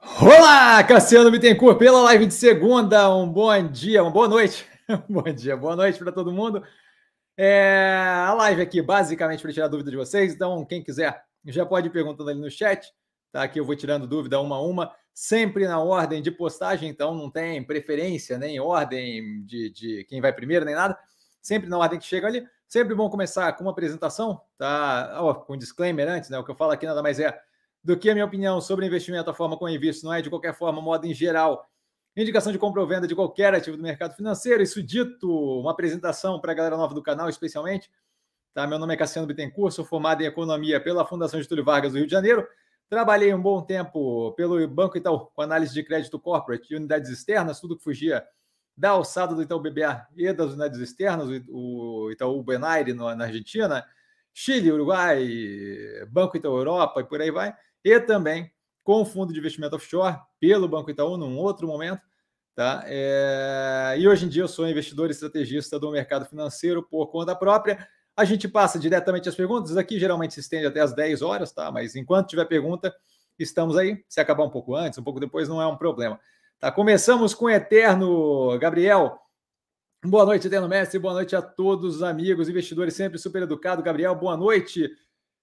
Olá, Cassiano Bittencourt, pela live de segunda. Um bom dia, uma boa noite. bom dia, boa noite para todo mundo. É, a live aqui, basicamente, para tirar dúvida de vocês. Então, quem quiser, já pode ir perguntando ali no chat. Tá? Aqui eu vou tirando dúvida uma a uma, sempre na ordem de postagem. Então, não tem preferência, nem ordem de, de quem vai primeiro, nem nada. Sempre na ordem que chega ali. Sempre bom começar com uma apresentação, tá? Com um disclaimer antes, né? O que eu falo aqui nada mais é do que a minha opinião sobre investimento, a forma como eu invisto, não é de qualquer forma, modo em geral, indicação de compra ou venda de qualquer ativo do mercado financeiro. Isso dito, uma apresentação para a galera nova do canal, especialmente. Tá? Meu nome é Cassiano Bittencourt, sou formado em Economia pela Fundação Getúlio Vargas do Rio de Janeiro. Trabalhei um bom tempo pelo Banco Itaú, com análise de crédito corporate e unidades externas, tudo que fugia da alçada do Itaú BBA e das unidades externas, o Itaú Benaire na Argentina, Chile, Uruguai, Banco Itaú Europa e por aí vai e também com o fundo de investimento offshore pelo Banco Itaú num outro momento. Tá? É... E hoje em dia eu sou investidor estrategista do mercado financeiro por conta própria. A gente passa diretamente às perguntas. Aqui geralmente se estende até às 10 horas, tá? Mas enquanto tiver pergunta, estamos aí. Se acabar um pouco antes, um pouco depois, não é um problema. Tá? Começamos com o Eterno Gabriel. Boa noite, Eterno Mestre. Boa noite a todos os amigos, investidores, sempre super educado. Gabriel, boa noite.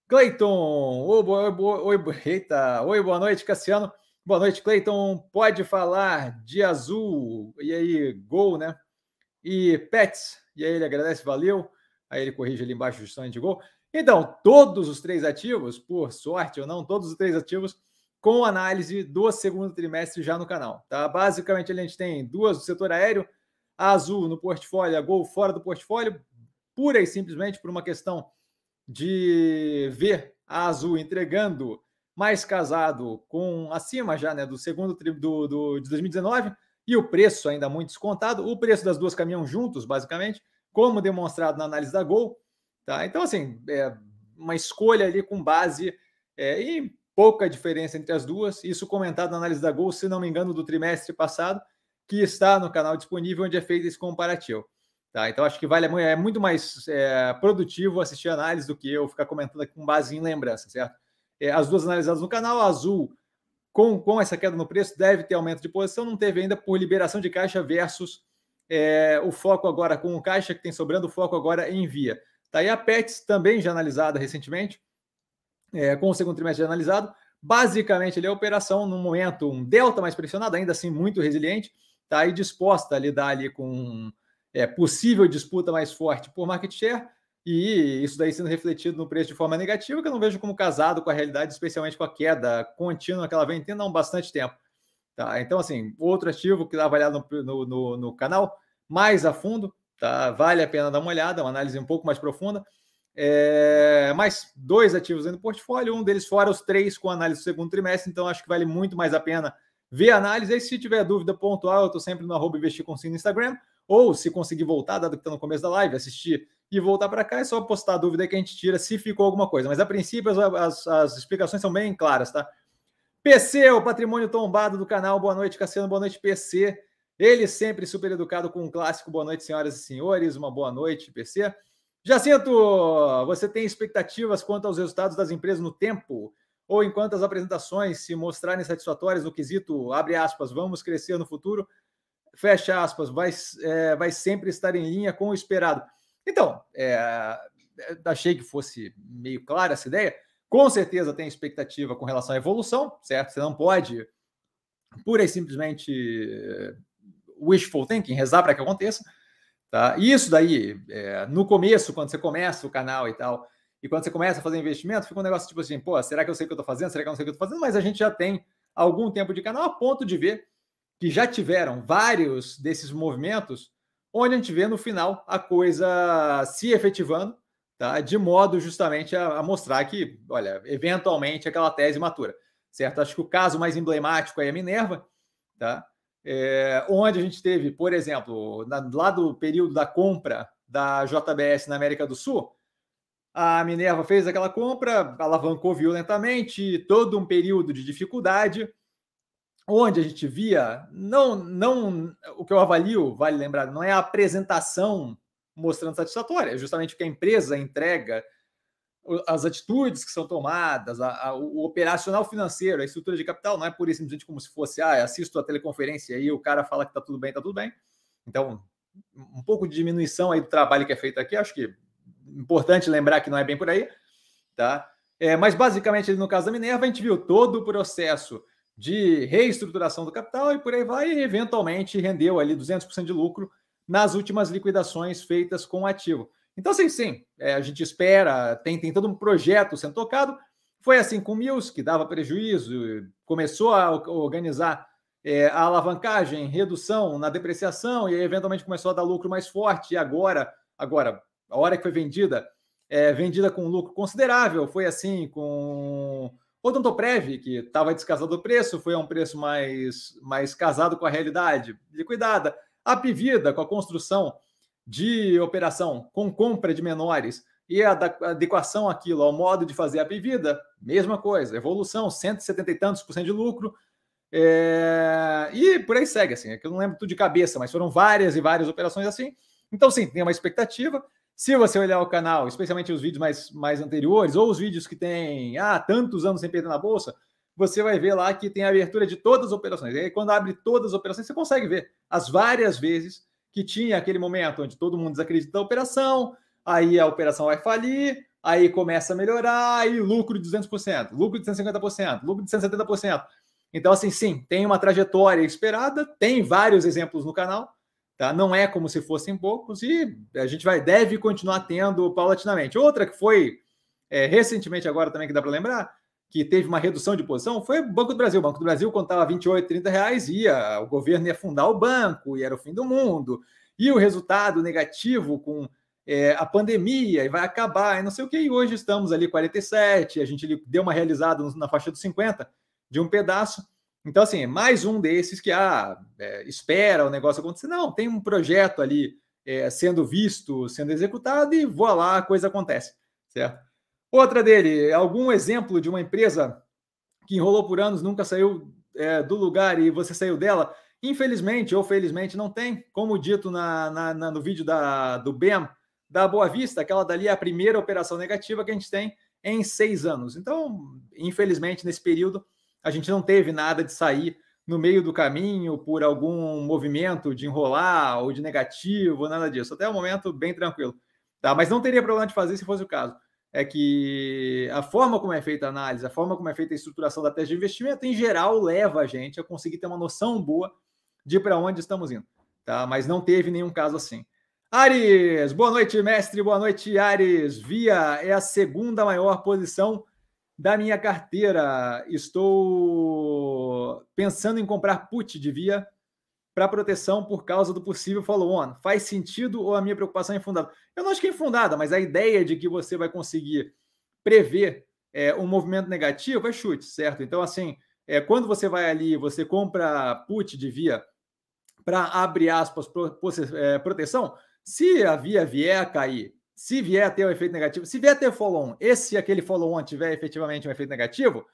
Cleiton, oi, oi, oi, eita, oi, boa noite, Cassiano. Boa noite, Cleiton. Pode falar de azul, e aí, gol, né? E Pets, e aí ele agradece, valeu. Aí ele corrige ali embaixo o sonho de gol. Então, todos os três ativos, por sorte ou não, todos os três ativos com análise do segundo trimestre já no canal, tá? Basicamente, a gente tem duas do setor aéreo, a azul no portfólio, a gol fora do portfólio, pura e simplesmente por uma questão de ver a Azul entregando mais casado com acima já né, do segundo do, do, de 2019 e o preço ainda muito descontado. O preço das duas caminham juntos, basicamente, como demonstrado na análise da Gol. Tá? Então, assim, é uma escolha ali com base é, em pouca diferença entre as duas. Isso comentado na análise da Gol, se não me engano, do trimestre passado, que está no canal disponível, onde é feito esse comparativo. Tá? Então, acho que vale é muito mais é, produtivo assistir a análise do que eu ficar comentando aqui com base em lembrança, certo? É, as duas analisadas no canal, azul, com, com essa queda no preço, deve ter aumento de posição, não teve ainda por liberação de caixa versus é, o foco agora com o caixa que tem sobrando, o foco agora em via. Tá? E a PETS, também já analisada recentemente, é, com o segundo trimestre já analisado, basicamente é a operação no momento um delta mais pressionado, ainda assim muito resiliente, tá? e disposta a lidar ali com é, possível disputa mais forte por market share, e isso daí sendo refletido no preço de forma negativa, que eu não vejo como casado com a realidade, especialmente com a queda contínua que ela vem tendo há um bastante tempo. Tá? Então, assim, outro ativo que dá avaliado no, no, no, canal, mais a fundo, tá? vale a pena dar uma olhada, uma análise um pouco mais profunda. É, mais dois ativos no portfólio, um deles fora os três com análise do segundo trimestre, então acho que vale muito mais a pena ver a análise. E se tiver dúvida pontual, eu estou sempre no arroba investir no Instagram. Ou se conseguir voltar, dado que está no começo da live, assistir e voltar para cá, é só postar a dúvida que a gente tira se ficou alguma coisa. Mas a princípio as, as, as explicações são bem claras, tá? PC, o patrimônio tombado do canal. Boa noite, Cassiano. Boa noite, PC. Ele sempre super educado com um clássico. Boa noite, senhoras e senhores. Uma boa noite, PC. Jacinto, você tem expectativas quanto aos resultados das empresas no tempo? Ou enquanto as apresentações se mostrarem satisfatórias no quesito, abre aspas, vamos crescer no futuro? Fecha aspas, vai, é, vai sempre estar em linha com o esperado. Então, é, achei que fosse meio clara essa ideia. Com certeza tem expectativa com relação à evolução, certo? Você não pode pura e simplesmente wishful thinking, rezar para que aconteça. Tá? E isso daí, é, no começo, quando você começa o canal e tal, e quando você começa a fazer investimento, fica um negócio tipo assim, pô, será que eu sei o que eu estou fazendo? Será que eu não sei o que eu estou fazendo? Mas a gente já tem algum tempo de canal a ponto de ver que já tiveram vários desses movimentos, onde a gente vê no final a coisa se efetivando, tá? de modo justamente a, a mostrar que, olha, eventualmente aquela tese matura, certo? Acho que o caso mais emblemático é a Minerva, tá? É, onde a gente teve, por exemplo, na, lá do período da compra da JBS na América do Sul, a Minerva fez aquela compra, alavancou violentamente, todo um período de dificuldade, onde a gente via, não, não o que eu avalio, vale lembrar, não é a apresentação mostrando satisfatória, é justamente o que a empresa entrega as atitudes que são tomadas, a, a, o operacional financeiro, a estrutura de capital, não é por isso simplesmente como se fosse, ah, assisto a teleconferência e o cara fala que está tudo bem, está tudo bem. Então, um pouco de diminuição aí do trabalho que é feito aqui, acho que importante lembrar que não é bem por aí, tá? É, mas basicamente, no caso da Minerva, a gente viu todo o processo de reestruturação do capital e por aí vai, e eventualmente rendeu ali 200% de lucro nas últimas liquidações feitas com o ativo. Então, sim, sim, é, a gente espera, tem, tem todo um projeto sendo tocado. Foi assim com o Mills, que dava prejuízo, começou a organizar é, a alavancagem, redução na depreciação, e eventualmente começou a dar lucro mais forte. E agora, agora, a hora que foi vendida, é, vendida com lucro considerável, foi assim com o Odontoprev, que estava descasado do preço, foi a um preço mais, mais casado com a realidade, liquidada. A Pivida, com a construção de operação com compra de menores e a adequação àquilo ao modo de fazer a Pivida, mesma coisa, evolução, 170 e tantos por cento de lucro. É... E por aí segue, assim, é que eu não lembro tudo de cabeça, mas foram várias e várias operações assim. Então, sim, tem uma expectativa. Se você olhar o canal, especialmente os vídeos mais, mais anteriores, ou os vídeos que tem ah, tantos anos sem perder na bolsa, você vai ver lá que tem a abertura de todas as operações. E aí, quando abre todas as operações, você consegue ver as várias vezes que tinha aquele momento onde todo mundo desacredita da operação, aí a operação vai falir, aí começa a melhorar, aí lucro de 200%, lucro de 150%, lucro de 170%. Então, assim, sim, tem uma trajetória esperada, tem vários exemplos no canal, tá? Não é como se fossem poucos e a gente vai deve continuar tendo paulatinamente. Outra que foi é, recentemente agora também que dá para lembrar, que teve uma redução de posição foi o Banco do Brasil. O Banco do Brasil, quando estava 28, 30 reais, ia, o governo ia fundar o banco, e era o fim do mundo. E o resultado negativo com é, a pandemia, e vai acabar, e não sei o que, e hoje estamos ali 47, a gente deu uma realizada na faixa dos 50 de um pedaço. Então, assim, mais um desses que ah, é, espera o negócio acontecer. Não, tem um projeto ali é, sendo visto, sendo executado, e voa lá, a coisa acontece, certo? Outra dele, algum exemplo de uma empresa que enrolou por anos, nunca saiu é, do lugar e você saiu dela? Infelizmente ou felizmente não tem. Como dito na, na, na, no vídeo da, do BEM da Boa Vista, aquela dali é a primeira operação negativa que a gente tem em seis anos. Então, infelizmente, nesse período, a gente não teve nada de sair no meio do caminho por algum movimento de enrolar ou de negativo, nada disso. Até o momento, bem tranquilo. Tá? Mas não teria problema de fazer se fosse o caso é que a forma como é feita a análise, a forma como é feita a estruturação da tese de investimento, em geral, leva a gente a conseguir ter uma noção boa de para onde estamos indo, tá? Mas não teve nenhum caso assim. Ares, boa noite, mestre, boa noite, Ares. Via é a segunda maior posição da minha carteira. Estou pensando em comprar put de Via para proteção por causa do possível follow-on. Faz sentido ou a minha preocupação é infundada? Eu não acho que é infundada, mas a ideia de que você vai conseguir prever é, um movimento negativo é chute, certo? Então, assim, é, quando você vai ali, você compra put de via para, abre aspas, é, proteção, se a via vier a cair, se vier a ter um efeito negativo, se vier a ter follow-on, e se aquele follow-on tiver efetivamente um efeito negativo,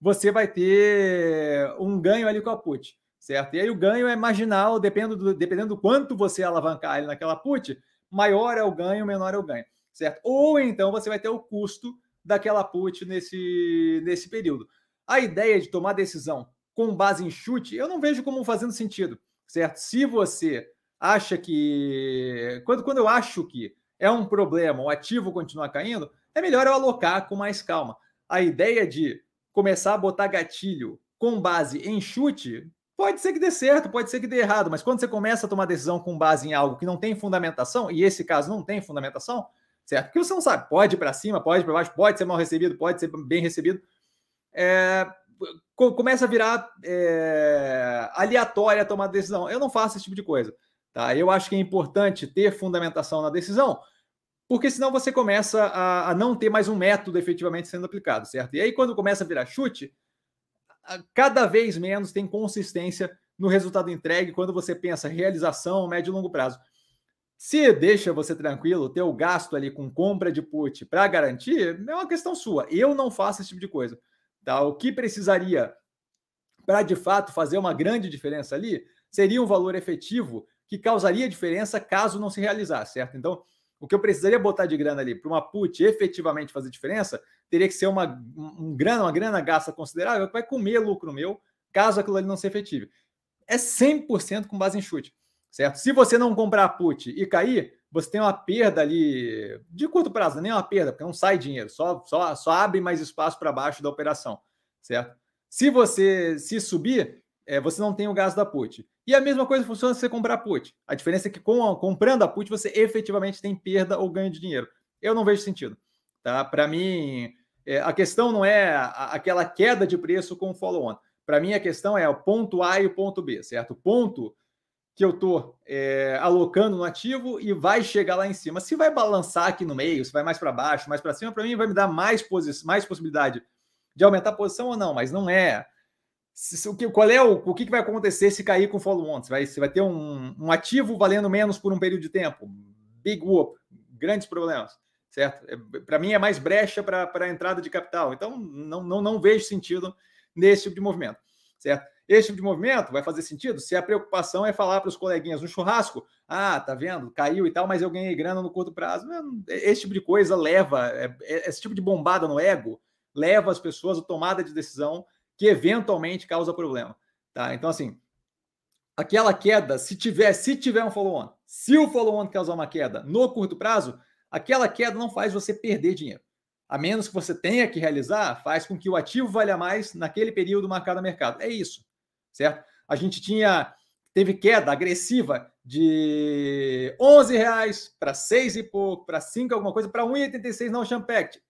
você vai ter um ganho ali com a put certo? E aí o ganho é marginal, dependendo do, dependendo do quanto você alavancar ele naquela put, maior é o ganho, menor é o ganho, certo? Ou então você vai ter o custo daquela put nesse, nesse período. A ideia de tomar decisão com base em chute, eu não vejo como fazendo sentido, certo? Se você acha que. Quando, quando eu acho que é um problema, o ativo continuar caindo, é melhor eu alocar com mais calma. A ideia de começar a botar gatilho com base em chute Pode ser que dê certo, pode ser que dê errado, mas quando você começa a tomar decisão com base em algo que não tem fundamentação, e esse caso não tem fundamentação, certo? Porque você não sabe, pode ir para cima, pode ir para baixo, pode ser mal recebido, pode ser bem recebido. É, começa a virar é, aleatória a tomar decisão. Eu não faço esse tipo de coisa. Tá? Eu acho que é importante ter fundamentação na decisão, porque senão você começa a, a não ter mais um método efetivamente sendo aplicado, certo? E aí, quando começa a virar chute, cada vez menos tem consistência no resultado entregue quando você pensa realização, médio e longo prazo. Se deixa você tranquilo, ter o gasto ali com compra de put para garantir, é uma questão sua. Eu não faço esse tipo de coisa. Tá? O que precisaria para de fato fazer uma grande diferença ali seria um valor efetivo que causaria diferença caso não se realizasse, certo? Então, o que eu precisaria botar de grana ali para uma put efetivamente fazer diferença, teria que ser uma um grana, uma grana gasta considerável que vai comer lucro meu, caso aquilo ali não se efetive. É 100% com base em chute, certo? Se você não comprar a put e cair, você tem uma perda ali de curto prazo, nem uma perda, porque não sai dinheiro, só, só, só abre mais espaço para baixo da operação, certo? Se você se subir, é, você não tem o gasto da put. E a mesma coisa funciona se você comprar put. A diferença é que com, comprando a put você efetivamente tem perda ou ganho de dinheiro. Eu não vejo sentido. Tá? Para mim, é, a questão não é aquela queda de preço com o follow-on. Para mim, a questão é o ponto A e o ponto B, certo? O ponto que eu estou é, alocando no ativo e vai chegar lá em cima. Se vai balançar aqui no meio, se vai mais para baixo, mais para cima, para mim vai me dar mais, mais possibilidade de aumentar a posição ou não, mas não é o que, qual é o, o que, vai acontecer se cair com follow-on? Você vai, você vai ter um, um, ativo valendo menos por um período de tempo. Big whoop, grandes problemas, certo? É, para mim é mais brecha para a entrada de capital. Então, não, não, não vejo sentido nesse tipo de movimento, certo? Esse tipo de movimento vai fazer sentido se a preocupação é falar para os coleguinhas no churrasco: ah, tá vendo, caiu e tal, mas eu ganhei grana no curto prazo. Esse tipo de coisa leva, é, é, esse tipo de bombada no ego leva as pessoas a tomada de decisão que eventualmente causa problema. Tá? Então, assim, aquela queda, se tiver, se tiver um follow-on, se o follow-on causar uma queda no curto prazo, aquela queda não faz você perder dinheiro. A menos que você tenha que realizar, faz com que o ativo valha mais naquele período marcado no mercado. É isso, certo? A gente tinha teve queda agressiva de 11 reais para 6 e pouco, para 5 alguma coisa, para 1,86 na Champact.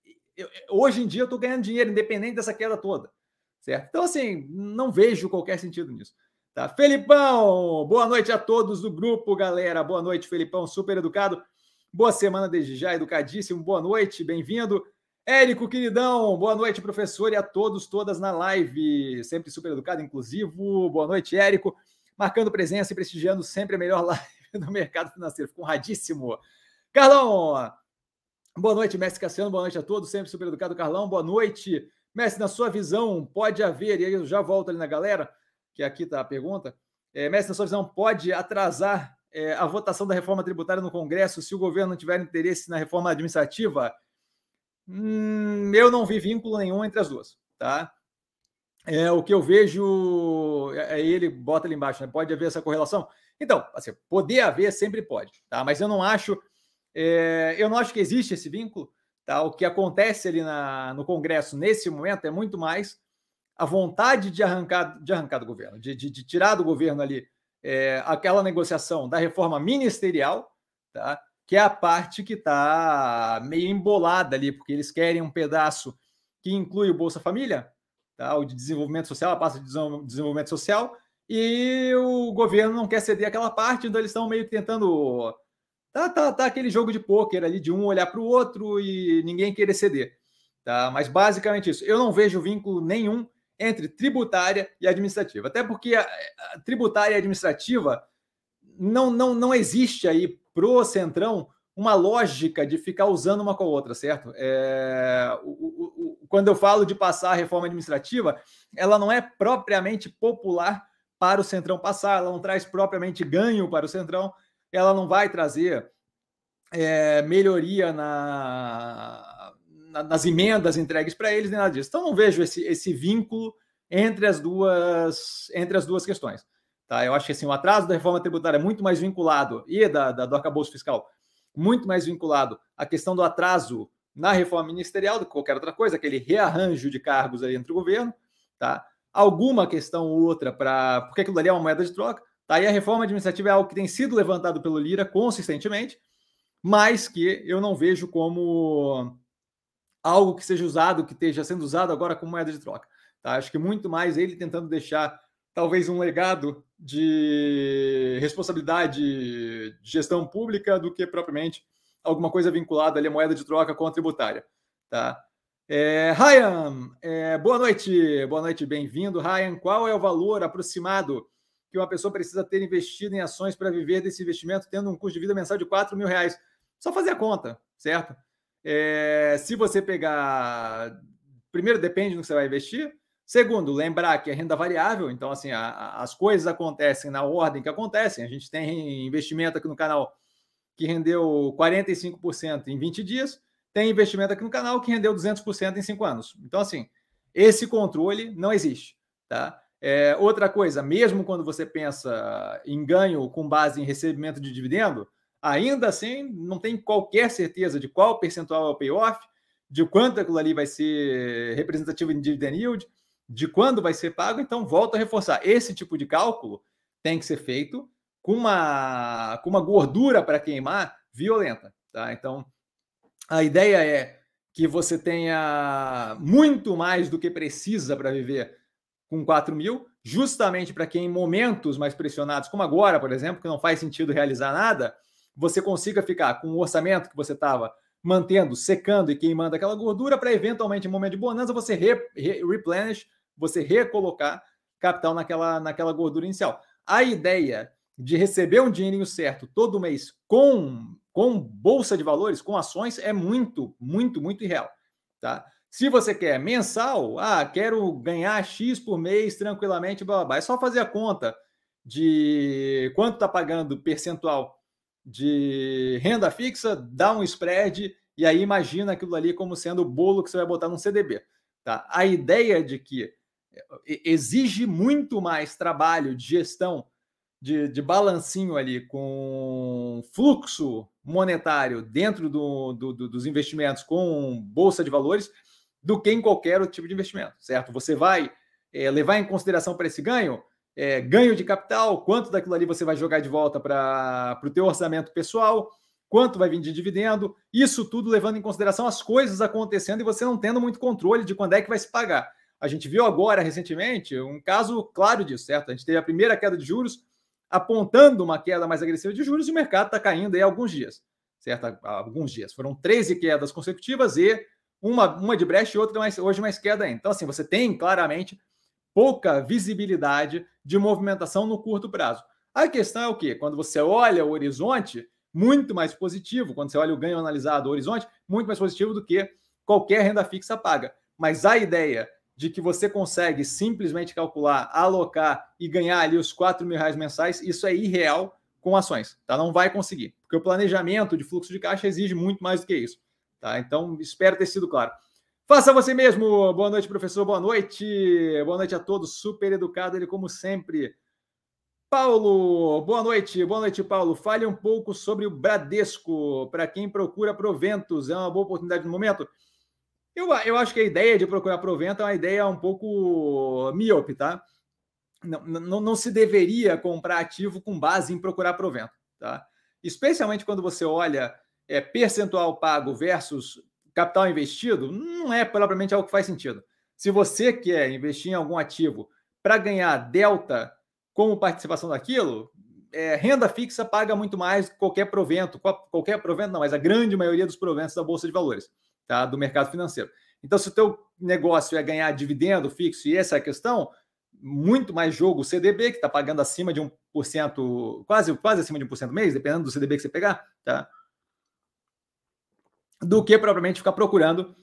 Hoje em dia eu estou ganhando dinheiro, independente dessa queda toda certo? Então, assim, não vejo qualquer sentido nisso. Tá? Felipão, boa noite a todos do grupo, galera. Boa noite, Felipão, super educado. Boa semana desde já, educadíssimo. Boa noite, bem-vindo. Érico, queridão, boa noite, professor, e a todos, todas na live. Sempre super educado, inclusivo. Boa noite, Érico. Marcando presença e prestigiando sempre a melhor live do mercado financeiro. Fico honradíssimo. Carlão, boa noite, mestre Cassiano. Boa noite a todos, sempre super educado, Carlão. Boa noite. Mestre, na sua visão, pode haver, e aí eu já volto ali na galera, que aqui está a pergunta. É, na sua visão, pode atrasar é, a votação da reforma tributária no Congresso se o governo não tiver interesse na reforma administrativa? Hum, eu não vi vínculo nenhum entre as duas, tá? É, o que eu vejo, é, é ele bota ali embaixo, né? pode haver essa correlação? Então, assim, poder haver sempre pode, tá? Mas eu não acho, é, eu não acho que existe esse vínculo. Tá? O que acontece ali na, no Congresso nesse momento é muito mais a vontade de arrancar, de arrancar do governo, de, de, de tirar do governo ali é, aquela negociação da reforma ministerial, tá? que é a parte que está meio embolada ali, porque eles querem um pedaço que inclui o Bolsa Família, tá? o de desenvolvimento social, a parte de desenvolvimento social, e o governo não quer ceder aquela parte, então eles estão meio tentando Tá, tá, tá aquele jogo de pôquer ali de um olhar para o outro e ninguém querer ceder. Tá? Mas basicamente isso. Eu não vejo vínculo nenhum entre tributária e administrativa. Até porque a, a tributária e administrativa não, não, não existe aí pro Centrão uma lógica de ficar usando uma com a outra, certo? É, o, o, o, quando eu falo de passar a reforma administrativa, ela não é propriamente popular para o Centrão passar, ela não traz propriamente ganho para o Centrão, ela não vai trazer é, melhoria na, na, nas emendas entregues para eles, nem nada disso. Então, não vejo esse, esse vínculo entre as duas entre as duas questões. Tá? Eu acho que assim, o atraso da reforma tributária é muito mais vinculado, e da, da, do arcabouço fiscal, muito mais vinculado à questão do atraso na reforma ministerial do que qualquer outra coisa, aquele rearranjo de cargos aí entre o governo, tá? Alguma questão ou outra para. Porque aquilo ali é uma moeda de troca, Tá? E a reforma administrativa é algo que tem sido levantado pelo Lira consistentemente, mas que eu não vejo como algo que seja usado, que esteja sendo usado agora como moeda de troca. Tá? Acho que muito mais ele tentando deixar talvez um legado de responsabilidade de gestão pública do que propriamente alguma coisa vinculada ali à moeda de troca com a tributária. Tá? É, Ryan, é, boa noite, boa noite, bem-vindo, Ryan. Qual é o valor aproximado que uma pessoa precisa ter investido em ações para viver desse investimento, tendo um custo de vida mensal de 4 mil reais. Só fazer a conta, certo? É, se você pegar. Primeiro, depende no que você vai investir. Segundo, lembrar que é renda variável, então, assim, a, a, as coisas acontecem na ordem que acontecem. A gente tem investimento aqui no canal que rendeu 45% em 20 dias, tem investimento aqui no canal que rendeu 200% em 5 anos. Então, assim, esse controle não existe. Tá? É, outra coisa, mesmo quando você pensa em ganho com base em recebimento de dividendo, ainda assim não tem qualquer certeza de qual percentual é o payoff, de quanto aquilo ali vai ser representativo em dividend yield, de quando vai ser pago. Então, volto a reforçar: esse tipo de cálculo tem que ser feito com uma, com uma gordura para queimar violenta. Tá? Então, a ideia é que você tenha muito mais do que precisa para viver com 4 mil, justamente para que em momentos mais pressionados, como agora, por exemplo, que não faz sentido realizar nada, você consiga ficar com o orçamento que você estava mantendo, secando e queimando aquela gordura para eventualmente, em momento de bonança, você re, re, replenish, você recolocar capital naquela, naquela gordura inicial. A ideia de receber um dinheirinho certo todo mês com, com bolsa de valores, com ações, é muito, muito, muito irreal. Tá? Se você quer mensal, ah, quero ganhar X por mês tranquilamente, blá, blá, blá. é só fazer a conta de quanto está pagando percentual de renda fixa, dá um spread e aí imagina aquilo ali como sendo o bolo que você vai botar num CDB. Tá? A ideia de que exige muito mais trabalho de gestão de, de balancinho ali com fluxo monetário dentro do, do, do, dos investimentos com bolsa de valores do que em qualquer outro tipo de investimento, certo? Você vai é, levar em consideração para esse ganho, é, ganho de capital, quanto daquilo ali você vai jogar de volta para o teu orçamento pessoal, quanto vai vir de dividendo, isso tudo levando em consideração as coisas acontecendo e você não tendo muito controle de quando é que vai se pagar. A gente viu agora, recentemente, um caso claro disso, certo? A gente teve a primeira queda de juros, apontando uma queda mais agressiva de juros e o mercado está caindo aí há alguns dias, certo? Há alguns dias. Foram 13 quedas consecutivas e uma, uma de brecha e outra mais, hoje mais queda ainda. Então, assim, você tem claramente pouca visibilidade de movimentação no curto prazo. A questão é o quê? Quando você olha o horizonte, muito mais positivo, quando você olha o ganho analisado, o horizonte, muito mais positivo do que qualquer renda fixa paga. Mas a ideia de que você consegue simplesmente calcular, alocar e ganhar ali os 4 mil reais mensais, isso é irreal com ações, tá? Não vai conseguir, porque o planejamento de fluxo de caixa exige muito mais do que isso, tá? Então, espero ter sido claro. Faça você mesmo. Boa noite, professor. Boa noite. Boa noite a todos. Super educado ele, como sempre. Paulo, boa noite. Boa noite, Paulo. Fale um pouco sobre o Bradesco. Para quem procura proventos, é uma boa oportunidade no momento? Eu, eu acho que a ideia de procurar provento é uma ideia um pouco míope, tá? Não, não, não se deveria comprar ativo com base em procurar provento, tá? Especialmente quando você olha é, percentual pago versus capital investido, não é propriamente algo que faz sentido. Se você quer investir em algum ativo para ganhar delta como participação daquilo, é, renda fixa paga muito mais que qualquer provento, qualquer provento não, mas a grande maioria dos proventos da Bolsa de Valores tá? do mercado financeiro. Então, se o teu negócio é ganhar dividendo fixo e essa é a questão, muito mais jogo CDB, que está pagando acima de 1%, quase, quase acima de 1% mês, dependendo do CDB que você pegar, tá? Do que propriamente ficar procurando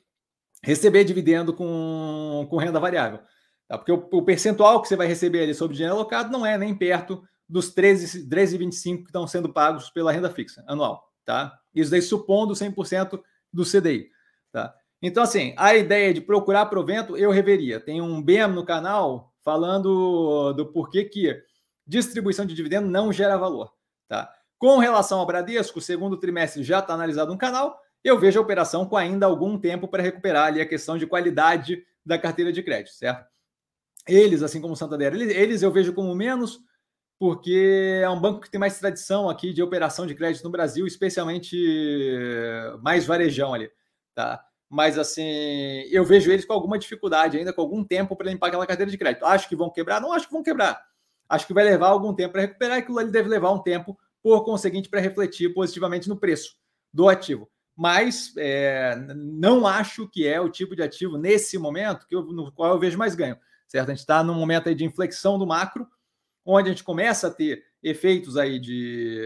receber dividendo com, com renda variável. Tá? Porque o, o percentual que você vai receber ali sobre dinheiro alocado não é nem perto dos 13,25 13 que estão sendo pagos pela renda fixa anual. Tá? Isso daí supondo 100% do CDI. Tá? Então, assim, a ideia de procurar provento, eu reveria. Tem um BEM no canal falando do porquê que distribuição de dividendo não gera valor. Tá? Com relação ao Bradesco, o segundo trimestre já está analisado no canal, eu vejo a operação com ainda algum tempo para recuperar ali a questão de qualidade da carteira de crédito, certo? Eles, assim como o Santander, eles eu vejo como menos, porque é um banco que tem mais tradição aqui de operação de crédito no Brasil, especialmente mais varejão ali tá? Mas assim, eu vejo eles com alguma dificuldade ainda, com algum tempo para limpar aquela carteira de crédito. Acho que vão quebrar? Não acho que vão quebrar. Acho que vai levar algum tempo para recuperar, e aquilo ali deve levar um tempo, por conseguinte, para refletir positivamente no preço do ativo. Mas é, não acho que é o tipo de ativo nesse momento que eu, no qual eu vejo mais ganho. Certo? A gente está num momento aí de inflexão do macro, onde a gente começa a ter efeitos aí de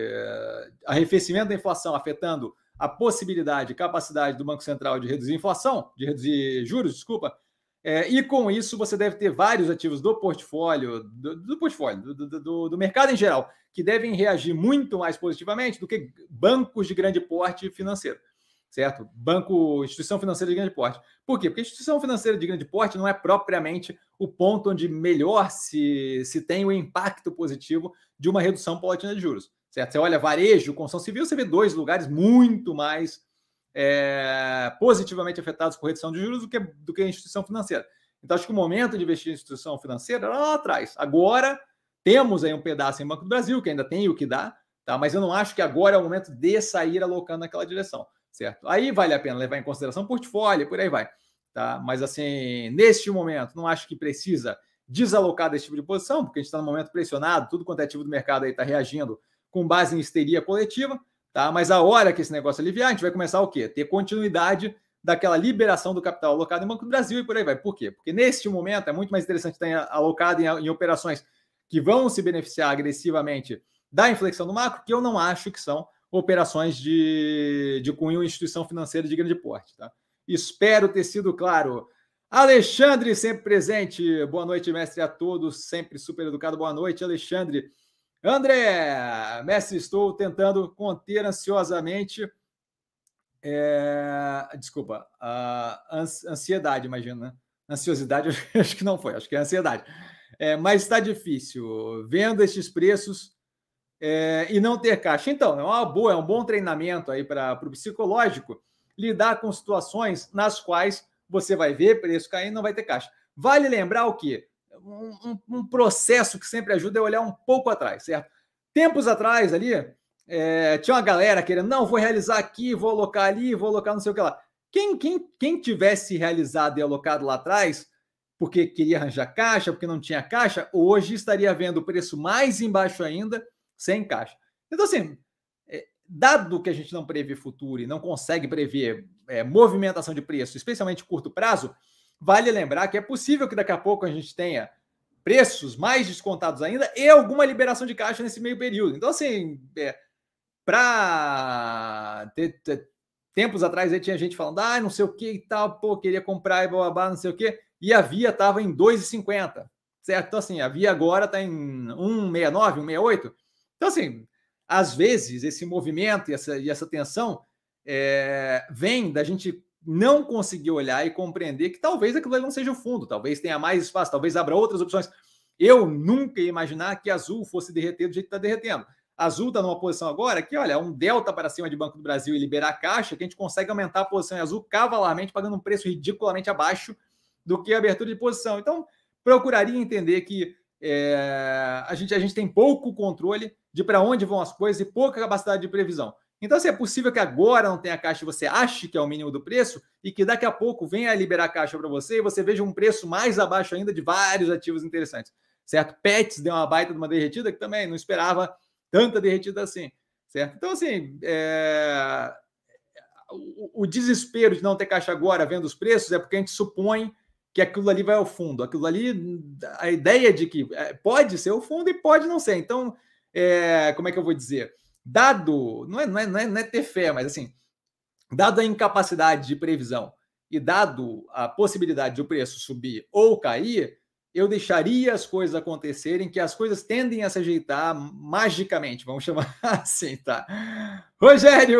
arrefecimento da inflação afetando a possibilidade, capacidade do Banco Central de reduzir inflação, de reduzir juros, desculpa, É, e com isso você deve ter vários ativos do portfólio, do, do portfólio, do, do, do, mercado em geral, que devem reagir muito mais positivamente do que bancos de grande porte financeiro, certo? Banco, instituição financeira de grande porte. Por quê? Porque instituição financeira de grande porte não é propriamente o ponto onde melhor se, se tem o impacto positivo de uma redução paulatina de juros, certo? Você olha varejo, construção civil, você vê dois lugares muito mais é, positivamente afetados por redução de juros do que, do que a instituição financeira. Então, acho que o momento de investir em instituição financeira era lá atrás. Agora, temos aí um pedaço em Banco do Brasil, que ainda tem o que dá, tá? mas eu não acho que agora é o momento de sair alocando naquela direção, certo? Aí vale a pena levar em consideração portfólio, por aí vai. Tá? Mas, assim, neste momento, não acho que precisa desalocar desse tipo de posição, porque a gente está no momento pressionado, tudo quanto é ativo do mercado aí está reagindo com base em histeria coletiva. Tá? Mas a hora que esse negócio aliviar, a gente vai começar o quê? Ter continuidade daquela liberação do capital alocado em Banco do Brasil e por aí vai. Por quê? Porque neste momento é muito mais interessante estar alocado em, em operações que vão se beneficiar agressivamente da inflexão do macro, que eu não acho que são operações de, de cunho instituição financeira de grande porte. Tá? Espero ter sido claro. Alexandre, sempre presente. Boa noite, mestre, a todos. Sempre super educado. Boa noite, Alexandre. André, mestre, estou tentando conter ansiosamente. É, desculpa, a ansiedade, imagino, né? Ansiosidade, acho que não foi, acho que é ansiedade. É, mas está difícil. Vendo estes preços é, e não ter caixa. Então, é uma boa, é um bom treinamento aí para o psicológico lidar com situações nas quais você vai ver preço caindo não vai ter caixa. Vale lembrar o quê? um, um, processo que sempre ajuda é olhar um pouco atrás, certo? Tempos atrás ali, é, tinha uma galera querendo, não, vou realizar aqui, vou alocar ali, vou alocar não sei o que lá. Quem, quem, quem tivesse realizado e alocado lá atrás, porque queria arranjar caixa, porque não tinha caixa, hoje estaria vendo o preço mais embaixo ainda, sem caixa. Então, assim, é, dado que a gente não prevê futuro e não consegue prever é, movimentação de preço, especialmente curto prazo, Vale lembrar que é possível que daqui a pouco a gente tenha preços mais descontados ainda e alguma liberação de caixa nesse meio período. Então, assim, é, para tempos atrás aí tinha gente falando, ah, não sei o que e tal, pô, queria comprar e blá, não sei o que, e a Via estava em 2,50, certo? Então, assim, a Via agora está em 1,69, 1,68. Então, assim, às vezes esse movimento e essa, e essa tensão é, vem da gente não conseguiu olhar e compreender que talvez aquilo ali não seja o fundo, talvez tenha mais espaço, talvez abra outras opções. Eu nunca ia imaginar que azul fosse derreter do jeito que está derretendo. Azul está numa posição agora que, olha, um delta para cima de Banco do Brasil e liberar caixa, que a gente consegue aumentar a posição em azul cavalarmente, pagando um preço ridiculamente abaixo do que a abertura de posição. Então, procuraria entender que é, a, gente, a gente tem pouco controle de para onde vão as coisas e pouca capacidade de previsão. Então, assim, é possível que agora não tenha caixa e você ache que é o mínimo do preço e que daqui a pouco venha a liberar caixa para você e você veja um preço mais abaixo ainda de vários ativos interessantes, certo? Pets deu uma baita de uma derretida que também não esperava tanta derretida assim, certo? Então, assim, é... o, o desespero de não ter caixa agora vendo os preços é porque a gente supõe que aquilo ali vai ao fundo. Aquilo ali, a ideia de que é, pode ser o fundo e pode não ser. Então, é... como é que eu vou dizer? dado, não é, não, é, não, é, não é ter fé, mas assim, dado a incapacidade de previsão e dado a possibilidade de o preço subir ou cair, eu deixaria as coisas acontecerem, que as coisas tendem a se ajeitar magicamente, vamos chamar assim, tá? Rogério,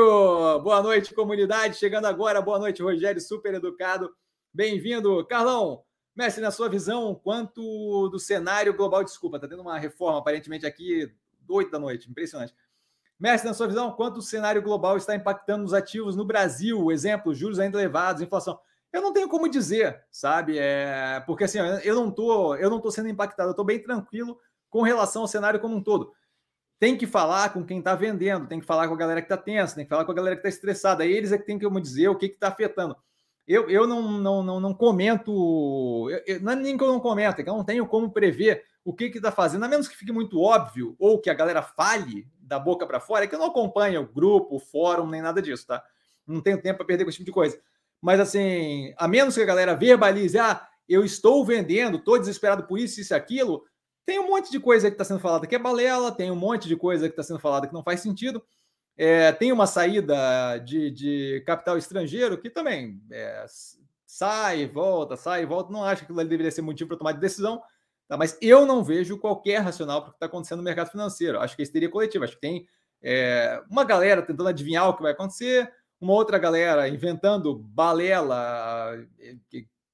boa noite, comunidade. Chegando agora, boa noite, Rogério, super educado. Bem-vindo. Carlão, mestre, na sua visão, quanto do cenário global, desculpa, tá tendo uma reforma aparentemente aqui, 8 da noite, impressionante. Mestre, na sua visão, quanto o cenário global está impactando os ativos no Brasil? Exemplo, juros ainda elevados, inflação. Eu não tenho como dizer, sabe? É... Porque assim, eu não tô, eu não tô sendo impactado, eu estou bem tranquilo com relação ao cenário como um todo. Tem que falar com quem está vendendo, tem que falar com a galera que está tensa, tem que falar com a galera que está estressada. Eles é que tem que dizer o que está afetando. Eu, eu não, não, não, não comento, eu, eu, não é nem que eu não comento, é que eu não tenho como prever o que está fazendo, a menos que fique muito óbvio ou que a galera fale da boca para fora, é que eu não acompanho o grupo, o fórum, nem nada disso, tá? Não tenho tempo para perder com esse tipo de coisa. Mas assim, a menos que a galera verbalize, ah, eu estou vendendo, estou desesperado por isso, isso e aquilo, tem um monte de coisa que está sendo falada que é balela, tem um monte de coisa que está sendo falada que não faz sentido. É, tem uma saída de, de, capital estrangeiro que também é, sai, volta, sai, volta. Não acho que aquilo ali deveria ser motivo para tomar de decisão, tá? mas eu não vejo qualquer racional para o que está acontecendo no mercado financeiro. Acho que isso teria coletivo. Acho que tem é, uma galera tentando adivinhar o que vai acontecer, uma outra galera inventando balela,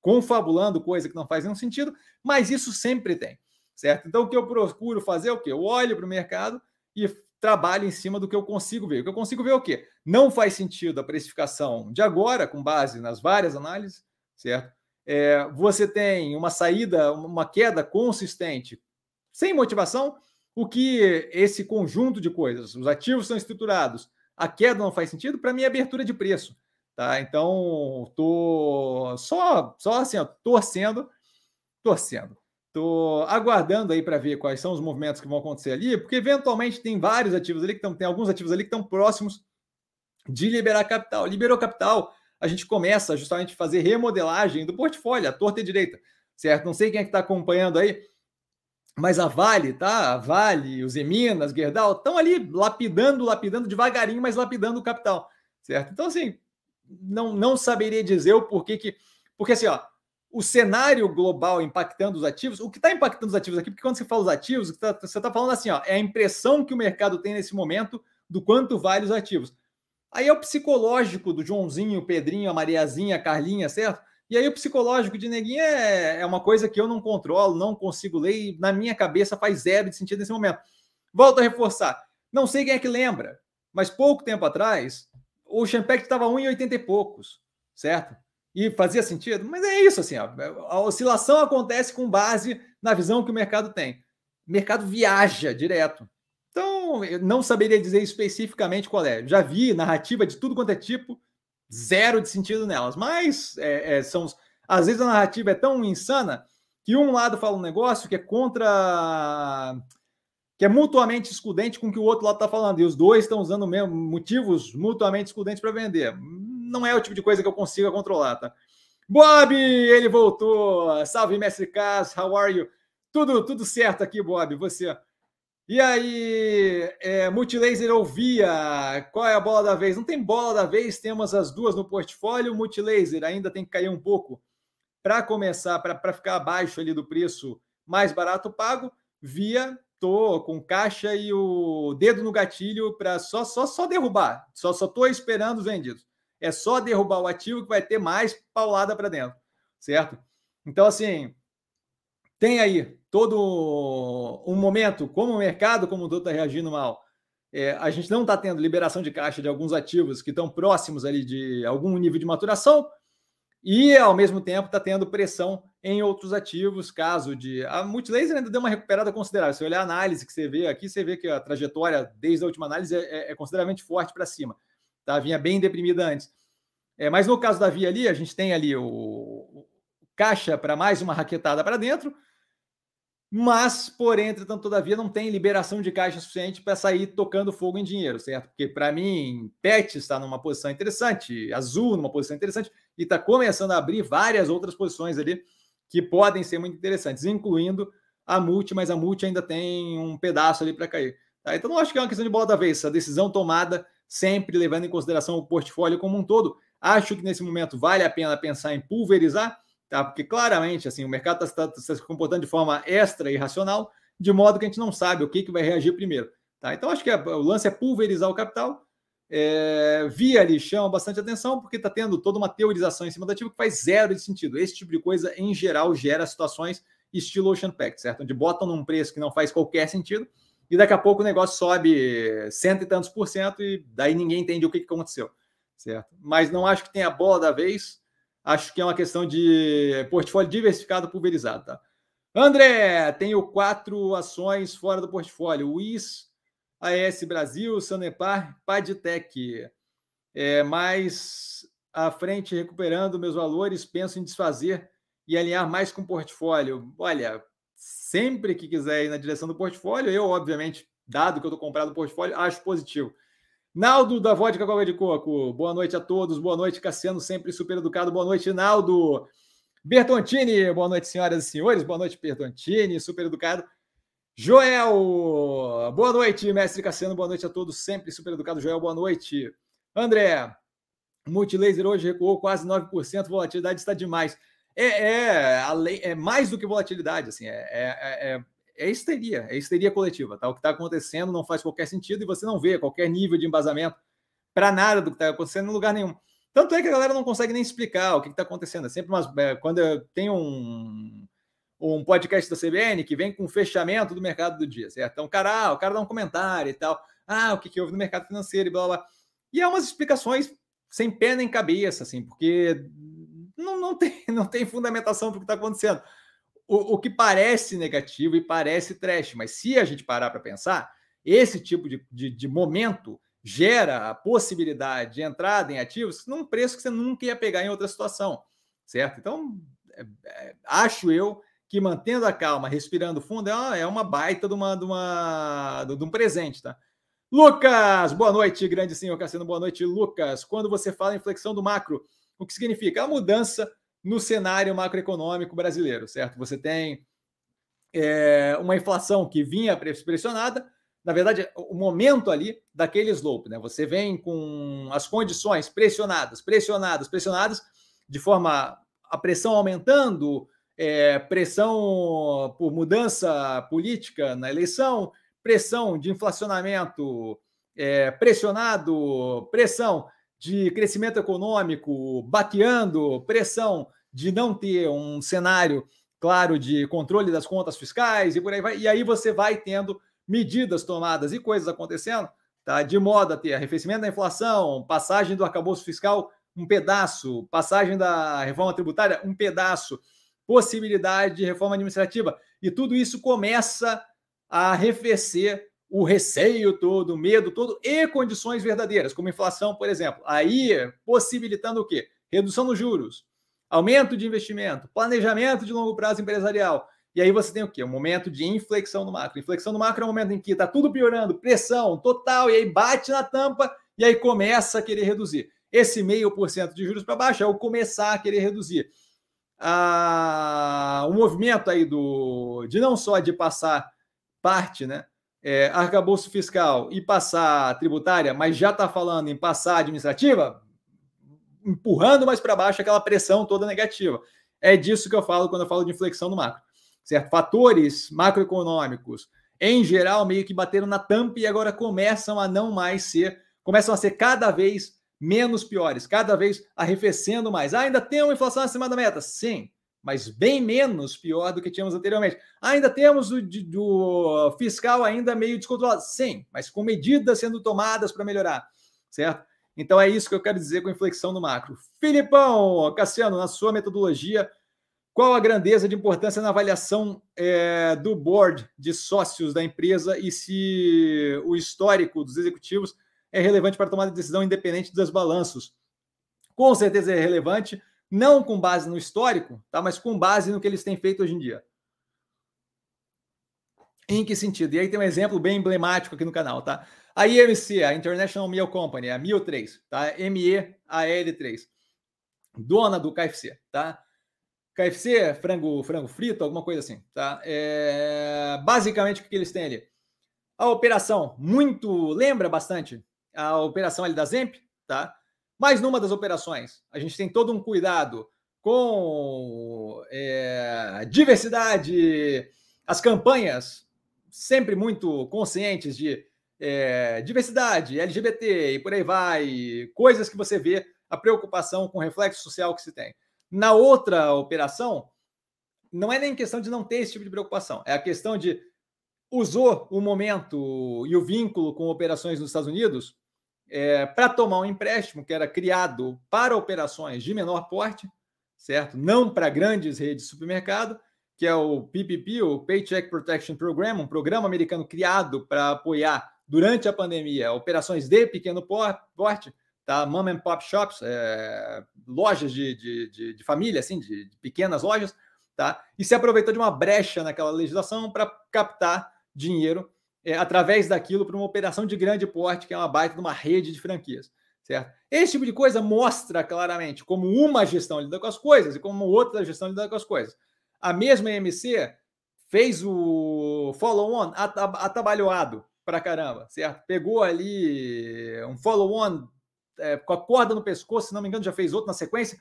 confabulando coisa que não faz nenhum sentido, mas isso sempre tem, certo? Então, o que eu procuro fazer é o quê? Eu olho para o mercado e trabalho em cima do que eu consigo ver. O que eu consigo ver é o quê? Não faz sentido a precificação de agora, com base nas várias análises, certo? É, você tem uma saída, uma queda consistente, sem motivação, o que esse conjunto de coisas, os ativos são estruturados, a queda não faz sentido, para mim é abertura de preço. Tá? Então, tô só, só assim, ó, torcendo, torcendo. Tô aguardando aí para ver quais são os movimentos que vão acontecer ali, porque eventualmente tem vários ativos ali que estão, tem alguns ativos ali que estão próximos de liberar capital. Liberou capital, a gente começa justamente a fazer remodelagem do portfólio, a torta e direita, certo? Não sei quem é que está acompanhando aí, mas a Vale, tá? A Vale, os Eminas, Gerdau, estão ali lapidando, lapidando devagarinho, mas lapidando o capital, certo? Então, assim, não, não saberia dizer o porquê que. Porque, assim, ó, o cenário global impactando os ativos, o que está impactando os ativos aqui, porque quando você fala os ativos, tá, você está falando assim, ó, é a impressão que o mercado tem nesse momento do quanto vale os ativos. Aí é o psicológico do Joãozinho, Pedrinho, a Mariazinha, a Carlinha, certo? E aí o psicológico de neguinho é, é uma coisa que eu não controlo, não consigo ler, e na minha cabeça faz zero de sentido nesse momento. Volto a reforçar. Não sei quem é que lembra, mas pouco tempo atrás, o Champagne estava 1,80 e poucos, certo? E fazia sentido? Mas é isso, assim, ó, a oscilação acontece com base na visão que o mercado tem. O mercado viaja direto. Então, eu não saberia dizer especificamente qual é. Já vi narrativa de tudo quanto é tipo, zero de sentido nelas. Mas é, é, são, às vezes a narrativa é tão insana que um lado fala um negócio que é contra. que é mutuamente excludente com o que o outro lado está falando. E os dois estão usando mesmo motivos mutuamente excludentes para vender. Não é o tipo de coisa que eu consiga controlar, tá? Bob, ele voltou. Salve, mestre Cas, how are you? Tudo, tudo certo aqui, Bob. Você. E aí, é, Multilaser ouvia, qual é a bola da vez? Não tem bola da vez, temos as duas no portfólio. Multilaser ainda tem que cair um pouco para começar, para ficar abaixo ali do preço mais barato pago. Via, tô com caixa e o dedo no gatilho para só, só, só derrubar. Só, só tô esperando os vendidos. É só derrubar o ativo que vai ter mais paulada para dentro, certo? Então, assim, tem aí todo um momento, como o mercado como todo está reagindo mal. É, a gente não está tendo liberação de caixa de alguns ativos que estão próximos ali de algum nível de maturação e, ao mesmo tempo, está tendo pressão em outros ativos, caso de... A Multilaser ainda deu uma recuperada considerável. Se olhar a análise que você vê aqui, você vê que a trajetória, desde a última análise, é, é consideravelmente forte para cima. Tá? Vinha bem deprimida antes. É, mas no caso da Via ali, a gente tem ali o, o caixa para mais uma raquetada para dentro, mas, porém, entretanto, todavia, não tem liberação de caixa suficiente para sair tocando fogo em dinheiro, certo? Porque, para mim, Pet está numa posição interessante, Azul numa posição interessante, e está começando a abrir várias outras posições ali que podem ser muito interessantes, incluindo a Multi, mas a Multi ainda tem um pedaço ali para cair. Tá? Então, não acho que é uma questão de bola da vez, a decisão tomada sempre levando em consideração o portfólio como um todo. Acho que nesse momento vale a pena pensar em pulverizar, tá? Porque claramente assim o mercado está tá, tá se comportando de forma extra irracional, de modo que a gente não sabe o que, que vai reagir primeiro. Tá? Então acho que o lance é pulverizar o capital. É, via ali chama bastante atenção, porque está tendo toda uma teorização em cima do ativo que faz zero de sentido. Esse tipo de coisa, em geral, gera situações estilo Ocean Pact, certo? Onde botam num preço que não faz qualquer sentido, e daqui a pouco o negócio sobe cento e tantos por cento, e daí ninguém entende o que, que aconteceu, certo? Mas não acho que tenha bola da vez Acho que é uma questão de portfólio diversificado pulverizado, tá? André, tenho quatro ações fora do portfólio: WIS, AS Brasil, Sanepar, Padtech. É, mais à frente, recuperando meus valores, penso em desfazer e alinhar mais com o portfólio. Olha, sempre que quiser ir na direção do portfólio, eu, obviamente, dado que eu estou comprado no portfólio, acho positivo. Naldo da Vodka Coca de Coco. Boa noite a todos. Boa noite, Cassiano, sempre super educado. Boa noite, Naldo. Bertontini. Boa noite, senhoras e senhores. Boa noite, Bertontini, super educado. Joel. Boa noite, mestre Cassiano. Boa noite a todos, sempre super educado. Joel, boa noite. André. Multilaser hoje recuou quase 9%, volatilidade está demais. É, é, lei, é mais do que volatilidade, assim, é, é, é, é histeria, é histeria coletiva, tá? O que está acontecendo não faz qualquer sentido e você não vê qualquer nível de embasamento para nada do que está acontecendo em lugar nenhum. Tanto é que a galera não consegue nem explicar o que está acontecendo. É sempre umas, é, quando tem um, um podcast da CBN que vem com o fechamento do mercado do dia, certo? Então, cara, ah, o cara dá um comentário e tal. Ah, o que, que houve no mercado financeiro e blá blá. E é umas explicações sem pé nem cabeça, assim, porque não, não, tem, não tem fundamentação para o que está acontecendo. O, o, que parece negativo e parece trash, mas se a gente parar para pensar, esse tipo de, de, de, momento gera a possibilidade de entrada em ativos num preço que você nunca ia pegar em outra situação, certo? Então, é, é, acho eu que mantendo a calma, respirando fundo, é uma, é uma baita de, uma, de, uma, de um presente, tá? Lucas, boa noite, grande senhor Cassino, boa noite, Lucas. Quando você fala em flexão do macro, o que significa? A mudança no cenário macroeconômico brasileiro, certo? Você tem é, uma inflação que vinha pressionada, na verdade, o momento ali daquele slope, né? Você vem com as condições pressionadas, pressionadas, pressionadas, de forma a pressão aumentando, é, pressão por mudança política na eleição, pressão de inflacionamento é, pressionado, pressão de crescimento econômico baqueando, pressão de não ter um cenário claro de controle das contas fiscais e por aí vai. E aí você vai tendo medidas tomadas e coisas acontecendo, tá? De modo a ter arrefecimento da inflação, passagem do arcabouço fiscal, um pedaço, passagem da reforma tributária, um pedaço, possibilidade de reforma administrativa. E tudo isso começa a arrefecer o receio todo, o medo todo e condições verdadeiras, como inflação, por exemplo. Aí, possibilitando o quê? Redução dos juros, aumento de investimento, planejamento de longo prazo empresarial. E aí você tem o quê? Um momento de inflexão no macro. Inflexão no macro é um momento em que está tudo piorando, pressão total, e aí bate na tampa e aí começa a querer reduzir. Esse meio por cento de juros para baixo é o começar a querer reduzir. Ah, o movimento aí do de não só de passar parte, né? É, arcabouço fiscal e passar tributária, mas já está falando em passar administrativa, empurrando mais para baixo aquela pressão toda negativa. É disso que eu falo quando eu falo de inflexão no macro. Certo? Fatores macroeconômicos, em geral, meio que bateram na tampa e agora começam a não mais ser, começam a ser cada vez menos piores, cada vez arrefecendo mais. Ah, ainda tem uma inflação acima da meta? Sim, mas bem menos pior do que tínhamos anteriormente. Ainda temos o do fiscal ainda meio descontrolado? Sim, mas com medidas sendo tomadas para melhorar, certo? Então é isso que eu quero dizer com inflexão no macro. Filipão, Cassiano, na sua metodologia, qual a grandeza de importância na avaliação é, do board de sócios da empresa e se o histórico dos executivos é relevante para tomar decisão independente dos balanços? Com certeza é relevante não com base no histórico, tá? mas com base no que eles têm feito hoje em dia. Em que sentido? E aí tem um exemplo bem emblemático aqui no canal, tá? A IMC, a International Meal Company, a Meal 3, tá? MEAL3, dona do KFC, tá? KFC, frango, frango frito, alguma coisa assim, tá? É... Basicamente, o que eles têm ali? A operação muito lembra bastante a operação ali da Zemp, tá? Mas numa das operações, a gente tem todo um cuidado com é, diversidade, as campanhas sempre muito conscientes de é, diversidade, LGBT e por aí vai, coisas que você vê a preocupação com o reflexo social que se tem. Na outra operação, não é nem questão de não ter esse tipo de preocupação, é a questão de usou o momento e o vínculo com operações nos Estados Unidos é, para tomar um empréstimo que era criado para operações de menor porte, certo? Não para grandes redes de supermercado, que é o PPP, o Paycheck Protection Program, um programa americano criado para apoiar durante a pandemia operações de pequeno porte, tá? Mom and pop shops, é, lojas de, de, de, de, família, assim, de, de pequenas lojas, tá? E se aproveitou de uma brecha naquela legislação para captar dinheiro é, através daquilo para uma operação de grande porte, que é uma baita de uma rede de franquias. Certo? Esse tipo de coisa mostra claramente como uma gestão lida com as coisas e como outra gestão lida com as coisas. A mesma EMC fez o follow-on atabalhoado para caramba, certo? Pegou ali um follow-on é, com a corda no pescoço, se não me engano, já fez outro na sequência.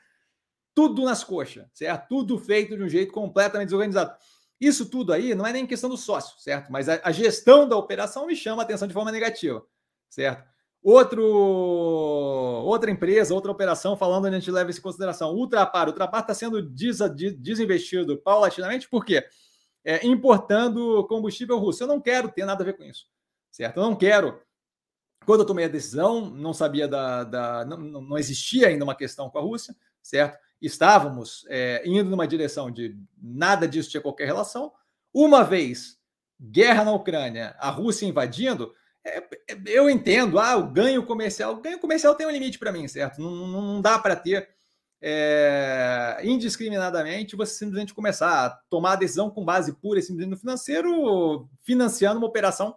Tudo nas coxas, certo? Tudo feito de um jeito completamente desorganizado. Isso tudo aí não é nem questão do sócio, certo? Mas a, a gestão da operação me chama a atenção de forma negativa, certo? Outro, outra empresa, outra operação, falando, a gente leva isso em consideração. Ultrapar. Ultrapar está sendo des, desinvestido paulatinamente, por quê? É, importando combustível russo. Eu não quero ter nada a ver com isso, certo? Eu não quero. Quando eu tomei a decisão, não sabia da. da não, não existia ainda uma questão com a Rússia, certo? Estávamos é, indo numa direção de nada disso tinha qualquer relação. Uma vez guerra na Ucrânia, a Rússia invadindo, é, é, eu entendo, ah, o ganho comercial. O ganho comercial tem um limite para mim, certo? Não, não, não dá para ter é, indiscriminadamente você simplesmente começar a tomar a decisão com base pura e simplesmente no financeiro, financiando uma operação,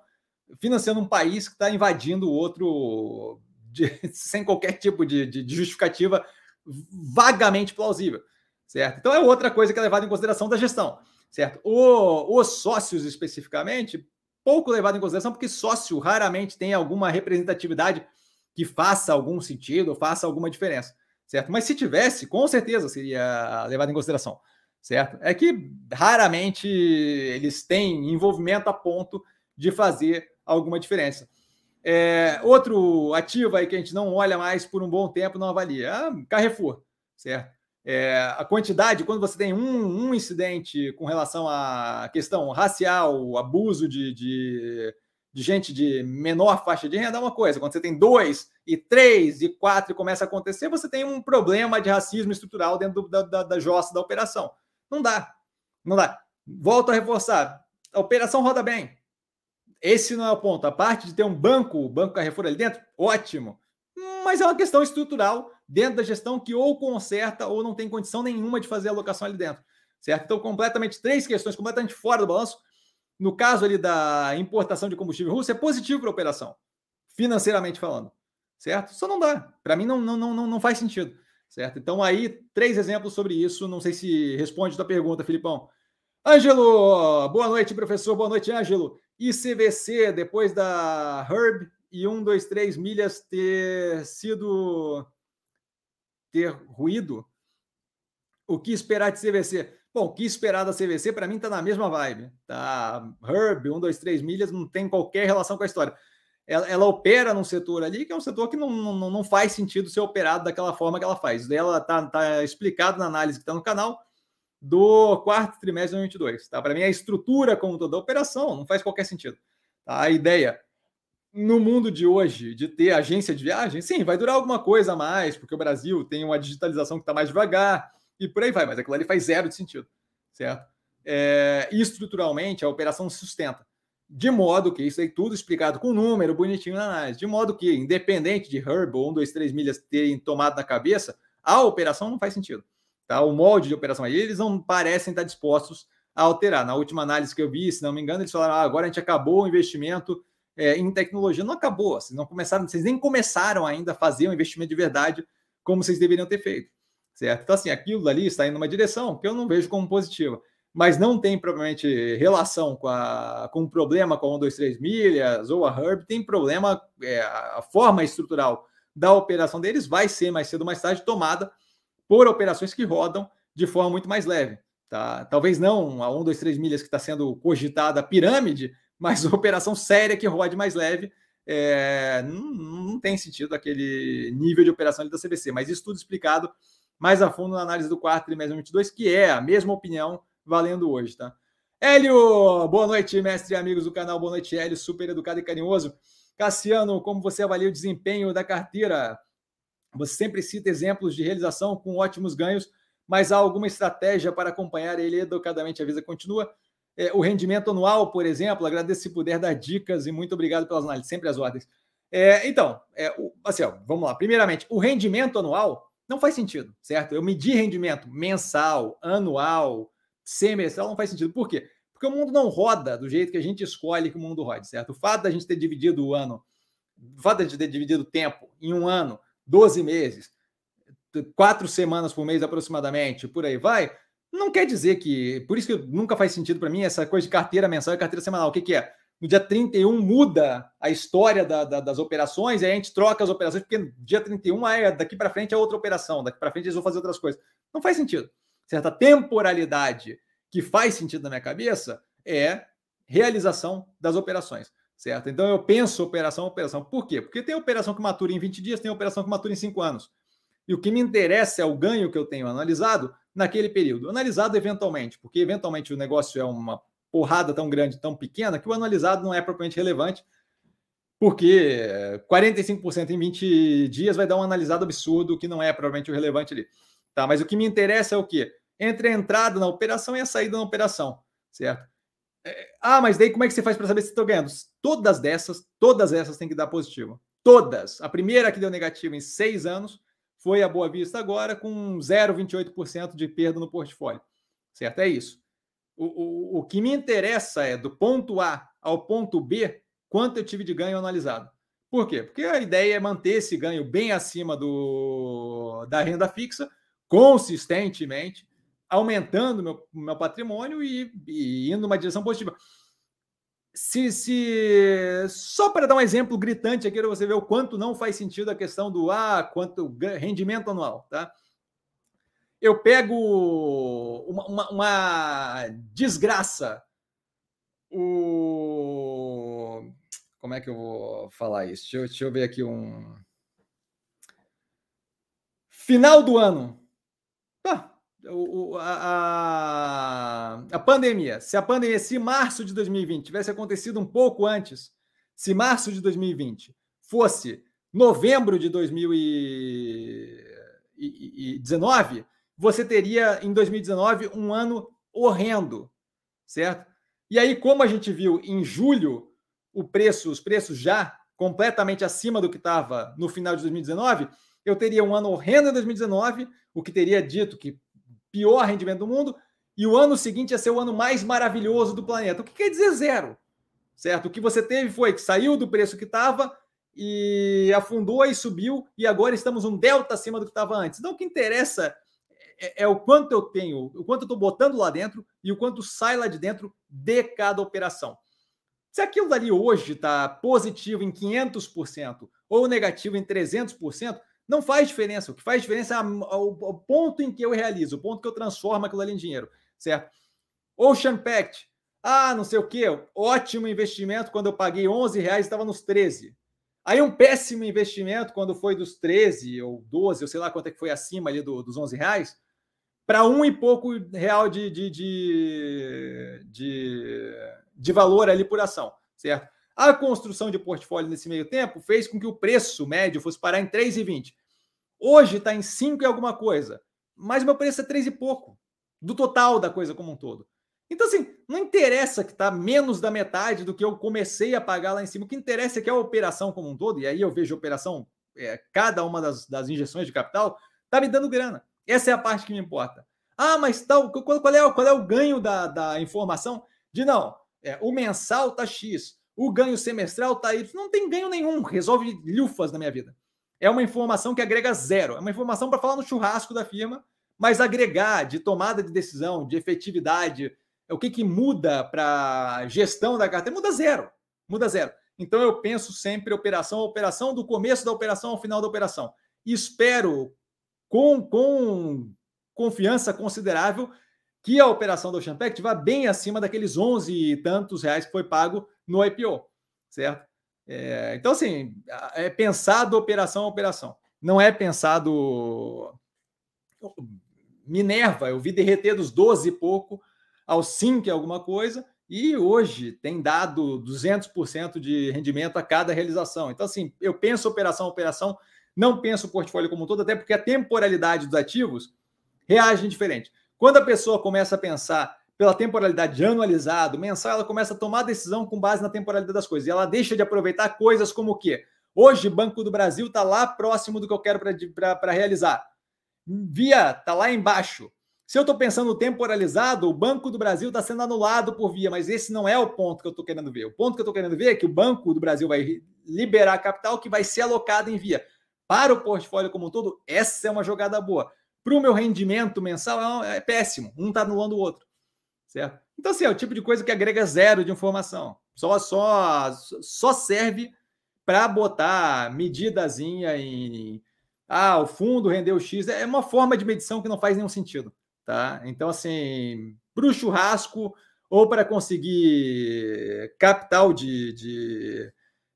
financiando um país que está invadindo o outro de, sem qualquer tipo de, de, de justificativa vagamente plausível, certo? Então é outra coisa que é levada em consideração da gestão, certo? O, os sócios especificamente pouco levado em consideração, porque sócio raramente tem alguma representatividade que faça algum sentido, faça alguma diferença, certo? Mas se tivesse, com certeza seria levado em consideração, certo? É que raramente eles têm envolvimento a ponto de fazer alguma diferença. É, outro ativo aí que a gente não olha mais por um bom tempo, não avalia, é Carrefour, certo? É, a quantidade, quando você tem um, um, incidente com relação à questão racial, abuso de, de, de, gente de menor faixa de renda, é uma coisa. Quando você tem dois, e três, e quatro, e começa a acontecer, você tem um problema de racismo estrutural dentro do, da, da, da jossa da operação. Não dá. Não dá. Volto a reforçar. A operação roda bem. Esse não é o ponto. A parte de ter um banco, o Banco Carrefour ali dentro, ótimo. Mas é uma questão estrutural dentro da gestão que ou conserta ou não tem condição nenhuma de fazer alocação ali dentro, certo? Então, completamente, três questões completamente fora do balanço. No caso ali da importação de combustível russo, é positivo para a operação, financeiramente falando, certo? Só não dá. Para mim, não, não, não, não faz sentido, certo? Então, aí, três exemplos sobre isso. Não sei se responde a tua pergunta, Filipão. Ângelo, boa noite, professor. Boa noite, Ângelo. ICVC, depois da Herb e 1, 2, 3 milhas ter sido ter ruído, o que esperar de CVC? Bom, o que esperar da CVC, para mim, está na mesma vibe. Tá? Herb, 1, 2, 3 milhas, não tem qualquer relação com a história. Ela, ela, opera num setor ali que é um setor que não, não, não faz sentido ser operado daquela forma que ela faz. Ela está tá explicado na análise que está no canal do quarto trimestre de 2022. Tá? Para mim, a estrutura como toda a operação não faz qualquer sentido. Tá? A ideia no mundo de hoje, de ter agência de viagem, sim, vai durar alguma coisa a mais, porque o Brasil tem uma digitalização que está mais devagar e por aí vai, mas aquilo ali faz zero de sentido, certo? É, estruturalmente, a operação se sustenta. De modo que, isso aí tudo explicado com número bonitinho na análise, de modo que, independente de Herb ou 1, 2, 3 milhas terem tomado na cabeça, a operação não faz sentido. Tá? O molde de operação aí, eles não parecem estar dispostos a alterar. Na última análise que eu vi, se não me engano, eles falaram: ah, agora a gente acabou o investimento é, em tecnologia não acabou. Vocês não começaram, vocês nem começaram ainda a fazer um investimento de verdade como vocês deveriam ter feito. Certo? Então, assim, aquilo ali está indo numa direção que eu não vejo como positiva. Mas não tem provavelmente relação com, a, com o problema com a 1, 2, 3 milhas ou a Herb, tem problema, é, a forma estrutural da operação deles vai ser mais cedo ou mais tarde tomada por operações que rodam de forma muito mais leve. Tá? Talvez não a 1, 2, 3 milhas que está sendo cogitada a pirâmide, mas operação séria que rode mais leve é, não, não, tem sentido aquele nível de operação da CBC, mas isso tudo explicado mais a fundo na análise do quarto trimestre 22, que é a mesma opinião valendo hoje, tá? Hélio, boa noite, mestre e amigos do canal, boa noite, Hélio, super educado e carinhoso. Cassiano, como você avalia o desempenho da carteira? Você sempre cita exemplos de realização com ótimos ganhos, mas há alguma estratégia para acompanhar ele educadamente? Avisa, continua é, o rendimento anual, por exemplo, agradeço se puder dar dicas e muito obrigado pelas análises, sempre as ordens. É, então, é, o, assim, ó, vamos lá. Primeiramente, o rendimento anual não faz sentido, certo? Eu medir rendimento mensal, anual, semestral não faz sentido. Por quê? Porque o mundo não roda do jeito que a gente escolhe que o mundo rode, certo? O fato da gente ter dividido o ano, o fato de ter dividido o tempo em um ano, 12 meses, quatro semanas por mês aproximadamente, por aí vai, não quer dizer que. Por isso que nunca faz sentido para mim essa coisa de carteira mensal e carteira semanal. O que, que é? no dia 31 muda a história da, da, das operações, e aí a gente troca as operações, porque dia 31 é daqui para frente é outra operação, daqui para frente eles vão fazer outras coisas. Não faz sentido. Certa temporalidade que faz sentido na minha cabeça é realização das operações, certo? Então eu penso operação operação. Por quê? Porque tem operação que matura em 20 dias, tem operação que matura em 5 anos. E o que me interessa é o ganho que eu tenho analisado naquele período. Analisado eventualmente, porque eventualmente o negócio é uma porrada tão grande, tão pequena, que o analisado não é propriamente relevante, porque 45% em 20 dias vai dar um analisado absurdo que não é provavelmente o relevante ali. Tá? Mas o que me interessa é o quê? Entre a entrada na operação e a saída na operação, certo? É, ah, mas daí como é que você faz para saber se estou ganhando? Todas dessas, todas essas têm que dar positivo. Todas. A primeira que deu negativo em seis anos foi a Boa Vista agora, com 0,28% de perda no portfólio. Certo? É isso. O, o, o que me interessa é do ponto A ao ponto B, quanto eu tive de ganho analisado. Por quê? Porque a ideia é manter esse ganho bem acima do, da renda fixa, consistentemente, aumentando meu, meu patrimônio e, e indo numa direção positiva se, se só para dar um exemplo gritante aqui, você ver o quanto não faz sentido a questão do ah, quanto rendimento anual, tá? Eu pego uma, uma, uma desgraça. O como é que eu vou falar isso? Deixa eu, deixa eu ver aqui um final do ano. Ah, o, a, a, pandemia, se a pandemia, se março de 2020 tivesse acontecido um pouco antes, se março de 2020 fosse novembro de 2019, você teria em 2019 um ano horrendo, certo? E aí, como a gente viu em julho, o preço, os preços já completamente acima do que estava no final de 2019, eu teria um ano horrendo em 2019, o que teria dito que pior rendimento do mundo, e o ano seguinte ia ser o ano mais maravilhoso do planeta. O que quer dizer zero? Certo? O que você teve foi que saiu do preço que estava e afundou e subiu, e agora estamos um delta acima do que estava antes. Então, o que interessa é, é o quanto eu tenho, o quanto eu estou botando lá dentro e o quanto sai lá de dentro de cada operação. Se aquilo dali hoje está positivo em 500% ou negativo em 300%, não faz diferença. O que faz diferença é o, ponto em que eu realizo, o ponto que eu transformo aquilo ali em dinheiro, certo? Ocean Pact. Ah, não sei o que, ótimo investimento quando eu paguei 11 reais estava nos 13. Aí um péssimo investimento quando foi dos 13 ou 12, eu sei lá quanto é que foi acima ali do, dos 11 reais, para um e pouco real de, de, de, de, de valor ali por ação, certo? A construção de portfólio nesse meio tempo fez com que o preço médio fosse parar em 3,20. Hoje está em 5 e alguma coisa, mas meu preço é 3 e pouco, do total da coisa como um todo. Então, assim, não interessa que está menos da metade do que eu comecei a pagar lá em cima. O que interessa é que a operação como um todo, e aí eu vejo operação, é, cada uma das, das injeções de capital, está me dando grana. Essa é a parte que me importa. Ah, mas tal, qual, qual, é, qual é o ganho da, da informação? De não, é, o mensal está X, o ganho semestral está aí. Não tem ganho nenhum. Resolve lufas na minha vida. É uma informação que agrega zero. É uma informação para falar no churrasco da firma, mas agregar de tomada de decisão, de efetividade, é o que, que muda para gestão da carteira? Muda zero. Muda zero. Então eu penso sempre operação a operação, do começo da operação ao final da operação. E espero, com, com confiança considerável, que a operação do Ocean Pact vá bem acima daqueles 11 e tantos reais que foi pago no IPO, certo? É, então, assim, é pensado operação a operação. Não é pensado. Minerva, eu vi derreter dos 12 e pouco aos 5 e alguma coisa, e hoje tem dado 200% de rendimento a cada realização. Então, assim, eu penso operação a operação, não penso o portfólio como um todo, até porque a temporalidade dos ativos reage diferente. Quando a pessoa começa a pensar pela temporalidade de anualizado, mensal, ela começa a tomar decisão com base na temporalidade das coisas. E ela deixa de aproveitar coisas como o quê? Hoje, Banco do Brasil está lá próximo do que eu quero para realizar. Via está lá embaixo. Se eu estou pensando temporalizado, o Banco do Brasil está sendo anulado por via, mas esse não é o ponto que eu estou querendo ver. O ponto que eu estou querendo ver é que o Banco do Brasil vai liberar capital que vai ser alocado em via. Para o portfólio como um todo, essa é uma jogada boa. Para o meu rendimento mensal é péssimo. Um está anulando o outro. Certo? Então, assim, é o tipo de coisa que agrega zero de informação. Só, só, só serve para botar medidazinha em ah, o fundo rendeu X. É uma forma de medição que não faz nenhum sentido. Tá? Então, assim, para o churrasco ou para conseguir capital de, de,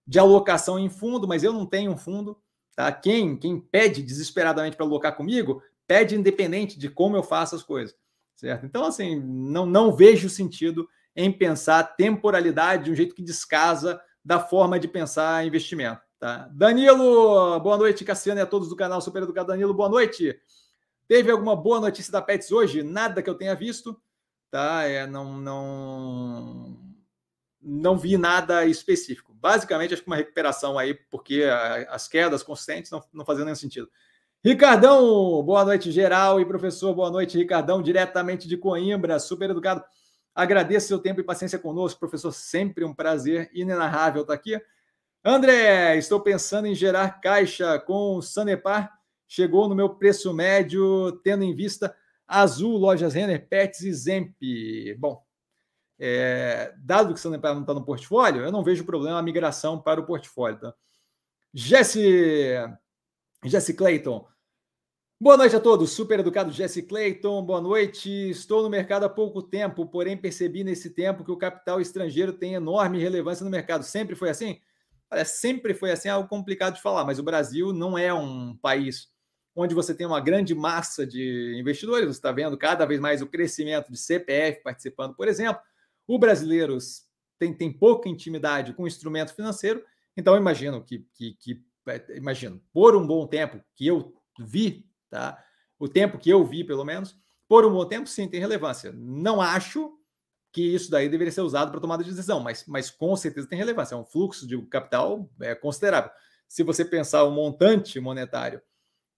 de, alocação em fundo, mas eu não tenho um fundo. Tá? Quem, quem pede desesperadamente para alocar comigo, pede independente de como eu faço as coisas. Certo? Então, assim, não, não vejo sentido em pensar temporalidade de um jeito que descasa da forma de pensar investimento. Tá? Danilo, boa noite, Cassiano e a todos do canal Super Educado Danilo, boa noite. Teve alguma boa notícia da Pets hoje? Nada que eu tenha visto, tá? É, não, não, não vi nada específico. Basicamente, acho que uma recuperação aí, porque as quedas consistentes não, não faziam nenhum sentido. Ricardão, boa noite, geral e professor, boa noite, Ricardão, diretamente de Coimbra, super educado. Agradeço seu tempo e paciência conosco, professor. Sempre um prazer inenarrável estar aqui. André, estou pensando em gerar caixa com o Sanepar. Chegou no meu preço médio, tendo em vista Azul, Lojas Renner, Pets e Zemp. Bom, é, dado que o Sanepar não está no portfólio, eu não vejo problema a migração para o portfólio. Tá? Jesse, Jesse Clayton, Boa noite a todos, super educado Jesse Clayton, boa noite. Estou no mercado há pouco tempo, porém percebi nesse tempo que o capital estrangeiro tem enorme relevância no mercado. Sempre foi assim? Olha, sempre foi assim, é algo complicado de falar, mas o Brasil não é um país onde você tem uma grande massa de investidores. Você está vendo cada vez mais o crescimento de CPF participando, por exemplo. O brasileiro tem, tem pouca intimidade com o instrumento financeiro, então imagino que, que, que imagino, por um bom tempo que eu vi tá? O tempo que eu vi, pelo menos, por um bom tempo, sim, tem relevância. Não acho que isso daí deveria ser usado para tomada de decisão, mas, mas com certeza tem relevância. É um fluxo de capital é, considerável. Se você pensar o montante monetário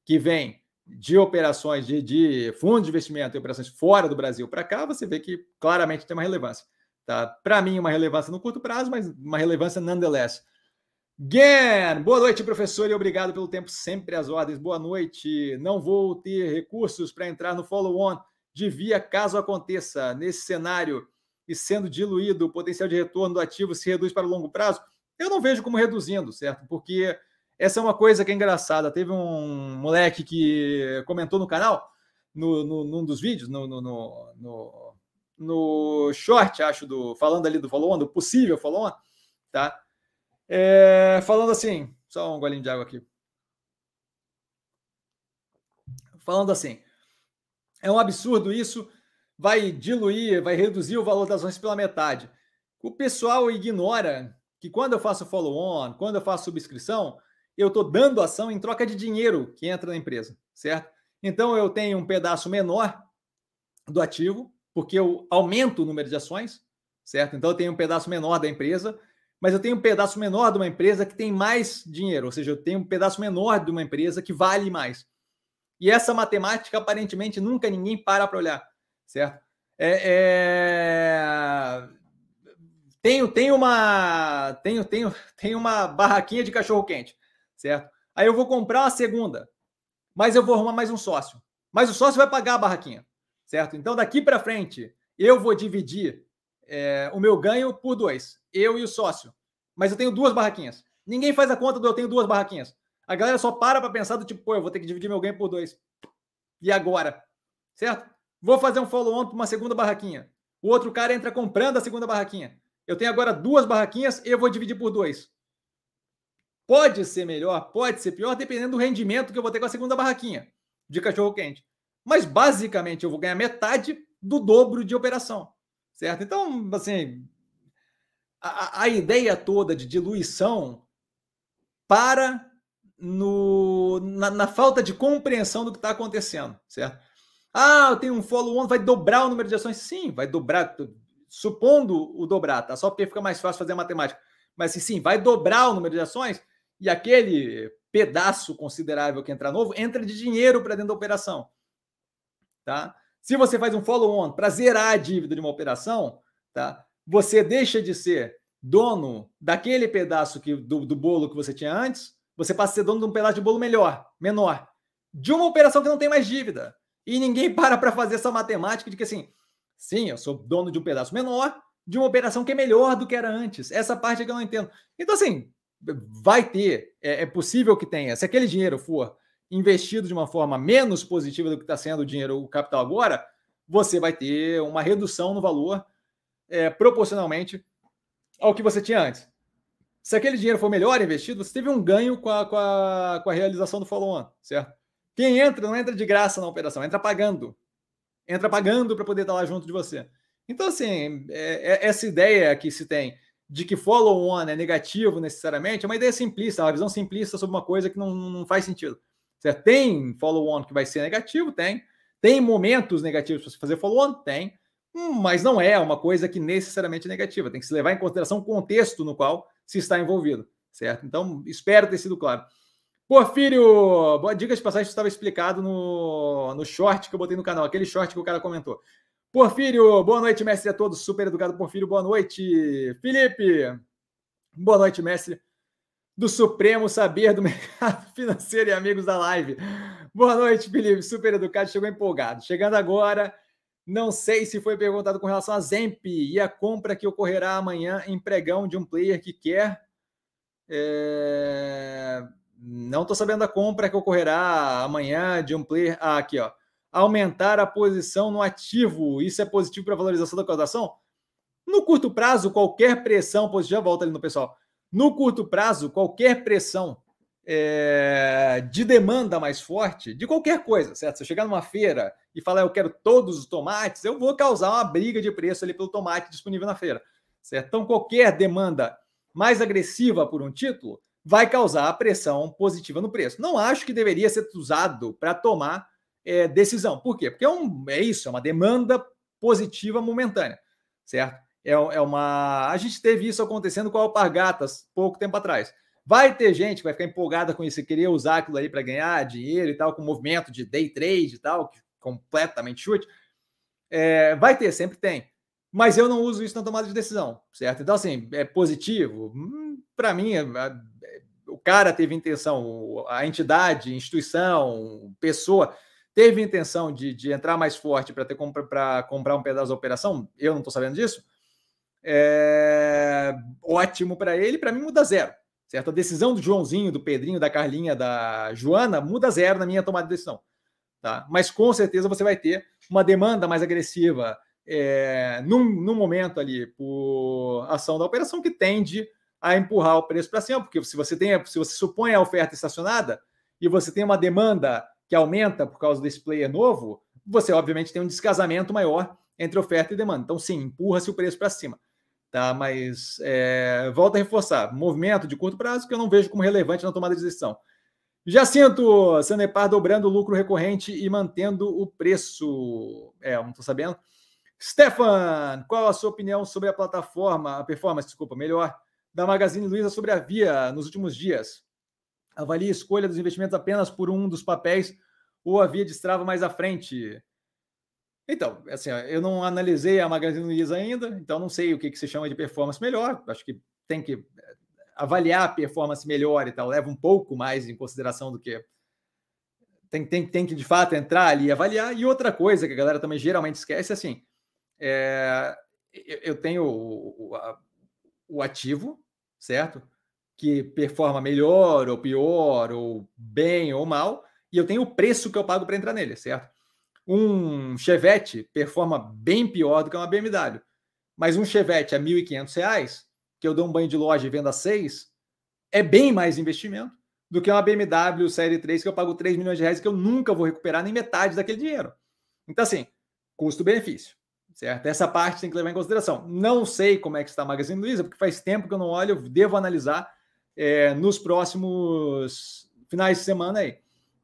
que vem de operações de, de fundo de investimento e operações fora do Brasil para cá, você vê que claramente tem uma relevância. Tá? Para mim, uma relevância no curto prazo, mas uma relevância nonetheless. Gen, boa noite, professor, e obrigado pelo tempo sempre às ordens. Boa noite. Não vou ter recursos para entrar no follow-on. Devia, caso aconteça, nesse cenário e sendo diluído, o potencial de retorno do ativo se reduz para o longo prazo. Eu não vejo como reduzindo, certo? Porque essa é uma coisa que é engraçada. Teve um moleque que comentou no canal, no, no, num dos vídeos, no, no, no, no short, acho, do falando ali do follow-on, do possível follow-on, tá? É, falando assim, só um golinho de água aqui. Falando assim, é um absurdo isso, vai diluir, vai reduzir o valor das ações pela metade. O pessoal ignora que quando eu faço follow-on, quando eu faço subscrição, eu estou dando ação em troca de dinheiro que entra na empresa, certo? Então eu tenho um pedaço menor do ativo, porque eu aumento o número de ações, certo? Então eu tenho um pedaço menor da empresa mas eu tenho um pedaço menor de uma empresa que tem mais dinheiro, ou seja, eu tenho um pedaço menor de uma empresa que vale mais. E essa matemática, aparentemente, nunca ninguém para para olhar, certo? É, é... Tenho, tenho, uma, tenho, tenho, tenho uma barraquinha de cachorro-quente, certo? Aí eu vou comprar uma segunda, mas eu vou arrumar mais um sócio. Mas o sócio vai pagar a barraquinha, certo? Então, daqui para frente, eu vou dividir é, o meu ganho por dois eu e o sócio. Mas eu tenho duas barraquinhas. Ninguém faz a conta do eu tenho duas barraquinhas. A galera só para para pensar do tipo, pô, eu vou ter que dividir meu ganho por dois. E agora? Certo? Vou fazer um follow-on para uma segunda barraquinha. O outro cara entra comprando a segunda barraquinha. Eu tenho agora duas barraquinhas e eu vou dividir por dois. Pode ser melhor, pode ser pior, dependendo do rendimento que eu vou ter com a segunda barraquinha de cachorro quente. Mas basicamente eu vou ganhar metade do dobro de operação. Certo? Então, assim, a, a ideia toda de diluição para no, na, na, falta de compreensão do que está acontecendo, certo? Ah, eu tenho um follow-on, vai dobrar o número de ações? Sim, vai dobrar, supondo o dobrar, tá? Só porque fica mais fácil fazer a matemática. Mas sim, vai dobrar o número de ações e aquele pedaço considerável que entra novo entra de dinheiro para dentro da operação, tá? Se você faz um follow-on para zerar a dívida de uma operação, tá? você deixa de ser dono daquele pedaço que, do, do bolo que você tinha antes, você passa a ser dono de um pedaço de bolo melhor, menor, de uma operação que não tem mais dívida. E ninguém para para fazer essa matemática de que assim, sim, eu sou dono de um pedaço menor de uma operação que é melhor do que era antes. Essa parte é que eu não entendo. Então, assim, vai ter, é, é possível que tenha. Se aquele dinheiro for investido de uma forma menos positiva do que está sendo o dinheiro, o capital agora, você vai ter uma redução no valor é, proporcionalmente ao que você tinha antes. Se aquele dinheiro for melhor investido, você teve um ganho com a, com a, com a realização do follow-on, certo? Quem entra, não entra de graça na operação, entra pagando. Entra pagando para poder estar lá junto de você. Então, assim, é, é, essa ideia que se tem de que follow-on é negativo necessariamente é uma ideia simplista, uma visão simplista sobre uma coisa que não, não faz sentido. Certo? Tem follow-on que vai ser negativo? Tem. Tem momentos negativos para se fazer follow-on? Tem. Hum, mas não é uma coisa que necessariamente é negativa. Tem que se levar em consideração o contexto no qual se está envolvido. Certo? Então, espero ter sido claro. Porfírio, boa dica de passagem, estava explicado no, no short que eu botei no canal, aquele short que o cara comentou. Porfírio, boa noite, mestre a todos. Super educado, Porfírio, boa noite. Felipe, boa noite, mestre do Supremo Saber do Mercado Financeiro e amigos da live. Boa noite, Felipe. Super educado, chegou empolgado. Chegando agora, não sei se foi perguntado com relação a Zemp e a compra que ocorrerá amanhã em pregão de um player que quer. É... Não estou sabendo a compra que ocorrerá amanhã de um player. Ah, aqui, ó. Aumentar a posição no ativo. Isso é positivo para a valorização da cotação? No curto prazo, qualquer pressão positiva, volta ali no pessoal no curto prazo, qualquer pressão é, de demanda mais forte, de qualquer coisa, certo? Se eu chegar numa feira e falar eu quero todos os tomates, eu vou causar uma briga de preço ali pelo tomate disponível na feira, certo? Então, qualquer demanda mais agressiva por um título vai causar pressão positiva no preço. Não acho que deveria ser usado para tomar é, decisão. Por quê? Porque é, um, é isso, é uma demanda positiva momentânea, certo? É, é uma. A gente teve isso acontecendo com a Alpargatas pouco tempo atrás. Vai ter gente que vai ficar empolgada com isso querer usar aquilo aí para ganhar dinheiro e tal, com movimento de day trade e tal, que completamente chute. É, vai ter, sempre tem. Mas eu não uso isso na tomada de decisão, certo? Então, assim, é positivo. Hum, para mim, é, é, o cara teve intenção, a entidade, instituição, pessoa teve intenção de, de entrar mais forte para compra, comprar um pedaço da operação. Eu não estou sabendo disso é ótimo para ele, para mim muda zero. Certo? A decisão do Joãozinho, do Pedrinho, da Carlinha, da Joana muda zero na minha tomada de decisão. Tá? Mas com certeza você vai ter uma demanda mais agressiva é, num, num momento ali por ação da operação que tende a empurrar o preço para cima, porque se você tem, se você supõe a oferta estacionada e você tem uma demanda que aumenta por causa desse player novo, você obviamente tem um descasamento maior entre oferta e demanda. Então, sim, empurra-se o preço para cima tá? Mas é, volta a reforçar, movimento de curto prazo que eu não vejo como relevante na tomada de decisão. Jacinto, Sanepar dobrando o lucro recorrente e mantendo o preço. É, não estou sabendo. Stefan, qual a sua opinião sobre a plataforma, a performance, desculpa, melhor, da Magazine Luiza sobre a Via nos últimos dias? Avalie a escolha dos investimentos apenas por um dos papéis ou a Via destrava mais à frente? Então, assim, eu não analisei a Magazine Luiza ainda, então não sei o que, que se chama de performance melhor. Acho que tem que eh, avaliar a performance melhor e tal, leva um pouco mais em consideração do que. Tem, tem, tem que de fato entrar ali e avaliar. E outra coisa que a galera também geralmente esquece, assim, é, eu tenho o, o, o ativo, certo? Que performa melhor ou pior, ou bem ou mal, e eu tenho o preço que eu pago para entrar nele, certo? Um Chevette performa bem pior do que uma BMW. Mas um Chevette a R$ 1.500, que eu dou um banho de loja e vendo a 6, é bem mais investimento do que uma BMW Série 3 que eu pago 3 milhões de reais que eu nunca vou recuperar nem metade daquele dinheiro. Então, assim, custo-benefício, certo? Essa parte tem que levar em consideração. Não sei como é que está a Magazine Luiza, porque faz tempo que eu não olho, eu devo analisar é, nos próximos finais de semana aí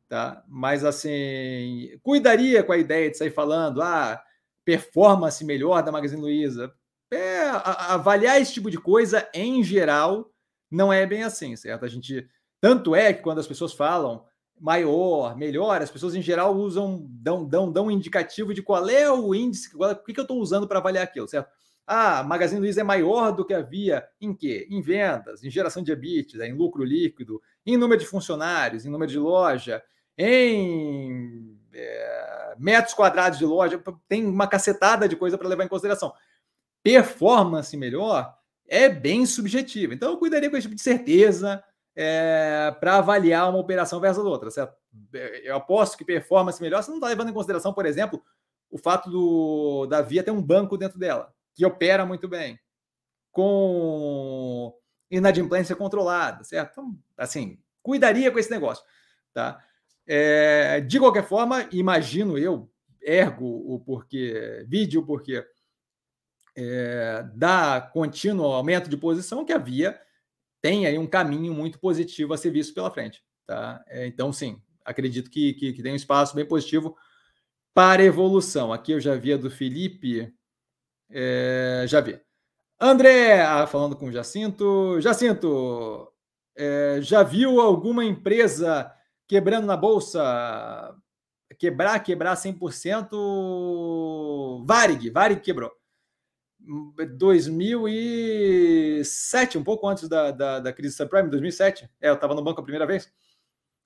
tá? Mas assim, cuidaria com a ideia de sair falando, ah, performance melhor da Magazine Luiza. É, avaliar esse tipo de coisa em geral não é bem assim, certo? A gente tanto é que quando as pessoas falam maior, melhor, as pessoas em geral usam, dão, dão, dão um indicativo de qual é o índice, qual, o que, que eu estou usando para avaliar aquilo, certo? Ah, Magazine Luiza é maior do que havia em quê? Em vendas, em geração de EBITDA, em lucro líquido, em número de funcionários, em número de loja, em é, metros quadrados de loja, tem uma cacetada de coisa para levar em consideração. performance melhor é bem subjetiva. Então, eu cuidaria com esse tipo de certeza é, para avaliar uma operação versus outra. Certo? Eu aposto que performance melhor, você não está levando em consideração, por exemplo, o fato do, da Via ter um banco dentro dela, que opera muito bem, com inadimplência controlada, certo? Então, assim, cuidaria com esse negócio, tá? É, de qualquer forma, imagino eu, ergo o porquê, vídeo porque é, da contínuo aumento de posição que havia, tem aí um caminho muito positivo a ser visto pela frente. Tá? É, então, sim, acredito que, que, que, tem um espaço bem positivo para evolução. Aqui eu já vi do Felipe, é, já vi. André, ah, falando com Jacinto. Jacinto, é, já viu alguma empresa quebrando na bolsa? Quebrar, quebrar 100%? Varig, Varig quebrou. 2007, um pouco antes da, da, da crise subprime, 2007. É, eu estava no banco a primeira vez.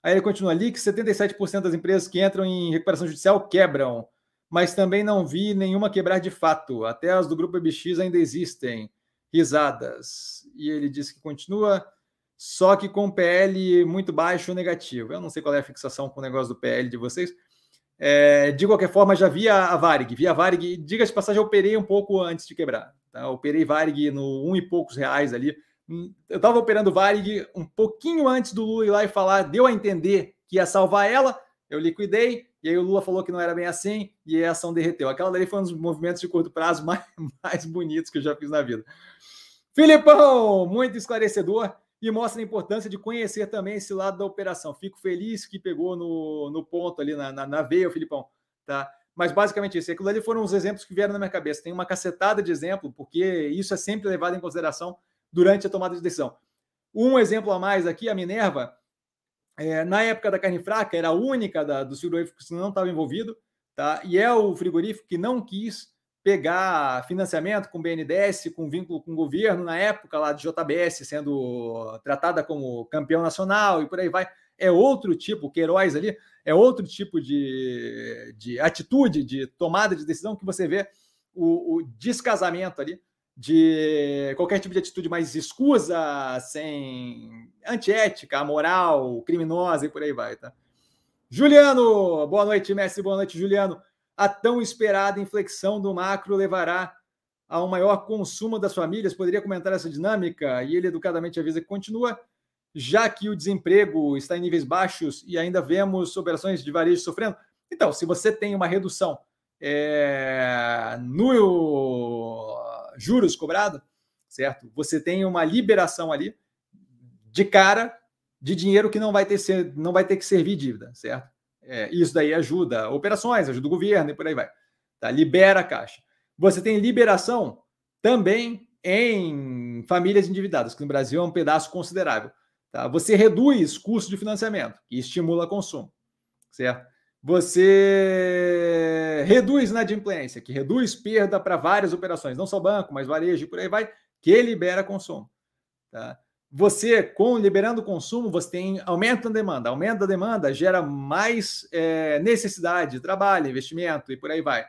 Aí ele continua ali que 77% das empresas que entram em recuperação judicial quebram, mas também não vi nenhuma quebrar de fato. Até as do grupo EBX ainda existem. Risadas. E ele diz que continua, só que com PL muito baixo negativo. Eu não sei qual é a fixação com o negócio do PL de vocês, é, de qualquer forma, já vi a, Varig. Vi a Varig, diga-se de passagem, eu operei um pouco antes de quebrar. Tá? Eu operei Varig no um e poucos reais ali. Eu estava operando Varig um pouquinho antes do Lula ir lá e falar, deu a entender que ia salvar ela. Eu liquidei, e aí o Lula falou que não era bem assim, e a ação derreteu. Aquela dali foi um dos movimentos de curto prazo mais, mais bonitos que eu já fiz na vida. Filipão, muito esclarecedor e mostra a importância de conhecer também esse lado da operação. Fico feliz que pegou no, no ponto ali, na, na, na veia, Filipão, tá? Mas basicamente isso. Aquilo ali foram os exemplos que vieram na minha cabeça. Tem uma cacetada de exemplo, porque isso é sempre levado em consideração durante a tomada de decisão. Um exemplo a mais aqui, a Minerva, é, na época da carne fraca, era a única da, do frigorífico que não estava envolvido, tá? E é o frigorífico que não quis pegar financiamento com BNDES, com vínculo com o governo, na época lá de JBS sendo tratada como campeão nacional e por aí vai. É outro tipo, Queiroz ali, é outro tipo de, de atitude, de tomada de decisão que você vê o, o descasamento ali de qualquer tipo de atitude mais escusa, sem antiética, amoral, criminosa e por aí vai, tá? Juliano, boa noite, mestre, boa noite, Juliano a tão esperada inflexão do macro levará a um maior consumo das famílias? Poderia comentar essa dinâmica? E ele educadamente avisa que continua, já que o desemprego está em níveis baixos e ainda vemos operações de varejo sofrendo. Então, se você tem uma redução é, no juros cobrado, certo? Você tem uma liberação ali de cara de dinheiro que não vai ter, não vai ter que servir dívida, certo? É, isso daí ajuda operações, ajuda o governo e por aí vai. Tá? Libera a caixa. Você tem liberação também em famílias endividadas, que no Brasil é um pedaço considerável. Tá? Você reduz custo de financiamento, que estimula consumo, certo? Você reduz inadimplência, que reduz perda para várias operações, não só banco, mas varejo e por aí vai, que libera consumo. Tá? Você, com liberando o consumo, você tem aumento da demanda. Aumento da demanda gera mais é, necessidade de trabalho, investimento e por aí vai.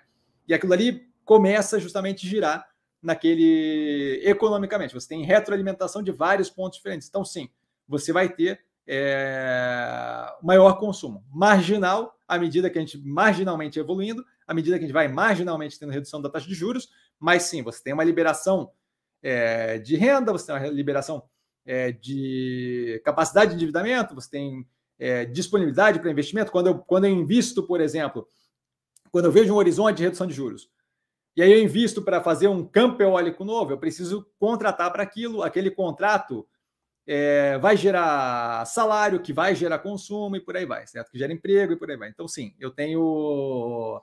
E aquilo ali começa justamente a girar naquele economicamente. Você tem retroalimentação de vários pontos diferentes. Então, sim, você vai ter é, maior consumo marginal à medida que a gente marginalmente evoluindo, à medida que a gente vai marginalmente tendo redução da taxa de juros, mas sim, você tem uma liberação é, de renda, você tem uma liberação é, de capacidade de endividamento, você tem é, disponibilidade para investimento. Quando eu, quando eu invisto, por exemplo, quando eu vejo um horizonte de redução de juros, e aí eu invisto para fazer um campo eólico novo, eu preciso contratar para aquilo, aquele contrato é, vai gerar salário, que vai gerar consumo e por aí vai, certo? Que gera emprego e por aí vai. Então, sim, eu tenho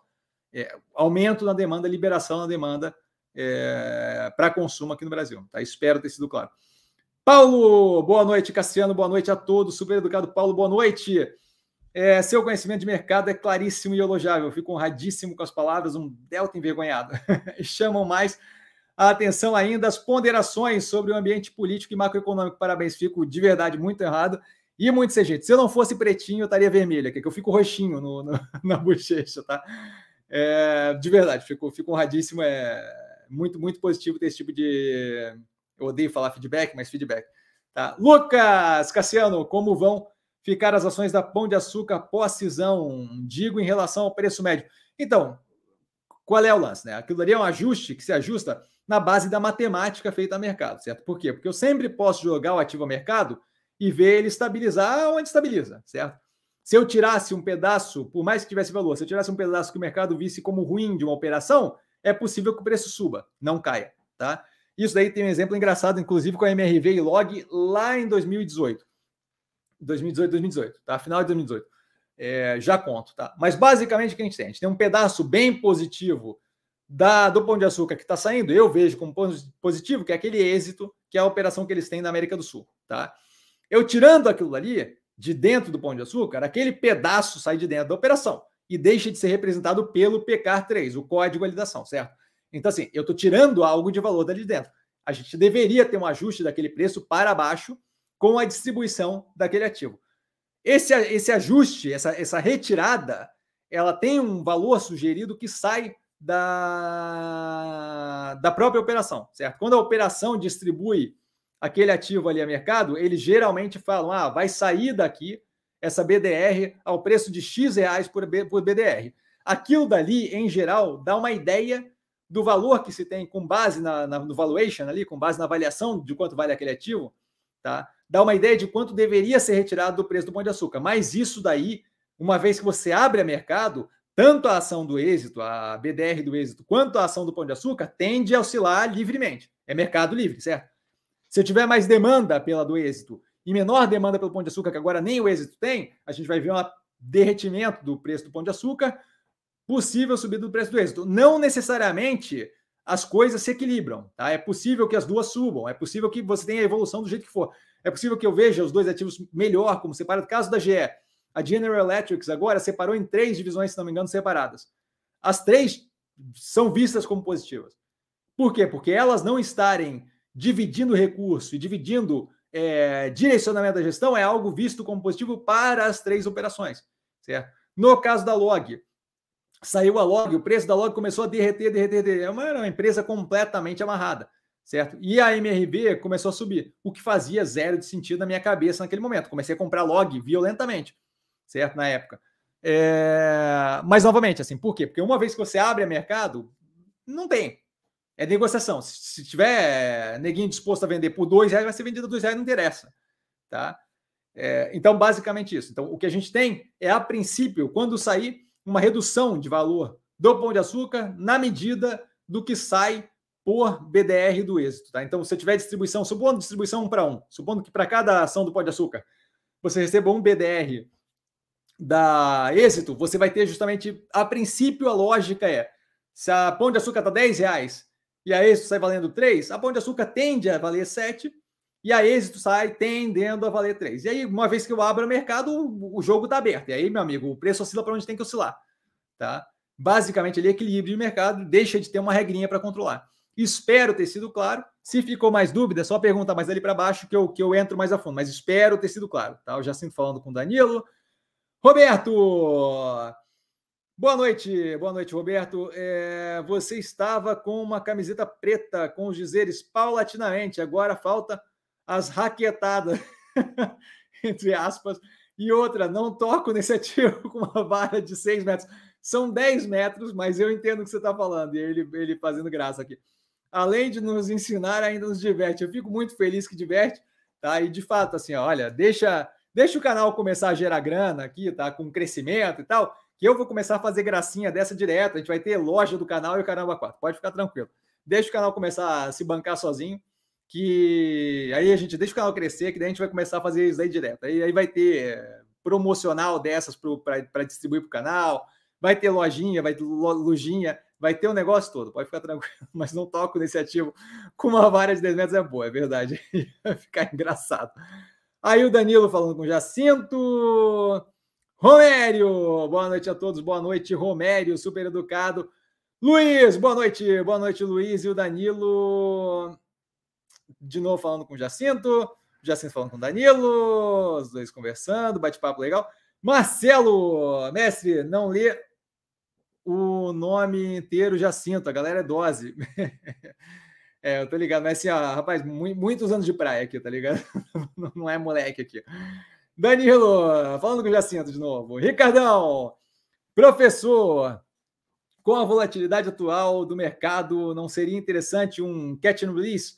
é, aumento na demanda, liberação na demanda é, para consumo aqui no Brasil. Tá? Espero ter sido claro. Paulo, boa noite, Cassiano, boa noite a todos. Super educado, Paulo, boa noite. É, seu conhecimento de mercado é claríssimo e elogiável. Fico honradíssimo com as palavras, um delta envergonhado. Chamam mais a atenção ainda as ponderações sobre o ambiente político e macroeconômico. Parabéns, fico de verdade muito errado e muito sem jeito. Se eu não fosse pretinho, eu estaria vermelho, que eu fico roxinho no, no, na bochecha, tá? É, de verdade, fico, fico honradíssimo. É, muito, muito positivo ter esse tipo de. Eu odeio falar feedback, mas feedback. Tá? Lucas Cassiano, como vão ficar as ações da Pão de Açúcar pós-cisão? Digo em relação ao preço médio. Então, qual é o lance? Né? Aquilo ali é um ajuste que se ajusta na base da matemática feita a mercado, certo? Por quê? Porque eu sempre posso jogar o ativo a mercado e ver ele estabilizar onde estabiliza, certo? Se eu tirasse um pedaço, por mais que tivesse valor, se eu tirasse um pedaço que o mercado visse como ruim de uma operação, é possível que o preço suba, não caia, tá? Isso daí tem um exemplo engraçado, inclusive com a MRV e Log lá em 2018. 2018, 2018, tá? Final de 2018. É, já conto, tá? Mas basicamente o que a gente tem? A gente tem um pedaço bem positivo da, do Pão de Açúcar que está saindo, eu vejo como positivo, que é aquele êxito, que é a operação que eles têm na América do Sul, tá? Eu tirando aquilo ali, de dentro do Pão de Açúcar, aquele pedaço sai de dentro da operação e deixa de ser representado pelo PECAR 3, o código de validação, certo? Então, assim, eu estou tirando algo de valor dali de dentro. A gente deveria ter um ajuste daquele preço para baixo com a distribuição daquele ativo. Esse, esse ajuste, essa, essa retirada, ela tem um valor sugerido que sai da, da própria operação, certo? Quando a operação distribui aquele ativo ali a mercado, eles geralmente falam: ah, vai sair daqui essa BDR ao preço de X reais por, por BDR. Aquilo dali, em geral, dá uma ideia do valor que se tem com base na, na, no valuation ali, com base na avaliação de quanto vale aquele ativo, tá? Dá uma ideia de quanto deveria ser retirado do preço do pão de açúcar. Mas isso daí, uma vez que você abre a mercado, tanto a ação do êxito, a BDR do êxito, quanto a ação do pão de açúcar, tende a oscilar livremente. É mercado livre, certo? Se eu tiver mais demanda pela do êxito e menor demanda pelo pão de açúcar, que agora nem o êxito tem, a gente vai ver um derretimento do preço do pão de açúcar, possível subida do preço do êxito. Não necessariamente as coisas se equilibram, tá? É possível que as duas subam, é possível que você tenha a evolução do jeito que for. É possível que eu veja os dois ativos melhor, como separado. Caso da GE, a General Electric agora separou em três divisões, se não me engano, separadas. As três são vistas como positivas. Por quê? Porque elas não estarem dividindo recurso e dividindo é, direcionamento da gestão é algo visto como positivo para as três operações, certo? No caso da Log, saiu a Log, o preço da Log começou a derreter, derreter, derreter. É uma, uma empresa completamente amarrada, certo? E a MRB começou a subir, o que fazia zero de sentido na minha cabeça naquele momento. Comecei a comprar Log violentamente, certo? Na época. É... Mas, novamente, assim, por quê? Porque uma vez que você abre mercado, não tem é negociação. Se, tiver neguinho disposto a vender por dois reais, vai ser vendido por dois reais, não interessa. Tá? É, então, basicamente isso. Então, o que a gente tem é, a princípio, quando sair, uma redução de valor do pão de açúcar na medida do que sai por BDR do êxito. Tá? Então, se tiver distribuição, supondo distribuição um para um, supondo que para cada ação do pão de açúcar você receba um BDR da êxito, você vai ter justamente, a princípio, a lógica é: se a pão de açúcar está 10 reais e a êxito sai valendo 3, a Pão de Açúcar tende a valer 7 e a êxito sai tendendo a valer 3. E aí, uma vez que eu abro o mercado, o jogo está aberto. E aí, meu amigo, o preço oscila para onde tem que oscilar. Tá? Basicamente, ele equilíbrio de mercado, deixa de ter uma regrinha para controlar. Espero ter sido claro. Se ficou mais dúvida, é só pergunta mais ali para baixo que eu, que eu entro mais a fundo. Mas espero ter sido claro. Tá? Eu já sinto falando com o Danilo. Roberto, Boa noite, boa noite, Roberto. É, você estava com uma camiseta preta com os dizeres paulatinamente, agora falta as raquetadas, entre aspas, e outra, não toco nesse ativo com uma vara de 6 metros. São 10 metros, mas eu entendo o que você está falando, e ele, ele fazendo graça aqui. Além de nos ensinar, ainda nos diverte. Eu fico muito feliz que diverte, tá? E de fato, assim, olha, deixa, deixa o canal começar a gerar grana aqui, tá? Com crescimento e tal que eu vou começar a fazer gracinha dessa direto. A gente vai ter loja do canal e o Caramba 4. Pode ficar tranquilo. Deixa o canal começar a se bancar sozinho, que aí a gente deixa o canal crescer, que daí a gente vai começar a fazer isso aí direto. Aí, aí vai ter eh, promocional dessas para distribuir para o canal, vai ter lojinha, vai ter lojinha, vai ter o um negócio todo. Pode ficar tranquilo, mas não toco nesse ativo com uma vara de 10 metros é boa, é verdade. Vai ficar engraçado. Aí o Danilo falando com Jacinto. Romério, boa noite a todos, boa noite, Romério, super educado. Luiz, boa noite, boa noite, Luiz e o Danilo. De novo falando com o Jacinto, Jacinto falando com o Danilo, os dois conversando, bate-papo legal. Marcelo, mestre, não lê o nome inteiro Jacinto, a galera é dose. é, eu tô ligado, mas assim, ó, rapaz, muitos anos de praia aqui, tá ligado? Não é moleque aqui. Danilo, falando com o Jacinto de novo. Ricardão, professor, com a volatilidade atual do mercado, não seria interessante um catch and release?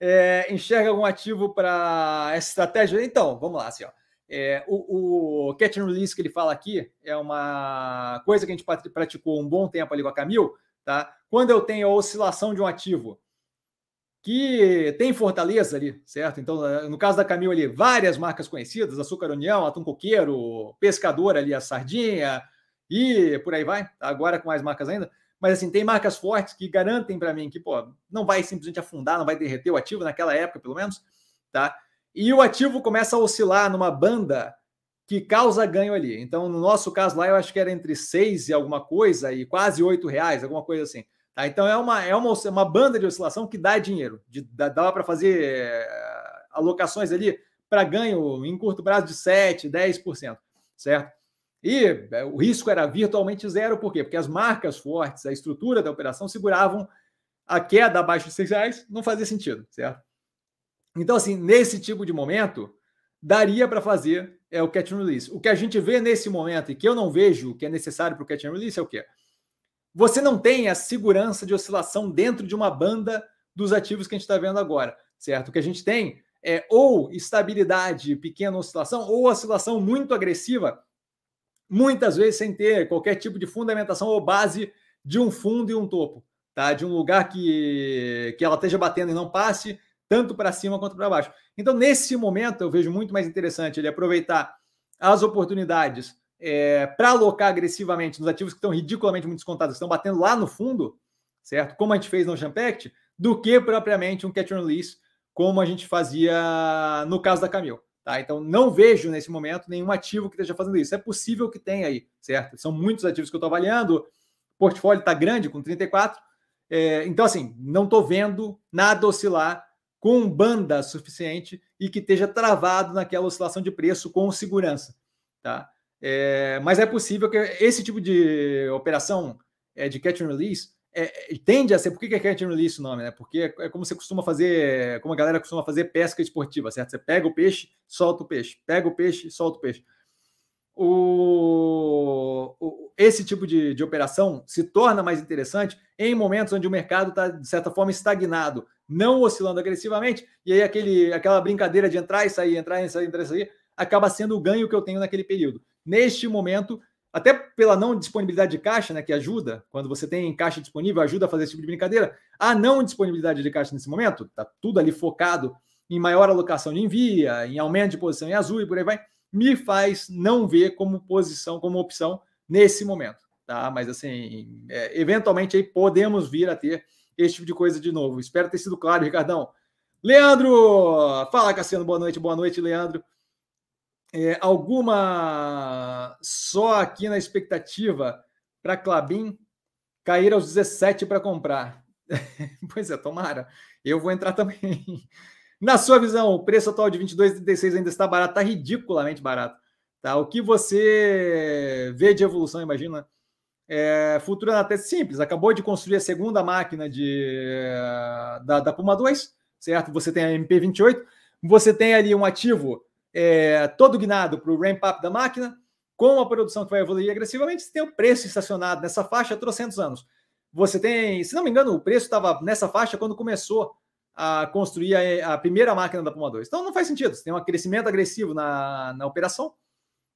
É, enxerga algum ativo para essa estratégia? Então, vamos lá, assim, ó. É, o, o catch and release que ele fala aqui é uma coisa que a gente praticou um bom tempo ali com a Camil, tá? Quando eu tenho a oscilação de um ativo que tem fortaleza ali, certo? Então, no caso da Camil ali, várias marcas conhecidas, Açúcar União, Atum Coqueiro, Pescador ali, a Sardinha e por aí vai, tá? agora com mais marcas ainda. Mas assim, tem marcas fortes que garantem para mim que, pô, não vai simplesmente afundar, não vai derreter o ativo naquela época, pelo menos, tá? e o ativo começa a oscilar numa banda que causa ganho ali. Então, no nosso caso lá, eu acho que era entre seis e alguma coisa e quase oito reais, alguma coisa assim. Tá? Então, é uma, é uma, uma banda de oscilação que dá dinheiro. De, dá, dá para fazer é, alocações ali para ganho em curto prazo de 7%, 10%, certo? E é, o risco era virtualmente zero, por quê? Porque as marcas fortes, a estrutura da operação seguravam a queda abaixo de 6 reais, não fazia sentido, certo? Então, assim, nesse tipo de momento, daria para fazer é, o catch and release. O que a gente vê nesse momento e que eu não vejo que é necessário para o catch and release é o quê? Você não tem a segurança de oscilação dentro de uma banda dos ativos que a gente está vendo agora, certo? O que a gente tem é ou estabilidade, pequena oscilação, ou oscilação muito agressiva, muitas vezes sem ter qualquer tipo de fundamentação ou base de um fundo e um topo, tá? De um lugar que, que ela esteja batendo e não passe, tanto para cima quanto para baixo. Então, nesse momento, eu vejo muito mais interessante ele aproveitar as oportunidades é, para alocar agressivamente nos ativos que estão ridiculamente muito descontados, que estão batendo lá no fundo, certo? Como a gente fez no Champact, do que propriamente um catch and release, como a gente fazia no caso da Camil. Tá? Então, não vejo nesse momento nenhum ativo que esteja fazendo isso. É possível que tenha aí, certo? São muitos ativos que eu estou avaliando, o portfólio está grande, com 34. É, então, assim, não estou vendo nada oscilar com banda suficiente e que esteja travado naquela oscilação de preço com segurança. Tá? É, mas é possível que esse tipo de operação é, de catch and release é, é tende a ser. Por que é catch and release o nome? Né? Porque é, é como você costuma fazer, como a galera costuma fazer pesca esportiva, certo? Você pega o peixe, solta o peixe, pega o peixe, solta o peixe. O, o, esse tipo de, de operação se torna mais interessante em momentos onde o mercado está, de certa forma, estagnado não oscilando agressivamente, e aí aquele, aquela brincadeira de entrar e sair, entrar e sair, entrar e sair, acaba sendo o ganho que eu tenho naquele período. Neste momento, até pela não disponibilidade de caixa, né, que ajuda, quando você tem caixa disponível, ajuda a fazer esse tipo de brincadeira, a não disponibilidade de caixa nesse momento, tá tudo ali focado em maior alocação de envia, em aumento de posição em azul e por aí vai, me faz não ver como posição, como opção nesse momento, tá? Mas assim, é, eventualmente aí podemos vir a ter esse tipo de coisa de novo. Espero ter sido claro, Ricardão. Leandro! Fala, Cassiano. Boa noite, boa noite, Leandro. É, alguma só aqui na expectativa para Clabin cair aos 17 para comprar? pois é, tomara. Eu vou entrar também. Na sua visão, o preço atual de 22,36 ainda está barato, está ridiculamente barato. Tá? O que você vê de evolução, imagina, é, Futura tese simples, acabou de construir a segunda máquina de, da, da Puma 2, certo? Você tem a MP28, você tem ali um ativo é, todo guinado para o ramp-up da máquina, com a produção que vai evoluir agressivamente, você tem o preço estacionado nessa faixa há trocentos anos. Você tem, se não me engano, o preço estava nessa faixa quando começou a construir a, a, primeira máquina da Puma 2. Então não faz sentido, você tem um crescimento agressivo na, na operação,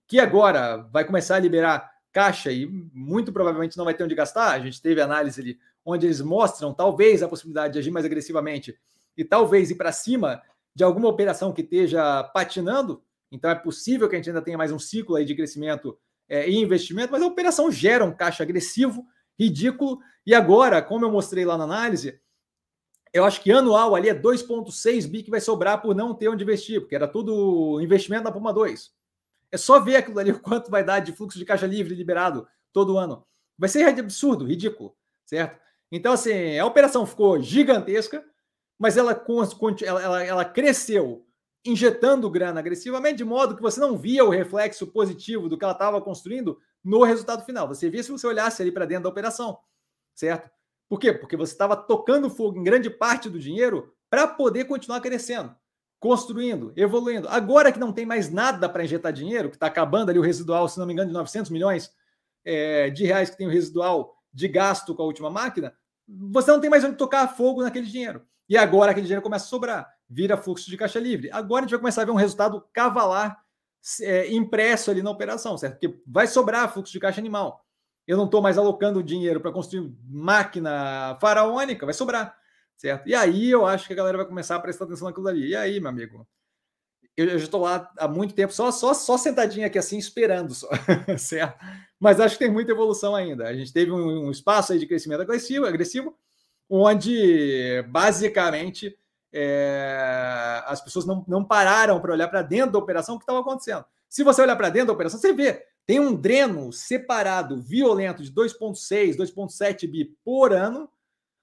que agora vai começar a liberar caixa e muito provavelmente não vai ter onde gastar. A gente teve análise ali onde eles mostram talvez a possibilidade de agir mais agressivamente e talvez ir para cima de alguma operação que esteja patinando. Então é possível que a gente ainda tenha mais um ciclo aí de crescimento é, e investimento, mas a operação gera um caixa agressivo, ridículo. E agora, como eu mostrei lá na análise, eu acho que anual ali é 2,6 bi que vai sobrar por não ter onde investir, porque era tudo investimento na Puma 2. É só ver aquilo ali, o quanto vai dar de fluxo de caixa livre liberado todo ano. Vai ser absurdo, ridículo, certo? Então, assim, a operação ficou gigantesca, mas ela, ela, ela cresceu injetando grana agressivamente, de modo que você não via o reflexo positivo do que ela estava construindo no resultado final. Você via se você olhasse ali para dentro da operação, certo? Por quê? Porque você estava tocando fogo em grande parte do dinheiro para poder continuar crescendo, construindo, evoluindo. Agora que não tem mais nada para injetar dinheiro, que está acabando ali o residual, se não me engano, de 900 milhões é, de reais que tem o residual de gasto com a última máquina, você não tem mais onde tocar fogo naquele dinheiro. E agora aquele dinheiro começa a sobrar, vira fluxo de caixa livre. Agora a gente vai começar a ver um resultado cavalar é, impresso ali na operação, certo? Porque vai sobrar fluxo de caixa animal. Eu não estou mais alocando dinheiro para construir máquina faraônica, vai sobrar, certo? E aí eu acho que a galera vai começar a prestar atenção naquilo ali. E aí, meu amigo? Eu, já estou lá há muito tempo, só, só, só sentadinho aqui assim, esperando só, certo? Mas acho que tem muita evolução ainda. A gente teve um, um espaço aí de crescimento agressivo, agressivo onde basicamente é, as pessoas não, não pararam para olhar para dentro da operação o que estava acontecendo. Se você olhar para dentro da operação, você vê, tem um dreno separado violento de 2,6, 2,7 bi por ano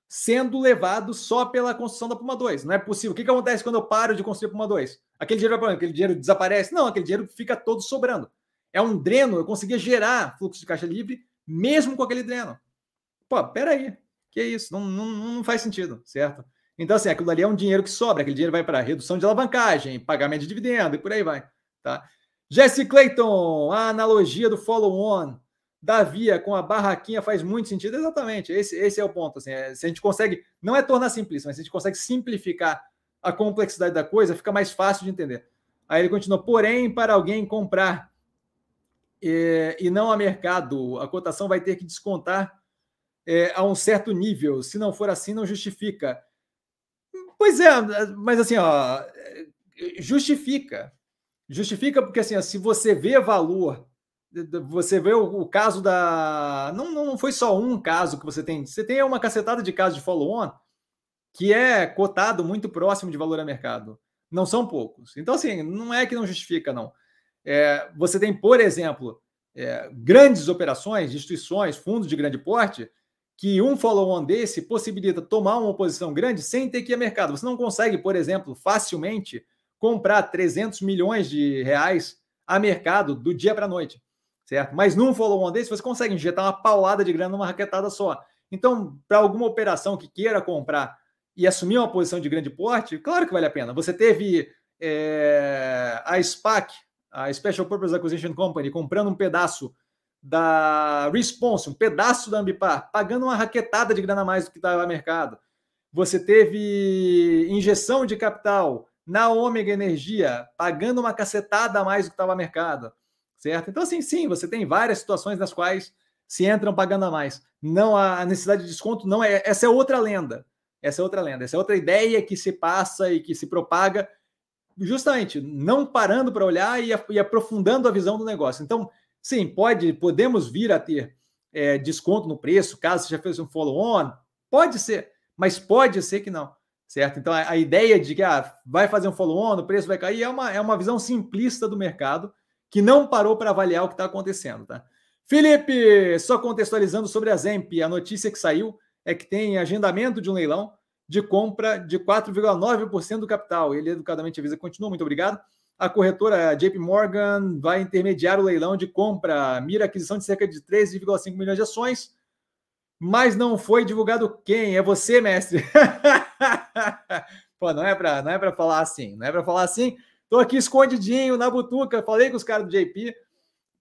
sendo levado só pela construção da Puma 2. Não é possível. O que, que acontece quando eu paro de construir a Puma 2? Aquele dinheiro vai para Aquele dinheiro desaparece? Não, aquele dinheiro fica todo sobrando. É um dreno, eu conseguia gerar fluxo de caixa livre mesmo com aquele dreno. Pô, peraí. Que isso? Não, não, não faz sentido, certo? Então, assim, aquilo ali é um dinheiro que sobra, aquele dinheiro vai para redução de alavancagem, pagamento de dividendo e por aí vai. Tá? Jesse Clayton, a analogia do follow-on da Via com a barraquinha faz muito sentido. Exatamente, esse, esse é o ponto. Assim, é, se a gente consegue, não é tornar simples, mas se a gente consegue simplificar a complexidade da coisa, fica mais fácil de entender. Aí ele continua, porém, para alguém comprar e, e não a mercado, a cotação vai ter que descontar é, a um certo nível. Se não for assim, não justifica. Pois é, mas assim, ó, justifica. Justifica porque assim, ó, se você vê valor, você vê o, o caso da. Não, não foi só um caso que você tem. Você tem uma cacetada de casos de follow-on que é cotado muito próximo de valor a mercado. Não são poucos. Então, assim, não é que não justifica, não. É, você tem, por exemplo, é, grandes operações, instituições, fundos de grande porte, que um follow-on desse possibilita tomar uma posição grande sem ter que ir a mercado. Você não consegue, por exemplo, facilmente comprar 300 milhões de reais a mercado do dia para a noite, certo? Mas num follow-on desse, você consegue injetar uma paulada de grana numa raquetada só. Então, para alguma operação que queira comprar e assumir uma posição de grande porte, claro que vale a pena. Você teve é, a SPAC, a Special Purpose Acquisition Company, comprando um pedaço da Response, um pedaço da Ambipar, pagando uma raquetada de grana a mais do que estava no mercado. Você teve injeção de capital na Ômega Energia, pagando uma cacetada a mais do que estava no mercado, certo? Então, assim, sim, você tem várias situações nas quais se entram pagando a mais. Não a necessidade de desconto, não é. Essa é outra lenda. Essa é outra lenda. Essa é outra ideia que se passa e que se propaga, justamente não parando para olhar e, e aprofundando a visão do negócio. Então, Sim, pode, podemos vir a ter é, desconto no preço, caso você já fez um follow-on, pode ser, mas pode ser que não, certo? Então a, a ideia de que ah, vai fazer um follow-on, o preço vai cair, é uma, é uma visão simplista do mercado que não parou para avaliar o que está acontecendo, tá? Felipe, só contextualizando sobre a Zemp, a notícia que saiu é que tem agendamento de um leilão de compra de 4,9% do capital. Ele educadamente avisa, continua, muito obrigado a corretora JP Morgan vai intermediar o leilão de compra, mira aquisição de cerca de 13,5 milhões de ações, mas não foi divulgado quem? É você, mestre. Pô, não é para não é para falar assim, não é para falar assim. Tô aqui escondidinho na butuca, falei com os caras do JP.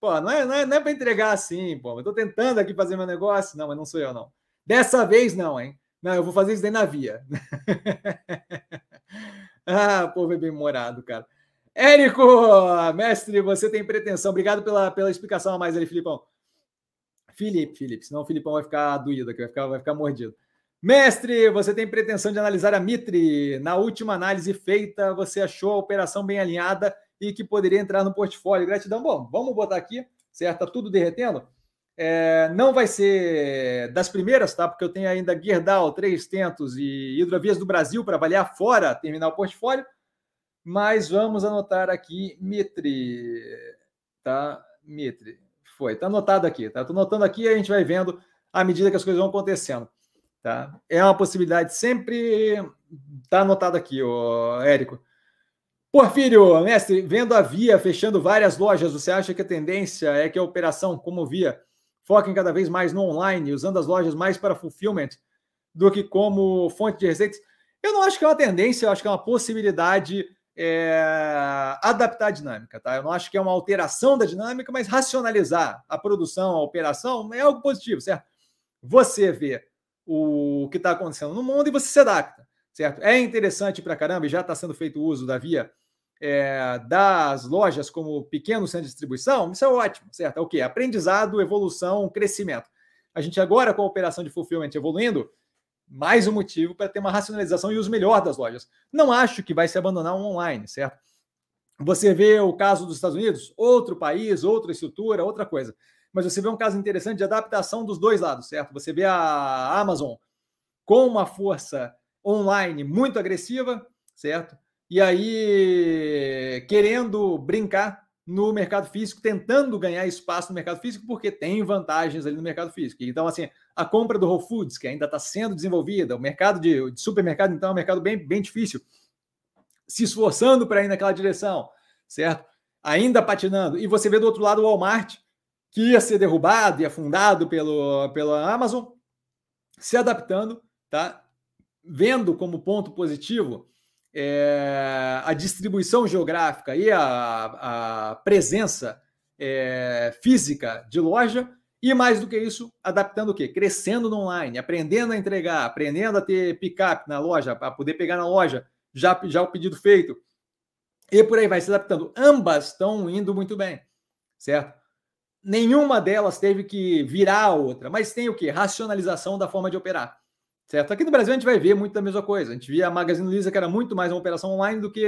Pô, não é, não é, não é para entregar assim, pô. Eu tô tentando aqui fazer meu negócio, não, mas não sou eu não. Dessa vez não, hein? Não, eu vou fazer isso daí na via. ah, povo é bem morado, cara. Érico, mestre, você tem pretensão. Obrigado pela, pela explicação a mais ali, Filipão. Felipe, Felipe, senão o Filipão vai ficar doído aqui, vai ficar, vai ficar mordido. Mestre, você tem pretensão de analisar a Mitre. Na última análise feita, você achou a operação bem alinhada e que poderia entrar no portfólio. Gratidão. Bom, vamos botar aqui, certo? Tá tudo derretendo. É, não vai ser das primeiras, tá? Porque eu tenho ainda Gerdau, Três Tentos e Hidrovias do Brasil para avaliar fora terminar o portfólio mas vamos anotar aqui Mitre, tá? Mitre, foi, tá anotado aqui, tá? Tô anotando aqui e a gente vai vendo à medida que as coisas vão acontecendo, tá? É uma possibilidade sempre, tá anotado aqui, o Érico. Porfírio, mestre, vendo a Via fechando várias lojas, você acha que a tendência é que a operação, como Via, foquem cada vez mais no online, usando as lojas mais para fulfillment do que como fonte de receitas? Eu não acho que é uma tendência, eu acho que é uma possibilidade é, adaptar a dinâmica, tá? Eu não acho que é uma alteração da dinâmica, mas racionalizar a produção, a operação é algo positivo, certo? Você vê o que está acontecendo no mundo e você se adapta certo? É interessante para caramba e já está sendo feito uso da via é, das lojas como pequeno centro de distribuição, isso é ótimo, certo? É o quê? Aprendizado, evolução, crescimento. A gente agora, com a operação de fulfillment evoluindo, mais um motivo para ter uma racionalização e uso melhor das lojas. Não acho que vai se abandonar o online, certo? Você vê o caso dos Estados Unidos, outro país, outra estrutura, outra coisa. Mas você vê um caso interessante de adaptação dos dois lados, certo? Você vê a Amazon com uma força online muito agressiva, certo? E aí querendo brincar no mercado físico, tentando ganhar espaço no mercado físico, porque tem vantagens ali no mercado físico. Então, assim, a compra do Whole Foods, que ainda está sendo desenvolvida, o mercado de, de, supermercado, então, é um mercado bem, bem difícil, se esforçando para ir naquela direção, certo? Ainda patinando. E você vê do outro lado o Walmart, que ia ser derrubado e afundado pelo, pela Amazon, se adaptando, tá? vendo como ponto positivo é, a distribuição geográfica e a, a presença é, física de loja, e mais do que isso, adaptando o quê? Crescendo no online, aprendendo a entregar, aprendendo a ter pick-up na loja, para poder pegar na loja já, já o pedido feito. E por aí vai se adaptando. Ambas estão indo muito bem, certo? Nenhuma delas teve que virar a outra, mas tem o quê? Racionalização da forma de operar. Certo? Aqui no Brasil a gente vai ver muito da mesma coisa. A gente via a Magazine Luiza que era muito mais uma operação online do que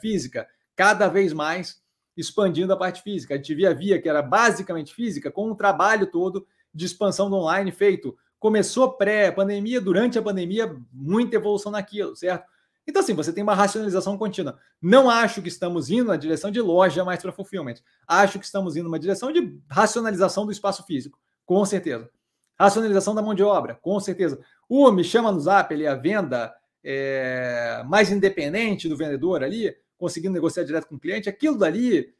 física, cada vez mais expandindo a parte física. A gente via a Via que era basicamente física, com um trabalho todo de expansão do online feito. Começou pré-pandemia, durante a pandemia, muita evolução naquilo, certo? Então, assim, você tem uma racionalização contínua. Não acho que estamos indo na direção de loja mais para fulfillment. Acho que estamos indo numa direção de racionalização do espaço físico, com certeza. Racionalização da mão de obra, com certeza. O me chama no zap ali a venda é, mais independente do vendedor ali, conseguindo negociar direto com o cliente, aquilo dali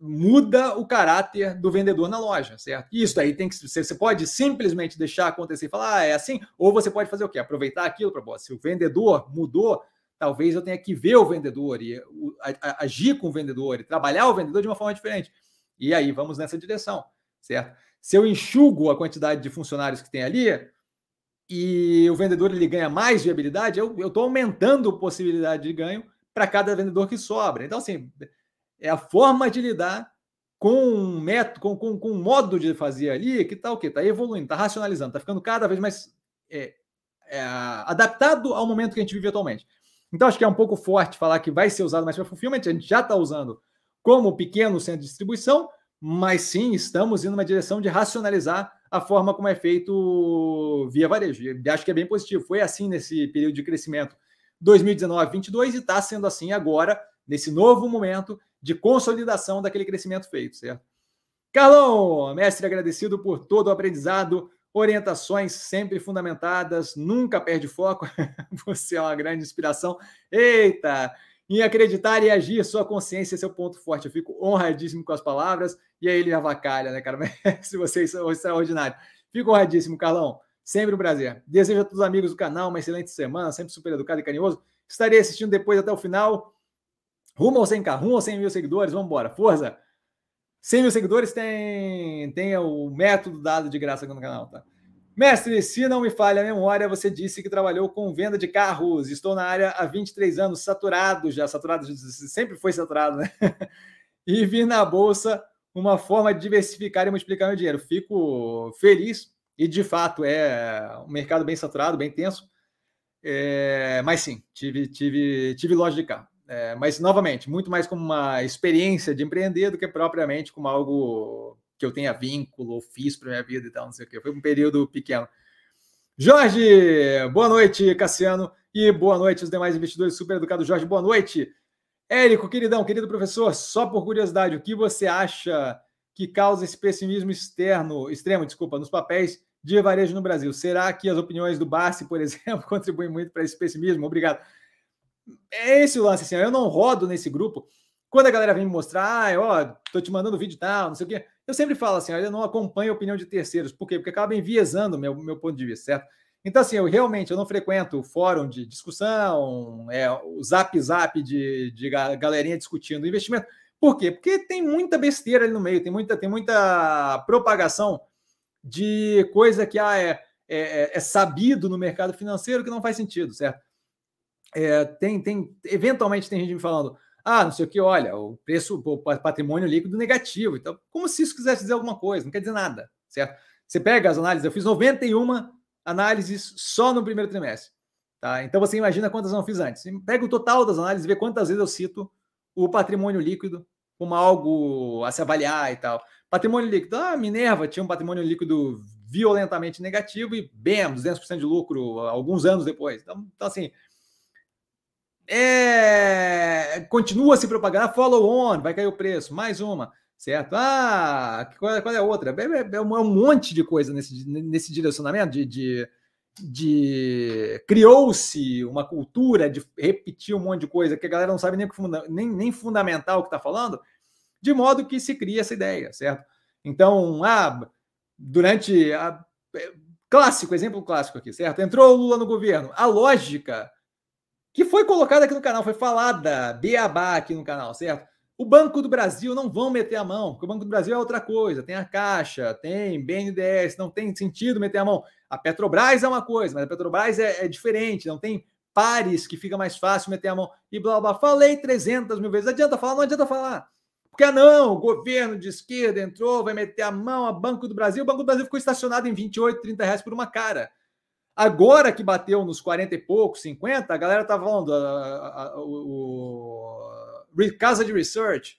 muda o caráter do vendedor na loja, certo? Isso aí tem que você pode simplesmente deixar acontecer e falar, ah, é assim, ou você pode fazer o quê? Aproveitar aquilo para se o vendedor mudou, talvez eu tenha que ver o vendedor e o, a, a, agir com o vendedor e trabalhar o vendedor de uma forma diferente. E aí vamos nessa direção, certo? Se eu enxugo a quantidade de funcionários que tem ali, e o vendedor ele ganha mais viabilidade, eu estou aumentando a possibilidade de ganho para cada vendedor que sobra. Então, assim, é a forma de lidar com um método, com, com, com um modo de fazer ali que está o quê? Está evoluindo, está racionalizando, está ficando cada vez mais é, é, adaptado ao momento que a gente vive atualmente. Então, acho que é um pouco forte falar que vai ser usado mais para fulfillment, a gente já está usando como pequeno centro de distribuição, mas sim, estamos indo numa direção de racionalizar a forma como é feito via varejo. E acho que é bem positivo. Foi assim nesse período de crescimento 2019-22 e está sendo assim agora, nesse novo momento de consolidação daquele crescimento feito, certo? Carlão, mestre, agradecido por todo o aprendizado, orientações sempre fundamentadas, nunca perde foco. Você é uma grande inspiração. Eita! Em acreditar e agir, sua consciência é seu ponto forte. Eu fico honradíssimo com as palavras. E aí ele avacalha, né, cara? Se vocês são extraordinários. Fico honradíssimo, Carlão. Sempre um prazer. Desejo a todos os amigos do canal uma excelente semana, sempre super educado e carinhoso. Estarei assistindo depois até o final. Rumo ao 100k, rumo aos 100 mil seguidores. Vamos embora, força! 100 mil seguidores tem, tem o método dado de graça aqui no canal, tá? Mestre, se não me falha a memória, você disse que trabalhou com venda de carros. Estou na área há 23 anos, saturado já, saturado, sempre foi saturado, né? E vi na bolsa uma forma de diversificar e multiplicar meu dinheiro. Fico feliz e, de fato, é um mercado bem saturado, bem tenso. É, mas sim, tive, tive, tive loja de carro. É, mas, novamente, muito mais como uma experiência de empreender do que propriamente como algo que eu tenha vínculo ou fiz para minha vida e tal, não sei o quê. Foi um período pequeno. Jorge, boa noite, Cassiano, e boa noite os demais investidores super educados. Jorge, boa noite. Érico, queridão, querido professor, só por curiosidade, o que você acha que causa esse pessimismo externo, extremo, desculpa, nos papéis de varejo no Brasil? Será que as opiniões do Bassi, por exemplo, contribuem muito para esse pessimismo? Obrigado. é esse o lance, assim, eu não rodo nesse grupo. Quando a galera vem me mostrar, ah, ó, tô te mandando vídeo e tal, não sei o quê, eu sempre falo assim, eu não acompanho a opinião de terceiros. Por quê? Porque acaba enviesando meu, meu ponto de vista, certo? Então, assim, eu realmente eu não frequento fórum de discussão, é, o zap zap de, de galerinha discutindo investimento. Por quê? Porque tem muita besteira ali no meio, tem muita, tem muita propagação de coisa que ah, é, é, é sabido no mercado financeiro que não faz sentido, certo? É, tem, tem, eventualmente tem gente me falando, ah, não sei o que, olha, o preço, o patrimônio líquido negativo. Então, como se isso quisesse dizer alguma coisa, não quer dizer nada, certo? Você pega as análises, eu fiz 91 análises só no primeiro trimestre. Tá? Então você imagina quantas eu não fiz antes. Pega o total das análises e vê quantas vezes eu cito o patrimônio líquido como algo a se avaliar e tal. Patrimônio líquido, ah, Minerva tinha um patrimônio líquido violentamente negativo e, bem, 200% de lucro alguns anos depois. Então, então assim, é, continua se propagando, follow on, vai cair o preço, mais uma, certo? Ah, qual, qual é a outra? É, é, é, um monte de coisa nesse, nesse direcionamento de, de, de... criou-se uma cultura de repetir um monte de coisa que a galera não sabe nem, nem, nem fundamental o que está falando, de modo que se cria essa ideia, certo? Então, ah, durante a, é, clássico, exemplo clássico aqui, certo? Entrou o Lula no governo. A lógica que foi colocada aqui no canal, foi falada, beabá aqui no canal, certo? O Banco do Brasil não vão meter a mão, porque o Banco do Brasil é outra coisa. Tem a Caixa, tem BNDES, não tem sentido meter a mão. A Petrobras é uma coisa, mas a Petrobras é, é diferente, não tem pares que fica mais fácil meter a mão. E blá blá. Falei 300 mil vezes. Adianta falar? Não adianta falar. Porque ah, não, o governo de esquerda entrou, vai meter a mão a Banco do Brasil. O Banco do Brasil ficou estacionado em 28, 30 reais por uma cara. Agora que bateu nos 40 e poucos, 50, a galera tá falando, a, a, a, o, casa de research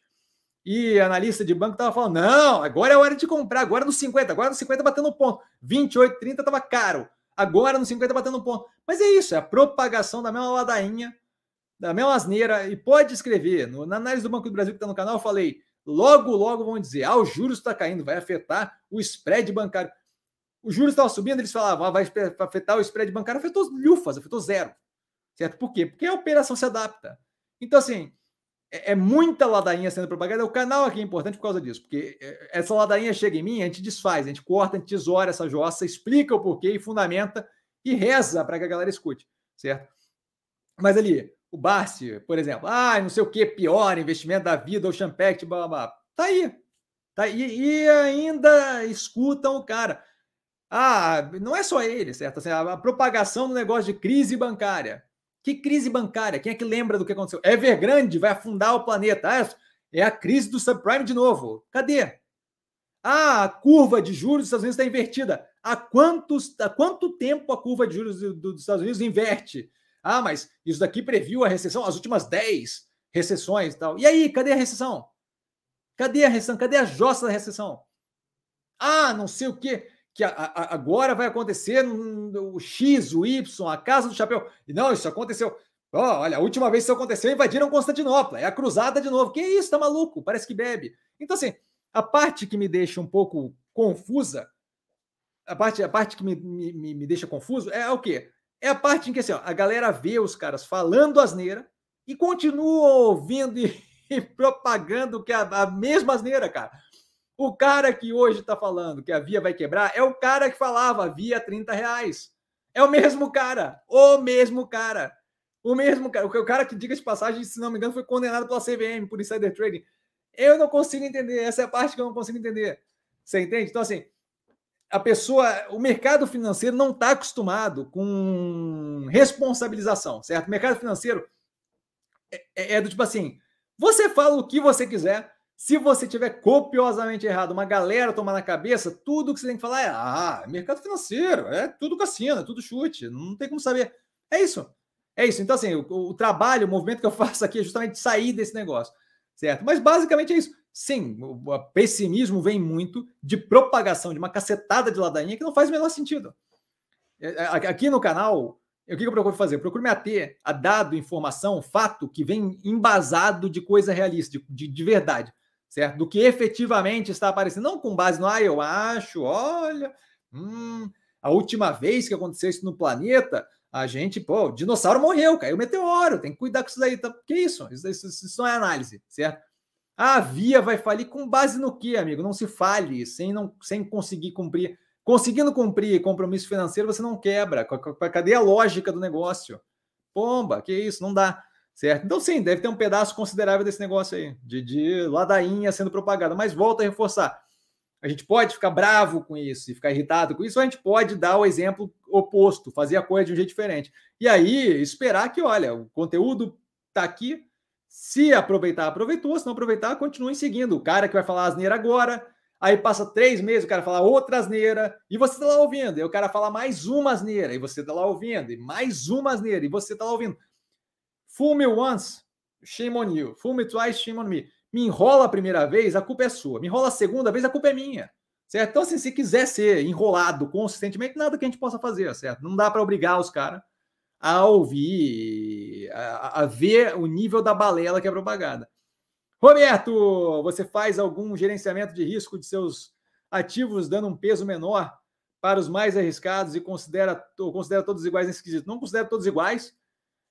e analista de banco tava falando, não, agora é hora de comprar, agora nos 50, agora nos 50 batendo ponto. 28, 30 tava caro, agora nos 50 batendo ponto. Mas é isso, é a propagação da mesma ladainha, da mesma asneira, e pode escrever, no, na análise do Banco do Brasil que está no canal, eu falei, logo, logo vão dizer, ah, os juros está caindo, vai afetar o spread bancário os juros estavam subindo, eles falavam, ah, vai afetar o spread bancário, afetou lufas, afetou zero. Certo? Por quê? Porque a operação se adapta. Então, assim, é, é muita ladainha sendo propagada. O canal aqui é importante por causa disso, porque é, essa ladainha chega em mim, a gente desfaz, a gente corta, a gente tesoura essa jossa, explica o porquê e fundamenta e reza para que a galera escute, certo? Mas ali, o Barsi, por exemplo, ah, não sei o que, pior, investimento da vida, o Champect, blá, blá, blá. Tá aí. Tá aí. E ainda escutam o cara. Ah, não é só ele, certo? Assim, a, propagação do negócio de crise bancária. Que crise bancária? Quem é que lembra do que aconteceu? Evergrande vai afundar o planeta. Ah, é a crise do subprime de novo. Cadê? Ah, a curva de juros dos Estados Unidos está invertida. Há, quantos, há quanto tempo a curva de juros do, do, dos Estados Unidos inverte? Ah, mas isso daqui previu a recessão, as últimas 10 recessões e tal. E aí, cadê a recessão? Cadê a recessão? Cadê a jossa da recessão? Ah, não sei o quê que a, a, agora vai acontecer o X, o Y, a casa do chapéu. E não, isso aconteceu. Oh, olha, a última vez que isso aconteceu, invadiram Constantinopla. É a cruzada de novo. Que isso, tá maluco? Parece que bebe. Então, assim, a parte que me deixa um pouco confusa, a parte, a parte que me, me, me deixa confuso é o quê? É a parte em que assim, ó, a galera vê os caras falando asneira e continua ouvindo e, e propagando que é a, a mesma asneira, cara. O cara que hoje está falando que a Via vai quebrar é o cara que falava Via 30 reais. É o mesmo cara. O mesmo cara. O mesmo cara. O cara que, diga de passagem, se não me engano, foi condenado pela CVM por insider trading. Eu não consigo entender. Essa é a parte que eu não consigo entender. Você entende? Então, assim, a pessoa, o mercado financeiro não está acostumado com responsabilização, certo? O mercado financeiro é, é, é do tipo assim: você fala o que você quiser, se você tiver copiosamente errado, uma galera tomar na cabeça, tudo que você tem que falar é: ah, mercado financeiro, é tudo cassino, é tudo chute, não tem como saber. É isso. É isso. Então, assim, o, o trabalho, o movimento que eu faço aqui é justamente sair desse negócio, certo? Mas basicamente é isso. Sim, o, o pessimismo vem muito de propagação de uma cacetada de ladainha que não faz o menor sentido. É, é, aqui no canal, o que eu procuro fazer? Eu procuro me ater a dado, informação, fato que vem embasado de coisa realista, de, de, de verdade certo? Do que efetivamente está aparecendo, não com base no, ah, eu acho, olha, hum, a última vez que aconteceu isso no planeta, A gente, pô, o dinossauro morreu, caiu o meteoro, tem que cuidar com isso daí. Tá? Que isso? Isso, isso? isso não é análise, certo? A Via vai falir com base no que, amigo? Não se fale sem, não, sem conseguir cumprir. Conseguindo cumprir compromisso financeiro, você não quebra. Cadê a lógica do negócio? Pomba, que isso, não dá. Certo? Então, sim, deve ter um pedaço considerável desse negócio aí, de, de ladainha sendo propagada. Mas volta a reforçar. A gente pode ficar bravo com isso e ficar irritado com isso, ou a gente pode dar o exemplo oposto, fazer a coisa de um jeito diferente. E aí, esperar que, olha, o conteúdo está aqui. Se aproveitar, aproveitou. Se não aproveitar, continue seguindo. O cara que vai falar asneira agora, aí passa três meses, o cara fala outra asneira, e você está lá ouvindo. E o cara fala mais uma asneira, e você está lá ouvindo. E mais uma asneira, e você está lá ouvindo. Fool me once, shame on you. Fool me twice, shame on me. Me enrola a primeira vez, a culpa é sua. Me enrola a segunda vez, a culpa é minha. Certo? Então, assim, se quiser ser enrolado consistentemente, nada que a gente possa fazer, certo? Não dá para obrigar os caras a ouvir, a, a, ver o nível da balela que é propagada. Roberto, você faz algum gerenciamento de risco de seus ativos, dando um peso menor para os mais arriscados e considera, considera todos iguais nesse quesito? Não considero todos iguais,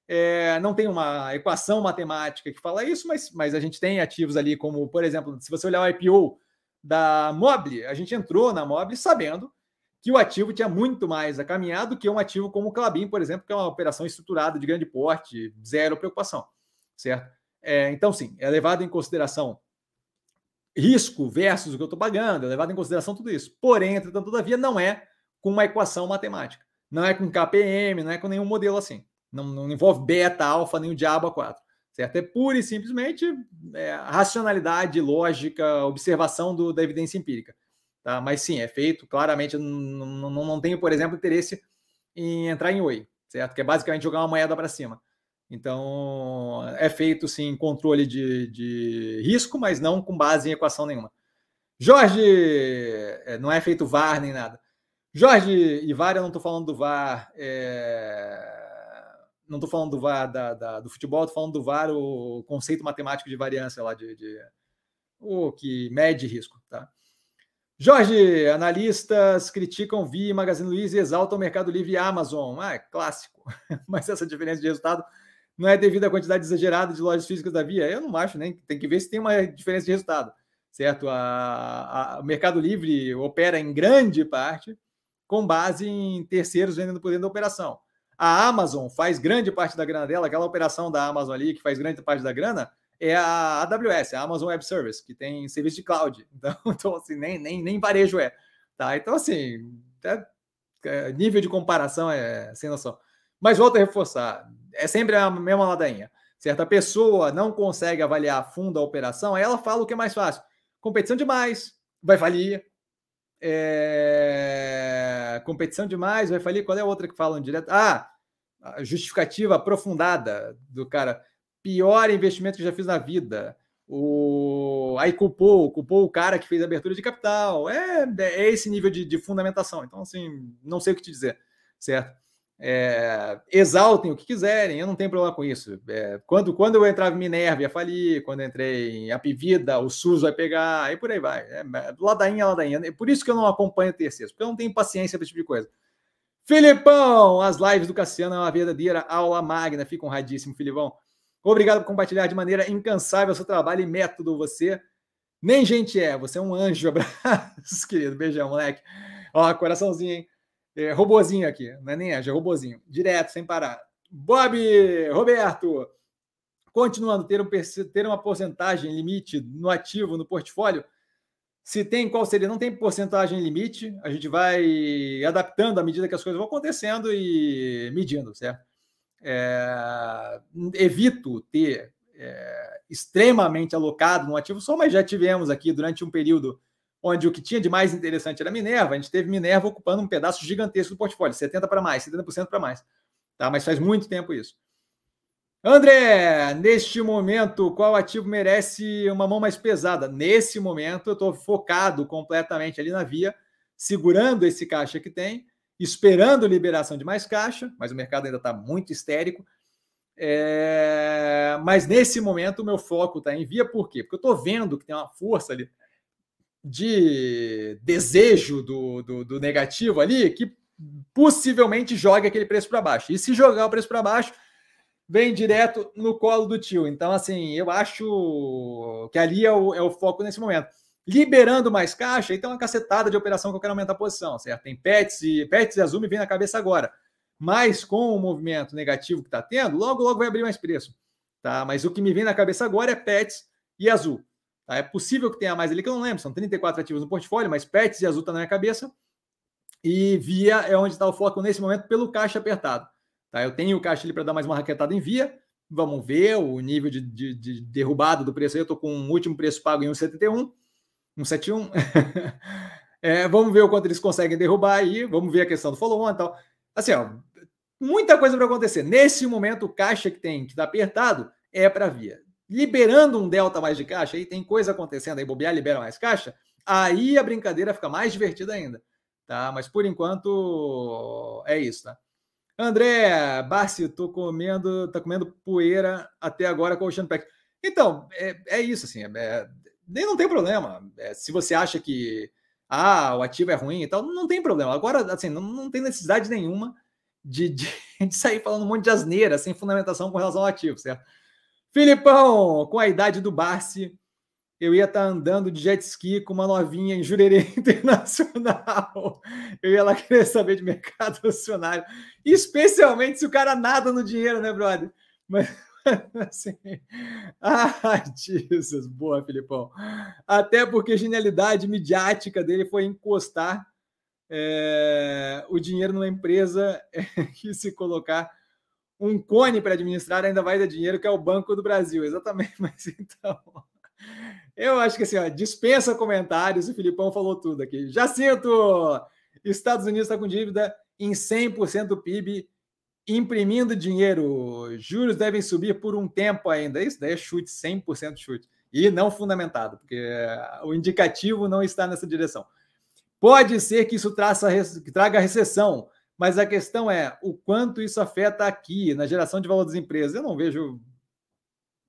é, não tem uma equação matemática que fala isso, mas, mas a gente tem ativos ali, como, por exemplo, se você olhar o IPO da Mobile, a gente entrou na Mobile sabendo que o ativo tinha muito mais a caminhar do que um ativo como o Clabin, por exemplo, que é uma operação estruturada de grande porte, zero preocupação, certo? É, então, sim, é levado em consideração risco versus o que eu estou pagando, é levado em consideração tudo isso. Porém, entretanto, todavia, não é com uma equação matemática, não é com KPM, não é com nenhum modelo assim. Não, não envolve beta, alfa, nem o diabo a 4. Certo? É pura e simplesmente é, racionalidade, lógica, observação do, da evidência empírica. Tá? Mas sim, é feito. Claramente, não, não, não tenho, por exemplo, interesse em entrar em Oi, certo? Que é basicamente jogar uma moeda para cima. Então, é feito sim controle de, de risco, mas não com base em equação nenhuma. Jorge, é, não é feito VAR nem nada. Jorge e VAR, eu não estou falando do VAR. É não estou falando do VAR da, da, do futebol, estou falando do VAR, o conceito matemático de variância lá, de, de o que mede risco. Tá? Jorge, analistas criticam Via e Magazine Luiza e exaltam o Mercado Livre e Amazon. Ah, é clássico. Mas essa diferença de resultado não é devido à quantidade exagerada de lojas físicas da Via? Eu não acho, nem tem que ver se tem uma diferença de resultado, certo? A, a, o Mercado Livre opera em grande parte com base em terceiros vendendo por dentro da operação. A Amazon faz grande parte da grana dela, aquela operação da Amazon ali que faz grande parte da grana, é a AWS, a Amazon Web Service, que tem serviço de cloud. Então, então assim, nem, nem, nem varejo é. Tá? Então, assim, é, é, nível de comparação é sem noção. Mas volto a reforçar, é sempre a mesma ladainha. Certa pessoa não consegue avaliar a fundo a operação, aí ela fala o que é mais fácil. Competição demais, vai falir. É... Competição demais, vai falir. Qual é a outra que falam direto? Ah, justificativa aprofundada do cara. Pior investimento que já fiz na vida. O... Aí culpou, culpou o cara que fez a abertura de capital. É, é esse nível de, de fundamentação. Então, assim, não sei o que te dizer, certo? É, exaltem o que quiserem, eu não tenho problema com isso. É, quando, quando eu entrava em Minerva, ia falir, quando entrei em Apivida, o SUS vai pegar, e por aí vai. É, ladainha, ladainha. É por isso que eu não acompanho terceiros, porque eu não tenho paciência para esse tipo de coisa. Filipão, as lives do Cassiano é uma verdadeira aula magna. Fica honradíssimo, Filipão. Obrigado por compartilhar de maneira incansável seu trabalho e método. Você nem gente é, você é um anjo. Abraço, querido. Beijão, moleque. Ó, coraçãozinho, hein? É, robozinho aqui, não é nem anjo, é robozinho. Direto, sem parar. Bob, Roberto, continuando, ter, um, ter uma porcentagem limite no ativo, no portfólio, se tem, qual seria? Não tem porcentagem limite, a gente vai adaptando à medida que as coisas vão acontecendo e medindo, certo? É, evito ter é, extremamente alocado no ativo só, mas já tivemos aqui durante um período onde o que tinha de mais interessante era Minerva, a gente teve Minerva ocupando um pedaço gigantesco do portfólio, 70% para mais, 70% para mais. Tá? Mas faz muito tempo isso. André, neste momento, qual ativo merece uma mão mais pesada? Nesse momento, eu estou focado completamente ali na via, segurando esse caixa que tem, esperando liberação de mais caixa, mas o mercado ainda está muito histérico. É... Mas nesse momento, o meu foco está em via, por quê? Porque eu estou vendo que tem uma força ali de desejo do, do, do negativo ali que possivelmente jogue aquele preço para baixo. E se jogar o preço para baixo, vem direto no colo do tio. Então, assim, eu acho que ali é o, é o foco nesse momento. Liberando mais caixa, então uma cacetada de operação que eu quero aumentar a posição, certo? Tem Pets e Pets e Azul me vem na cabeça agora. Mas com o movimento negativo que está tendo, logo, logo vai abrir mais preço. Tá? Mas o que me vem na cabeça agora é Pets e Azul. Tá? É possível que tenha mais ali, que eu não lembro, são 34 ativos no portfólio, mas Pets e Azul está na minha cabeça. E Via é onde está o foco nesse momento pelo caixa apertado. Tá? Eu tenho o caixa ali para dar mais uma raquetada em Via. Vamos ver o nível de, de, de derrubada do preço aí. Eu estou com o último preço pago em 1,71. 171. é, vamos ver o quanto eles conseguem derrubar aí. Vamos ver a questão do follow-on e tal. Assim, ó, muita coisa para acontecer. Nesse momento, o caixa que tem que está apertado é para via. Liberando um delta mais de caixa, aí tem coisa acontecendo, aí bobear libera mais caixa, aí a brincadeira fica mais divertida ainda. Tá? Mas por enquanto é isso, tá? André, Barsi, tô comendo, tá comendo poeira até agora com o Ocean Pack. Então, é, é isso, assim, é, nem não tem problema. É, se você acha que ah, o ativo é ruim e tal, não tem problema. Agora, assim, não, não tem necessidade nenhuma de, de, de, sair falando um monte de asneira sem fundamentação com relação ao ativo, certo? Filipão, com a idade do Barsi, eu ia estar tá andando de jet ski com uma novinha em Jurerê Internacional. Eu ia lá querer saber de mercado acionário, especialmente se o cara nada no dinheiro, né, brother? Mas assim, ah, Jesus, boa, Filipão. Até porque a genialidade midiática dele foi encostar é, o dinheiro numa empresa que se colocar um cone para administrar ainda vai dar dinheiro, que é o Banco do Brasil. Exatamente, mas então. Eu acho que assim, ó, dispensa comentários, o Filipão falou tudo aqui. Jacinto! Estados Unidos está com dívida em 100% do PIB imprimindo dinheiro, juros devem subir por um tempo ainda. Isso daí é chute, 100% chute. E não fundamentado, porque o indicativo não está nessa direção. Pode ser que isso traça, que traga recessão, mas a questão é o quanto isso afeta aqui, na geração de valor das empresas. Eu não vejo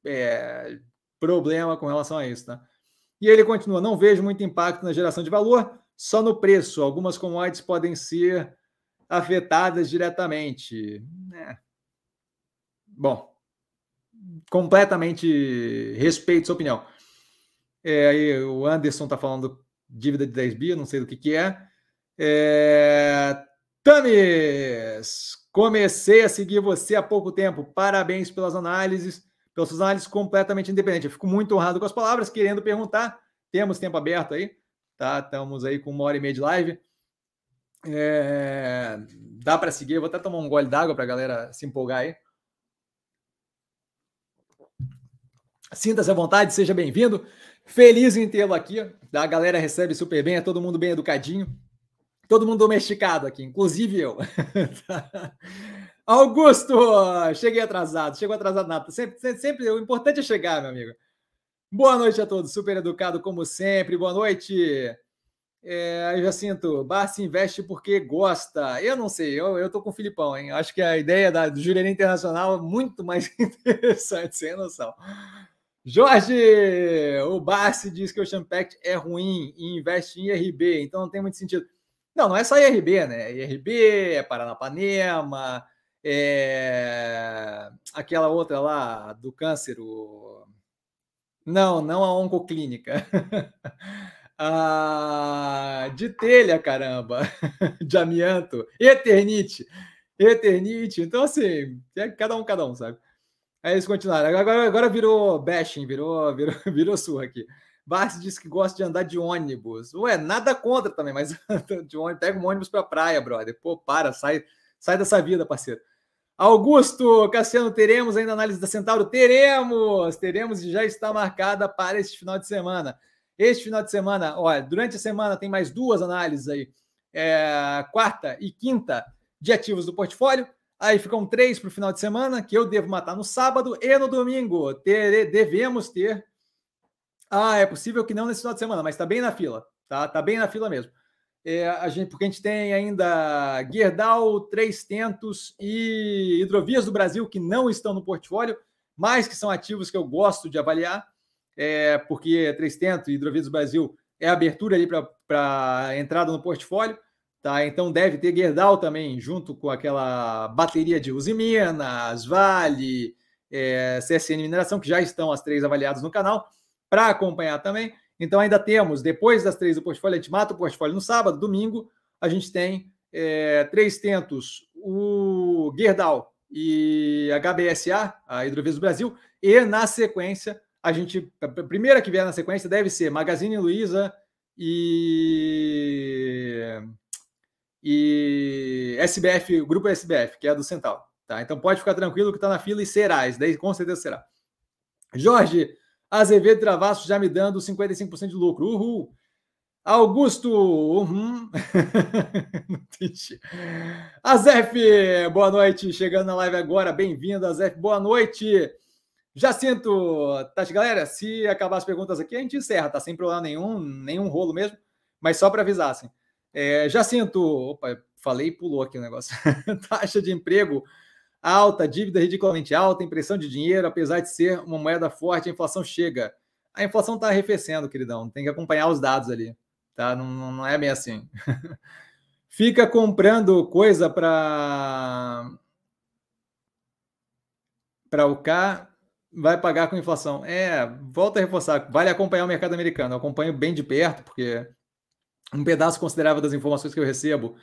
é, problema com relação a isso. Tá? E ele continua: não vejo muito impacto na geração de valor, só no preço. Algumas commodities podem ser afetadas diretamente. É. Bom, completamente respeito sua opinião. É, aí o Anderson está falando dívida de 10 bi, não sei do que, que é. é. Tamis, comecei a seguir você há pouco tempo. Parabéns pelas análises, pelas suas análises completamente independentes. Eu fico muito honrado com as palavras, querendo perguntar. Temos tempo aberto aí, tá? Estamos aí com uma hora e meia de live. É, dá para seguir. Eu vou até tomar um gole d'água para a galera se empolgar aí. Sinta-se à vontade, seja bem-vindo. Feliz em tê-lo aqui. A galera recebe super bem, é todo mundo bem educadinho. Todo mundo domesticado aqui, inclusive eu. Augusto, cheguei atrasado, chegou atrasado nada. Sempre, sempre, sempre, o importante é chegar, meu amigo. Boa noite a todos, super educado como sempre. Boa noite. É, sinto, Barça investe porque gosta. Eu não sei, eu, eu tô com o Filipão, hein? Acho que a ideia da, Jurerê Internacional é muito mais interessante, sem noção. Jorge, o Barsi diz que o Champact é ruim e investe em IRB, então não tem muito sentido. Não, não é só IRB, né? IRB, é Paranapanema, é aquela outra lá do câncer, o... não, não a oncoclínica. Ah, de telha, caramba, de amianto, Eternite, Eternite. Então, assim, é cada um, cada um, sabe? Aí eles continuaram. Agora, agora virou bashing, virou, virou, virou surra aqui. Barsi disse que gosta de andar de ônibus. Ué, nada contra também, mas de ônibus, pega um ônibus pra praia, brother. Pô, para, sai, sai dessa vida, parceiro. Augusto, Cassiano, teremos ainda análise da Centauro? Teremos, teremos e já está marcada para este final de semana. Este final de semana, olha, durante a semana tem mais duas análises aí, é, quarta e quinta de ativos do portfólio. Aí ficam três para o final de semana, que eu devo matar no sábado e no domingo. Ter, devemos ter. Ah, é possível que não nesse final de semana, mas está bem na fila, tá? Tá bem na fila mesmo. É, a gente, porque a gente tem ainda Gerdau, Três Tentos e Hidrovias do Brasil que não estão no portfólio, mas que são ativos que eu gosto de avaliar é, porque 300 e Hidrovias do Brasil é abertura ali para entrada no portfólio, tá? Então deve ter Gerdau também, junto com aquela bateria de Usiminas, Vale, é, CSN Mineração, que já estão as três avaliadas no canal, para acompanhar também. Então ainda temos, depois das três do portfólio, a gente mata o portfólio no sábado, domingo, a gente tem é, três tentos, o Gerdau e a HBSA, a Hidrovias do Brasil, e na sequência, a gente, a primeira que vier na sequência deve ser Magazine Luiza e, e SBF, grupo SBF, que é do Central. Tá? Então pode ficar tranquilo que está na fila e será, isso daí com certeza será. Jorge Azevedo Travasso já me dando 55% de lucro. Uhul! Augusto, uhum. Azef, boa noite, chegando na live agora, bem-vindo, Azef, boa noite. Jacinto, tá, galera, se acabar as perguntas aqui, a gente encerra, tá? Sem problema nenhum, nenhum rolo mesmo, mas só para avisar, assim. É, Jacinto, opa, falei e pulou aqui o negócio. Taxa de emprego alta, dívida ridiculamente alta, impressão de dinheiro, apesar de ser uma moeda forte, a inflação chega. A inflação está arrefecendo, queridão, tem que acompanhar os dados ali tá? Não, não é bem assim. Fica comprando coisa para para o K, vai pagar com inflação. É, volta a reforçar, vale acompanhar o mercado americano. Eu acompanho bem de perto, porque um pedaço considerável das informações que eu recebo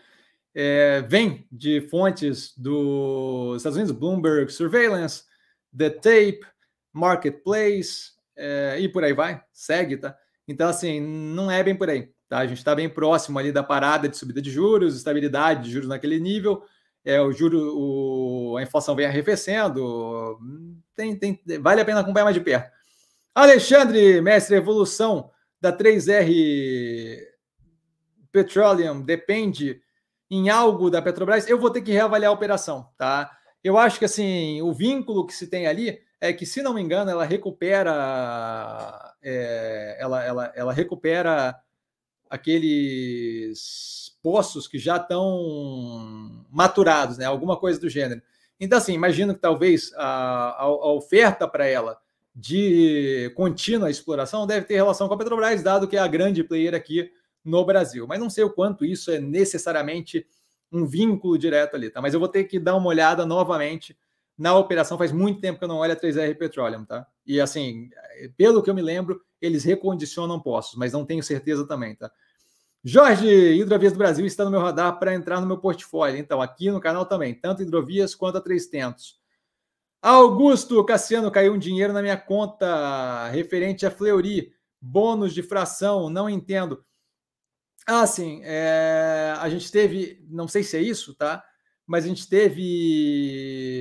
é, vem de fontes dos Estados Unidos, Bloomberg Surveillance, The Tape, Marketplace, é, e por aí vai, segue, tá? Então, assim, não é bem por aí. Tá? A gente está bem próximo ali da parada de subida de juros, estabilidade de juros naquele nível. É, o juro, o, a inflação vem arrefecendo. Tem, tem, vale a pena acompanhar mais de perto. Alexandre, mestre, evolução da 3R Petroleum depende em algo da Petrobras. Eu vou ter que reavaliar a operação, tá? Eu acho que assim, o vínculo que se tem ali é que, se não me engano, ela recupera, é, ela, ela, ela recupera aqueles poços que já estão maturados, né? Alguma coisa do gênero. Então, assim, imagino que talvez a, a, a oferta para ela de contínua exploração deve ter relação com a Petrobras, dado que é a grande player aqui no Brasil. Mas não sei o quanto isso é necessariamente um vínculo direto ali, tá? Mas eu vou ter que dar uma olhada novamente na operação. Faz muito tempo que eu não olho a 3R Petroleum, tá? E assim, pelo que eu me lembro, eles recondicionam postos, mas não tenho certeza também, tá? Jorge, Hidrovias do Brasil está no meu radar para entrar no meu portfólio. Então, aqui no canal também, tanto Hidrovias quanto a 300. Augusto Cassiano, caiu um dinheiro na minha conta referente a Fleury. Bônus de fração, não entendo. Ah, sim, é, a gente teve, não sei se é isso, tá? Mas a gente teve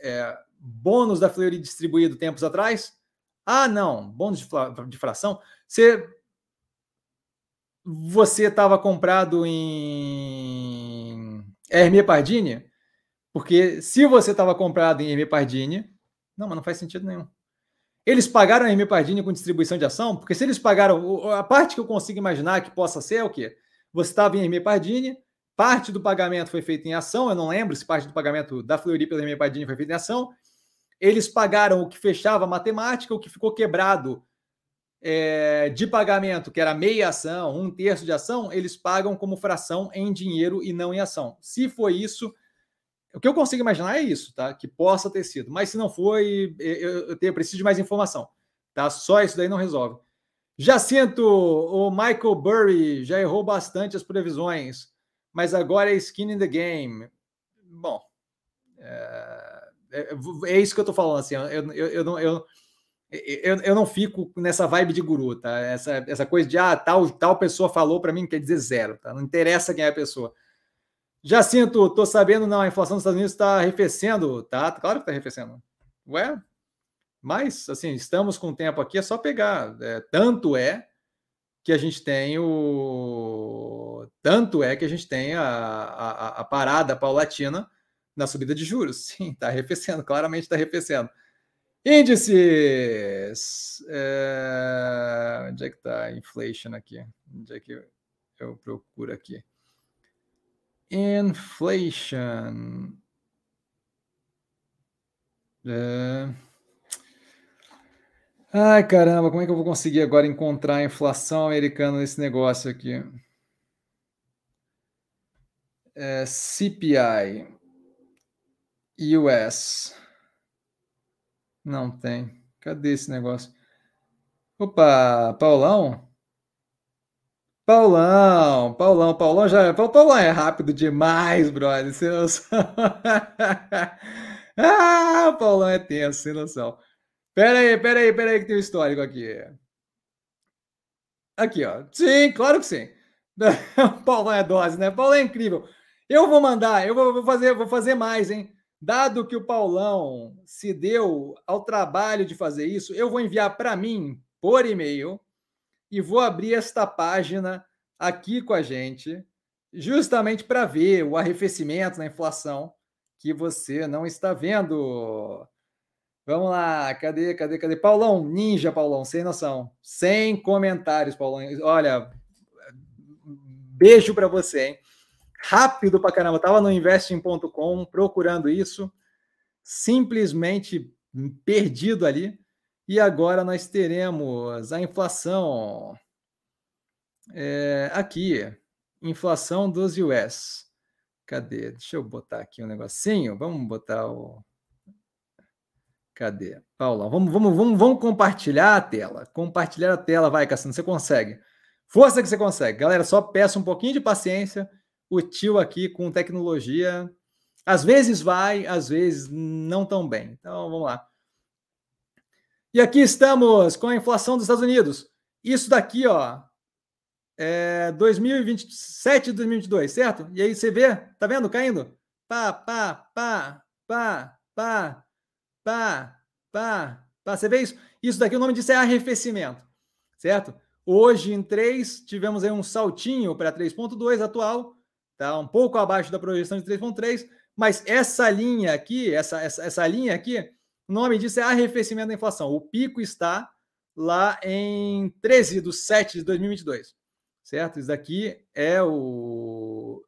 é, bônus da Fleury distribuído tempos atrás. Ah, não, bônus de, de fração. Você você estava comprado em Hermia Pardini? Porque se você estava comprado em Hermia Pardini, não, mas não faz sentido nenhum. Eles pagaram a Hermia Pardini com distribuição de ação? Porque se eles pagaram, a parte que eu consigo imaginar que possa ser é o quê? Você estava em Hermia Pardini, parte do pagamento foi feito em ação, eu não lembro se parte do pagamento da Fleury pela Hermia Pardini foi feito em ação. Eles pagaram o que fechava a matemática, o que ficou quebrado é, de pagamento, que era meia ação, um terço de ação, eles pagam como fração em dinheiro e não em ação. Se foi isso, o que eu consigo imaginar é isso, tá? Que possa ter sido. Mas se não foi, eu, eu, eu preciso de mais informação, tá? Só isso daí não resolve. Já sinto, o Michael Burry já errou bastante as previsões, mas agora é skin in the game. Bom, é, é, é isso que eu tô falando, assim, eu, eu, eu, não, eu eu, eu não fico nessa vibe de guru, tá? Essa, essa coisa de ah, tal, tal pessoa falou para mim quer dizer zero, tá? Não interessa quem é a pessoa. Já sinto, tô sabendo, não, a inflação dos Estados Unidos está arrefecendo, tá? Claro que está arrefecendo. Ué, mas, assim, estamos com tempo aqui, é só pegar. É, tanto é que a gente tem o. Tanto é que a gente tem a, a, a parada paulatina na subida de juros. Sim, está arrefecendo, claramente está arrefecendo. Índices. É... Onde é que está inflation aqui? Onde é que eu procuro aqui? Inflation. É... Ai, caramba, como é que eu vou conseguir agora encontrar a inflação americana nesse negócio aqui? É, CPI US. Não tem. Cadê esse negócio? Opa, Paulão? Paulão, Paulão, Paulão já. Paulão é rápido demais, brother. Sem noção. ah, Paulão é tenso, sem noção. Pera aí, pera aí, pera aí, que tem um histórico aqui. Aqui, ó. Sim, claro que sim. Paulão é dose, né? Paulão é incrível. Eu vou mandar, eu vou fazer, vou fazer mais, hein? Dado que o Paulão se deu ao trabalho de fazer isso, eu vou enviar para mim por e-mail e vou abrir esta página aqui com a gente, justamente para ver o arrefecimento na inflação que você não está vendo. Vamos lá, cadê, cadê, cadê? Paulão, ninja, Paulão, sem noção. Sem comentários, Paulão. Olha, beijo para você, hein? Rápido para caramba. Tava no investing.com procurando isso, simplesmente perdido ali. E agora nós teremos a inflação é, aqui, inflação dos US. Cadê? Deixa eu botar aqui um negocinho. Vamos botar o. Cadê? Paula, vamos, vamos, vamos, vamos compartilhar a tela. Compartilhar a tela, vai, Cassino, você consegue. Força que você consegue. Galera, só peço um pouquinho de paciência. O tio aqui com tecnologia. Às vezes vai, às vezes não tão bem. Então, vamos lá. E aqui estamos com a inflação dos Estados Unidos. Isso daqui, ó, é 2027 e 2022, certo? E aí você vê, tá vendo caindo? Pá, pá, pá, pá, pá, pá, pá, pá. Você vê isso? Isso daqui, o nome disso é arrefecimento, certo? Hoje, em 3, tivemos aí um saltinho para 3.2 atual, tá um pouco abaixo da projeção de 3.3, mas essa linha aqui, essa, essa, essa linha aqui, o nome disso é arrefecimento da inflação. O pico está lá em 13 de 7 de 2022, certo? Isso daqui é o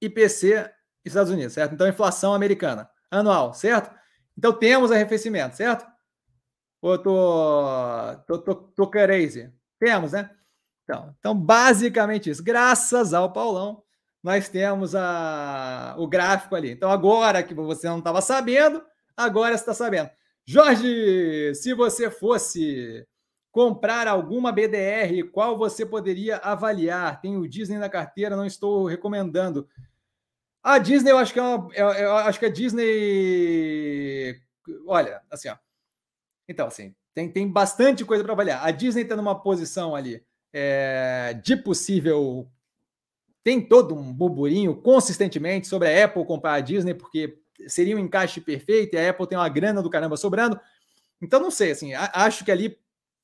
IPC Estados Unidos, certo? Então, inflação americana anual, certo? Então, temos arrefecimento, certo? Ou tô, tô, tô, tô crazy? Temos, né? Então, então, basicamente isso. Graças ao Paulão, nós temos a, o gráfico ali. Então, agora que você não estava sabendo, Agora está sabendo. Jorge, se você fosse comprar alguma BDR, qual você poderia avaliar? Tem o Disney na carteira, não estou recomendando. A Disney, eu acho que é uma, eu, eu acho que a Disney, olha, assim, ó. Então, assim, tem, tem bastante coisa para avaliar. A Disney está numa posição ali é, de possível. Tem todo um burburinho consistentemente sobre a Apple comprar a Disney, porque seria um encaixe perfeito e a Apple tem uma grana do caramba sobrando. Então, não sei, assim, acho que ali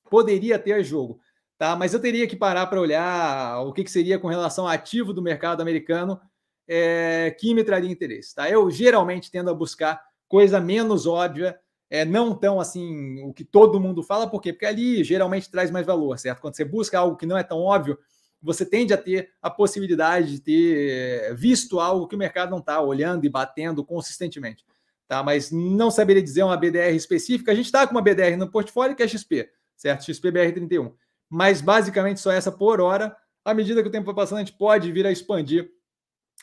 poderia ter jogo, tá? Mas eu teria que parar para olhar o que, que, seria com relação ao ativo do mercado americano é, que me traria interesse, tá? Eu geralmente tendo a buscar coisa menos óbvia, é, não tão assim o que todo mundo fala, por quê? Porque ali geralmente traz mais valor, certo? Quando você busca algo que não é tão óbvio, você tende a ter a possibilidade de ter visto algo que o mercado não está olhando e batendo consistentemente. Tá? Mas não saberia dizer uma BDR específica. A gente está com uma BDR no portfólio que é XP, certo? XPBR31. Mas basicamente só essa por hora. À medida que o tempo vai passando, a gente pode vir a expandir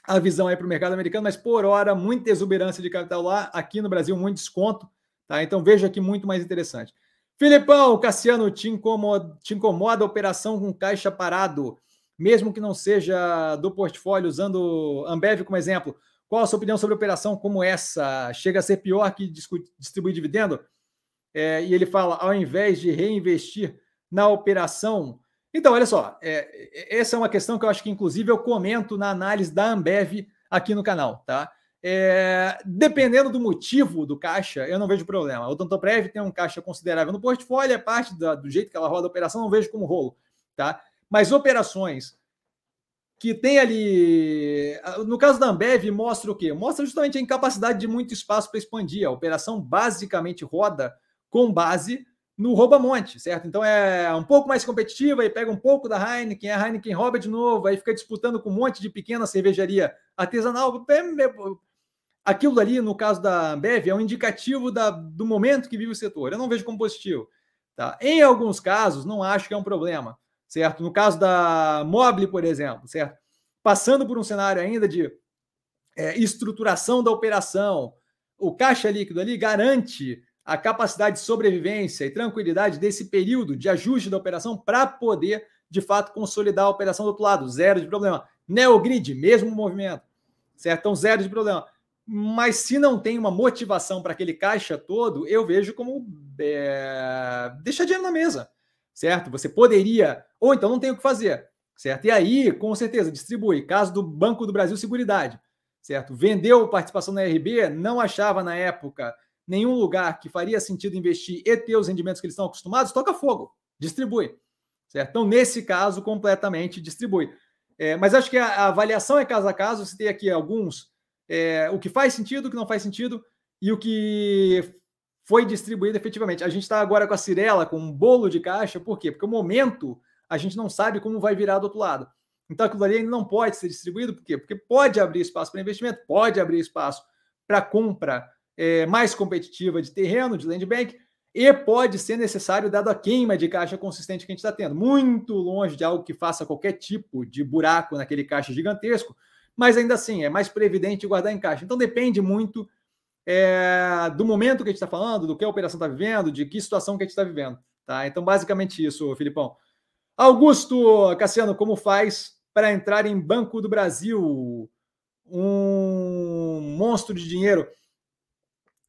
a visão aí para o mercado americano, mas por hora, muita exuberância de capital lá, aqui no Brasil, muito desconto. Tá? Então vejo aqui muito mais interessante. Filipão, Cassiano, te incomoda, te incomoda a operação com caixa parado? mesmo que não seja do portfólio, usando Ambev como exemplo. Qual a sua opinião sobre operação como essa? Chega a ser pior que distribuir dividendo? É, e ele fala, ao invés de reinvestir na operação. Então, olha só, é, essa é uma questão que eu acho que, inclusive, eu comento na análise da Ambev aqui no canal, tá? É, dependendo do motivo do caixa, eu não vejo problema. O Tantoprev tem um caixa considerável no portfólio, é parte da, do jeito que ela roda a operação, não vejo como rolo, tá? Mas operações que tem ali. No caso da Ambev, mostra o quê? Mostra justamente a incapacidade de muito espaço para expandir. A operação basicamente roda com base no rouba-monte, certo? Então é um pouco mais competitiva e pega um pouco da Heineken, a Heineken rouba de novo, aí fica disputando com um monte de pequena cervejaria artesanal. Aquilo ali, no caso da Ambev, é um indicativo da, do momento que vive o setor. Eu não vejo como positivo. Tá? Em alguns casos, não acho que é um problema certo? No caso da Mobile, por exemplo, certo? Passando por um cenário ainda de é, estruturação da operação, o caixa líquido ali garante a capacidade de sobrevivência e tranquilidade desse período de ajuste da operação para poder, de fato, consolidar a operação do outro lado. Zero de problema. Neogrid, mesmo movimento. Certo? Então, zero de problema. Mas se não tem uma motivação para aquele caixa todo, eu vejo como é, deixar dinheiro na mesa, certo? Você poderia, ou então não tem o que fazer, certo? E aí, com certeza, distribui. Caso do Banco do Brasil Seguridade, certo? Vendeu participação na RB, não achava na época nenhum lugar que faria sentido investir e ter os rendimentos que eles estão acostumados, toca fogo, distribui, certo? Então, nesse caso, completamente distribui. É, mas acho que a, a avaliação é caso a caso, você tem aqui alguns é, o que faz sentido, o que não faz sentido e o que foi distribuído efetivamente. A gente está agora com a Cirela, com um bolo de caixa, por quê? Porque o momento a gente não sabe como vai virar do outro lado. Então aquilo ali não pode ser distribuído, por quê? Porque pode abrir espaço para investimento, pode abrir espaço para compra é, mais competitiva de terreno, de land bank, e pode ser necessário, dado a queima de caixa consistente que a gente está tendo. Muito longe de algo que faça qualquer tipo de buraco naquele caixa gigantesco, mas ainda assim é mais previdente guardar em caixa. Então depende muito é, do momento que a gente está falando, do que a operação está vivendo, de que situação que a gente está vivendo. Tá? Então, basicamente isso, Filipão. Augusto Cassiano, como faz para entrar em Banco do Brasil? Um monstro de dinheiro.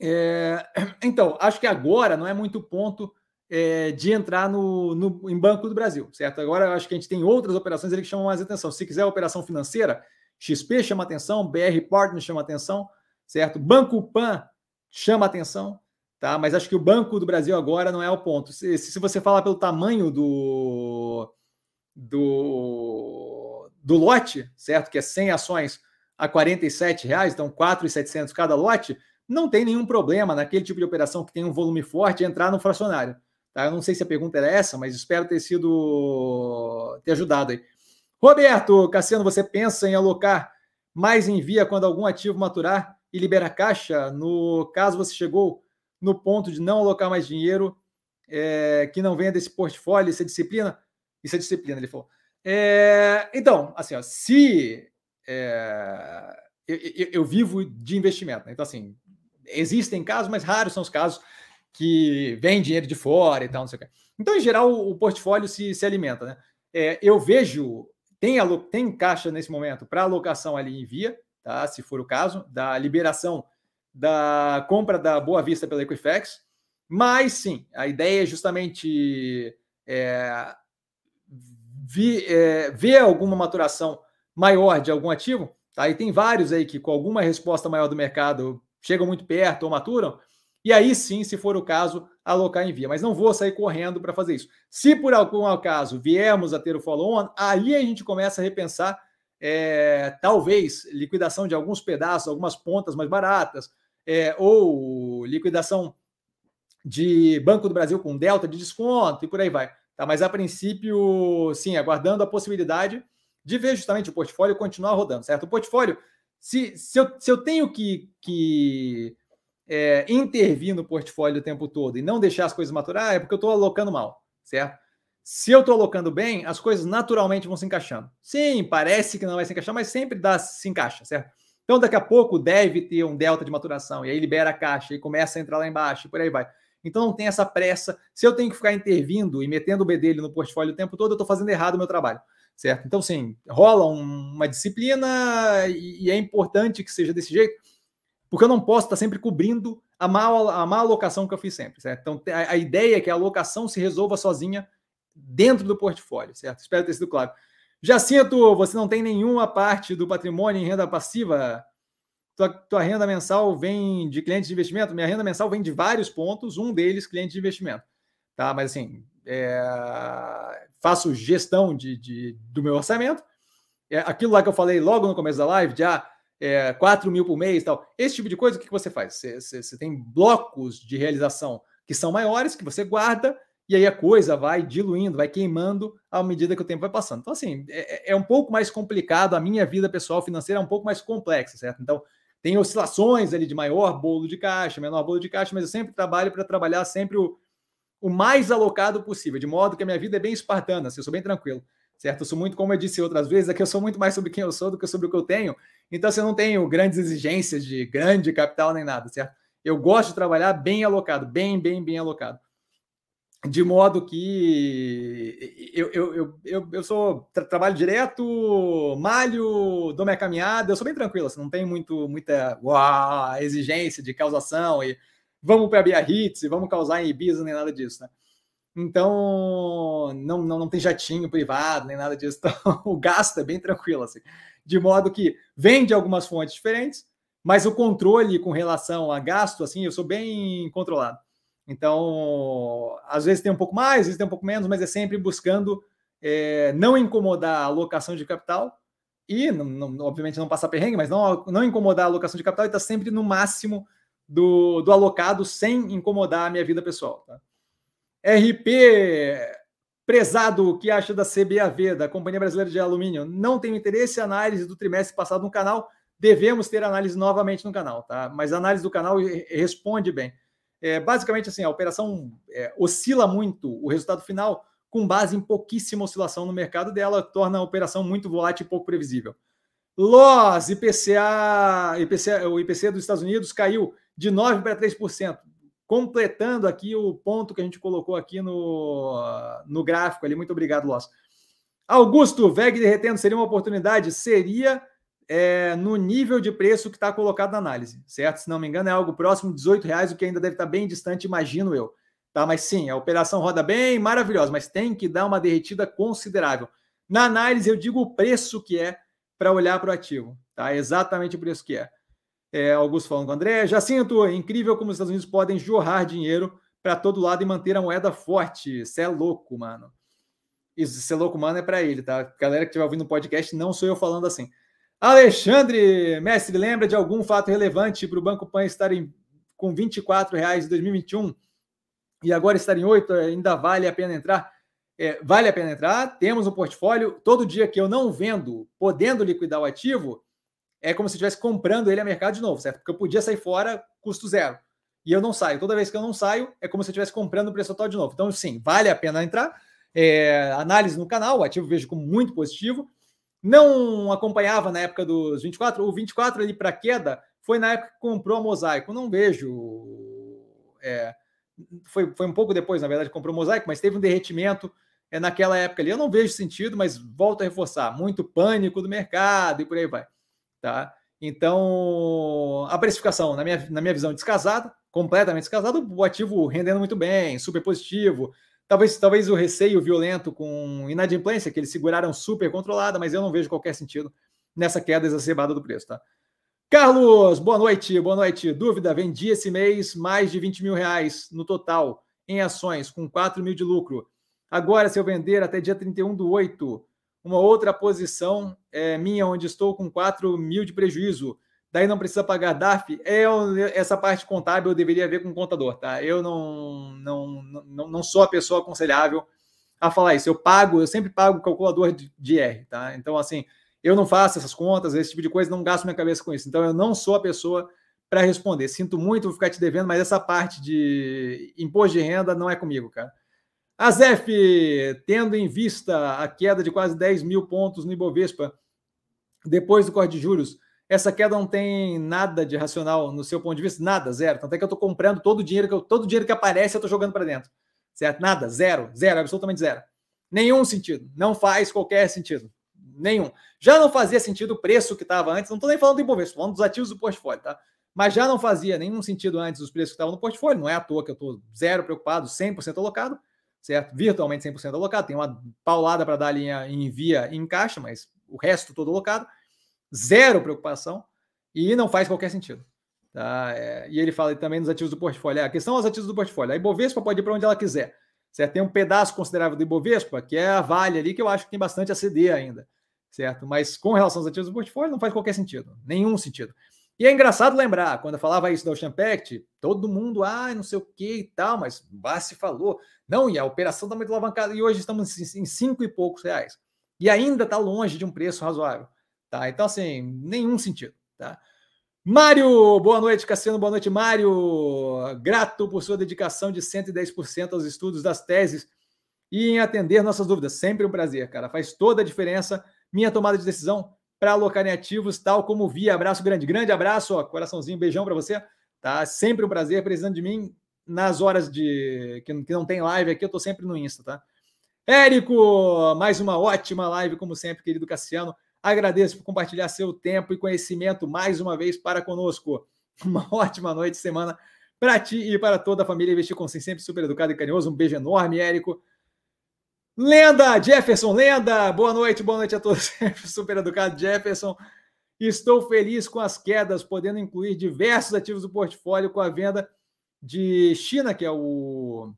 É, então, acho que agora não é muito ponto é, de entrar no, no, em Banco do Brasil, certo? Agora acho que a gente tem outras operações que chamam mais atenção. Se quiser operação financeira, XP chama atenção, BR Partners chama atenção, certo? Banco Pan chama atenção, tá? Mas acho que o Banco do Brasil agora não é o ponto. Se, se você falar pelo tamanho do, do, do lote, certo? Que é 100 ações a R$ reais, então 4,700 cada lote, não tem nenhum problema naquele tipo de operação que tem um volume forte entrar no fracionário. Tá? Eu não sei se a pergunta era essa, mas espero ter sido ter ajudado aí. Roberto Cassiano, você pensa em alocar mais em via quando algum ativo maturar e libera caixa? No caso, você chegou no ponto de não alocar mais dinheiro é, que não venha desse portfólio, isso é disciplina? Isso é disciplina, ele falou. É, então, assim, ó, se é, eu, eu, eu, vivo de investimento, né? então assim, existem casos, mas raros são os casos que vem dinheiro de fora e tal, não sei o quê. Então, em geral, o, portfólio se, se alimenta, né? É, eu vejo tem, tem caixa nesse momento para alocação ali em via, tá? se for o caso, da liberação da compra da Boa Vista pela Equifax. Mas sim, a ideia é justamente é, vi, é, ver alguma maturação maior de algum ativo. Tá? E tem vários aí que, com alguma resposta maior do mercado, chegam muito perto ou maturam. E aí sim, se for o caso, alocar em via, mas não vou sair correndo para fazer isso. Se por algum acaso viermos a ter o follow-on, aí a gente começa a repensar, é, talvez, liquidação de alguns pedaços, algumas pontas mais baratas, é, ou liquidação de Banco do Brasil com delta de desconto e por aí vai. Tá? Mas a princípio, sim, aguardando a possibilidade de ver justamente o portfólio continuar rodando, certo? O portfólio, se, se, eu, se eu tenho que, que é, intervir no portfólio o tempo todo e não deixar as coisas maturar, é porque eu estou alocando mal, certo? Se eu estou alocando bem, as coisas naturalmente vão se encaixando. Sim, parece que não vai se encaixar, mas sempre dá, se encaixa, certo? Então, daqui a pouco deve ter um delta de maturação, e aí libera a caixa e começa a entrar lá embaixo, e por aí vai. Então, não tem essa pressa. Se eu tenho que ficar intervindo e metendo o bedelho no portfólio o tempo todo, eu estou fazendo errado o meu trabalho, certo? Então, sim, rola um, uma disciplina e, e é importante que seja desse jeito, porque eu não posso estar sempre cobrindo a má, a má alocação que eu fiz sempre, certo? Então, a, a ideia é que a alocação se resolva sozinha dentro do portfólio, certo? Espero ter sido claro. Jacinto, você não tem nenhuma parte do patrimônio em renda passiva? Tua, tua, renda mensal vem de clientes de investimento? Minha renda mensal vem de vários pontos, um deles cliente de investimento. Tá? Mas assim, é... faço gestão de, de, do meu orçamento. É aquilo lá que eu falei logo no começo da live, já é, 4 mil por mês tal. Esse tipo de coisa, o que, você faz? Você, você, você, tem blocos de realização que são maiores, que você guarda, e aí a coisa vai diluindo, vai queimando à medida que o tempo vai passando. Então, assim, é, é um pouco mais complicado, a minha vida pessoal financeira é um pouco mais complexa, certo? Então, tem oscilações ali de maior bolo de caixa, menor bolo de caixa, mas eu sempre trabalho para trabalhar sempre o, o mais alocado possível, de modo que a minha vida é bem espartana, assim, eu sou bem tranquilo. certo? Eu sou muito, como eu disse outras vezes, aqui eu sou muito mais sobre quem eu sou do que sobre o que eu tenho. Então, assim, eu não tenho grandes exigências de grande capital nem nada, certo? Eu gosto de trabalhar bem alocado, bem, bem, bem alocado. De modo que eu, eu, eu, eu, eu sou tra trabalho direto, malho, dou minha caminhada, eu sou bem tranquilo, assim, não tem muito, muita uau, exigência de causação e vamos para a Biarritz e vamos causar em Ibiza, nem nada disso, né? Então, não, não, não tem jatinho privado, nem nada disso. Então, o gasto é bem tranquilo, assim. De modo que vem de algumas fontes diferentes, mas o controle com relação a gasto, assim, eu sou bem controlado. Então, às vezes tem um pouco mais, às vezes tem um pouco menos, mas é sempre buscando é, não incomodar a alocação de capital e, não, não, obviamente, não passar perrengue, mas não, não incomodar a alocação de capital e estar tá sempre no máximo do, do alocado sem incomodar a minha vida pessoal. Tá? RP, prezado, o que acha da CBAV, da Companhia Brasileira de Alumínio? Não tenho interesse análise do trimestre passado no canal. Devemos ter análise novamente no canal, tá? Mas a análise do canal responde bem. É, basicamente, assim, a operação é, oscila muito o resultado final com base em pouquíssima oscilação no mercado dela, torna a operação muito volátil e pouco previsível. Loss, IPCA, IPCA, o IPC dos Estados Unidos caiu de 9% para 3% completando aqui o ponto que a gente colocou aqui no, no gráfico ali. Muito obrigado, Loss. Augusto, VEG derretendo seria uma oportunidade? Seria é, no nível de preço que está colocado na análise, certo? Se não me engano, é algo próximo de 18 reais, o que ainda deve estar tá bem distante, imagino eu. Tá, mas sim, a operação roda bem, maravilhosa, mas tem que dar uma derretida considerável. Na análise, eu digo o preço que é para olhar para o ativo, tá? Exatamente o preço que é. É, Augusto falando com o André. Jacinto, é incrível como os Estados Unidos podem jorrar dinheiro para todo lado e manter a moeda forte. Você é louco, mano. Isso, ser louco, mano, é para ele, tá? Galera que estiver ouvindo o podcast, não sou eu falando assim. Alexandre, mestre, lembra de algum fato relevante para o Banco Pan estar em, com R$ 24,00 em 2021 e agora estar em 8? Ainda vale a pena entrar? É, vale a pena entrar. Temos um portfólio. Todo dia que eu não vendo, podendo liquidar o ativo, é como se estivesse comprando ele a mercado de novo, certo? Porque eu podia sair fora custo zero. E eu não saio. Toda vez que eu não saio, é como se eu estivesse comprando o preço total de novo. Então, sim, vale a pena entrar. É, análise no canal, o ativo vejo como muito positivo. Não acompanhava na época dos 24. O 24 ali para queda foi na época que comprou a Mosaico. Não vejo. É, foi, foi um pouco depois, na verdade, comprou o Mosaico, mas teve um derretimento é, naquela época ali. Eu não vejo sentido, mas volto a reforçar: muito pânico do mercado e por aí vai. Tá? Então, a precificação, na minha, na minha visão, descasada, completamente descasada, o ativo rendendo muito bem, super positivo. Talvez, talvez o receio violento com inadimplência, que eles seguraram super controlada, mas eu não vejo qualquer sentido nessa queda exacerbada do preço. Tá? Carlos, boa noite, boa noite. Dúvida: vendi esse mês mais de 20 mil reais no total em ações, com 4 mil de lucro. Agora, se eu vender até dia 31 do 8, uma outra posição é, minha, onde estou com 4 mil de prejuízo, daí não precisa pagar DARF, é, essa parte contábil eu deveria ver com o contador, tá? Eu não, não, não, não sou a pessoa aconselhável a falar isso. Eu pago, eu sempre pago o calculador de, R, tá? Então, assim, eu não faço essas contas, esse tipo de coisa, não gasto minha cabeça com isso. Então, eu não sou a pessoa para responder. Sinto muito, vou ficar te devendo, mas essa parte de imposto de renda não é comigo, cara. A Zef, tendo em vista a queda de quase 10 mil pontos no Ibovespa depois do corte de juros, essa queda não tem nada de racional no seu ponto de vista? Nada, zero. Tanto é que eu estou comprando todo o dinheiro que eu, todo o dinheiro que aparece, eu estou jogando para dentro. Certo? Nada, zero, zero, absolutamente zero. Nenhum sentido. Não faz qualquer sentido. Nenhum. Já não fazia sentido o preço que estava antes, não estou nem falando do Ibovespa, estou falando dos ativos do portfólio, tá? Mas já não fazia nenhum sentido antes os preços que estavam no portfólio, não é à toa que eu estou zero preocupado, 100% alocado certo? Virtualmente 100% alocado. Tem uma paulada para dar ali em via e em caixa, mas o resto todo alocado. Zero preocupação e não faz qualquer sentido. Tá? É, e ele fala também nos ativos do portfólio. É, a questão é os ativos do portfólio. A Ibovespa pode ir para onde ela quiser. Certo? Tem um pedaço considerável do Ibovespa, que é a Vale ali, que eu acho que tem bastante a ceder ainda. Certo? Mas com relação aos ativos do portfólio, não faz qualquer sentido. Nenhum sentido. E é engraçado lembrar, quando eu falava isso da Ocean Pact, todo mundo, ah, não sei o que e tal, mas Bassi falou, não, e a operação está muito alavancada, e hoje estamos em cinco e poucos reais. E ainda está longe de um preço razoável. Tá? Então, assim, nenhum sentido. Tá? Mário, boa noite, Cassiano, boa noite, Mário. Grato por sua dedicação de 110% aos estudos das teses e em atender nossas dúvidas. Sempre um prazer, cara. Faz toda a diferença minha tomada de decisão para alocar em ativos, tal como via. Abraço grande, grande abraço, ó, coraçãozinho, beijão para você. Tá? Sempre um prazer, precisando de mim nas horas de que, que não tem live aqui, eu tô sempre no Insta, tá? Érico, mais uma ótima live, como sempre, querido Cassiano. Agradeço por compartilhar seu tempo e conhecimento mais uma vez para conosco. Uma ótima noite, semana para ti e para toda a família. Investir com sempre super educado e carinhoso. Um beijo enorme, Érico. Lenda, Jefferson, lenda. Boa noite, boa noite a todos. super educado, Jefferson. Estou feliz com as quedas, podendo incluir diversos ativos do portfólio com a venda de China, que é o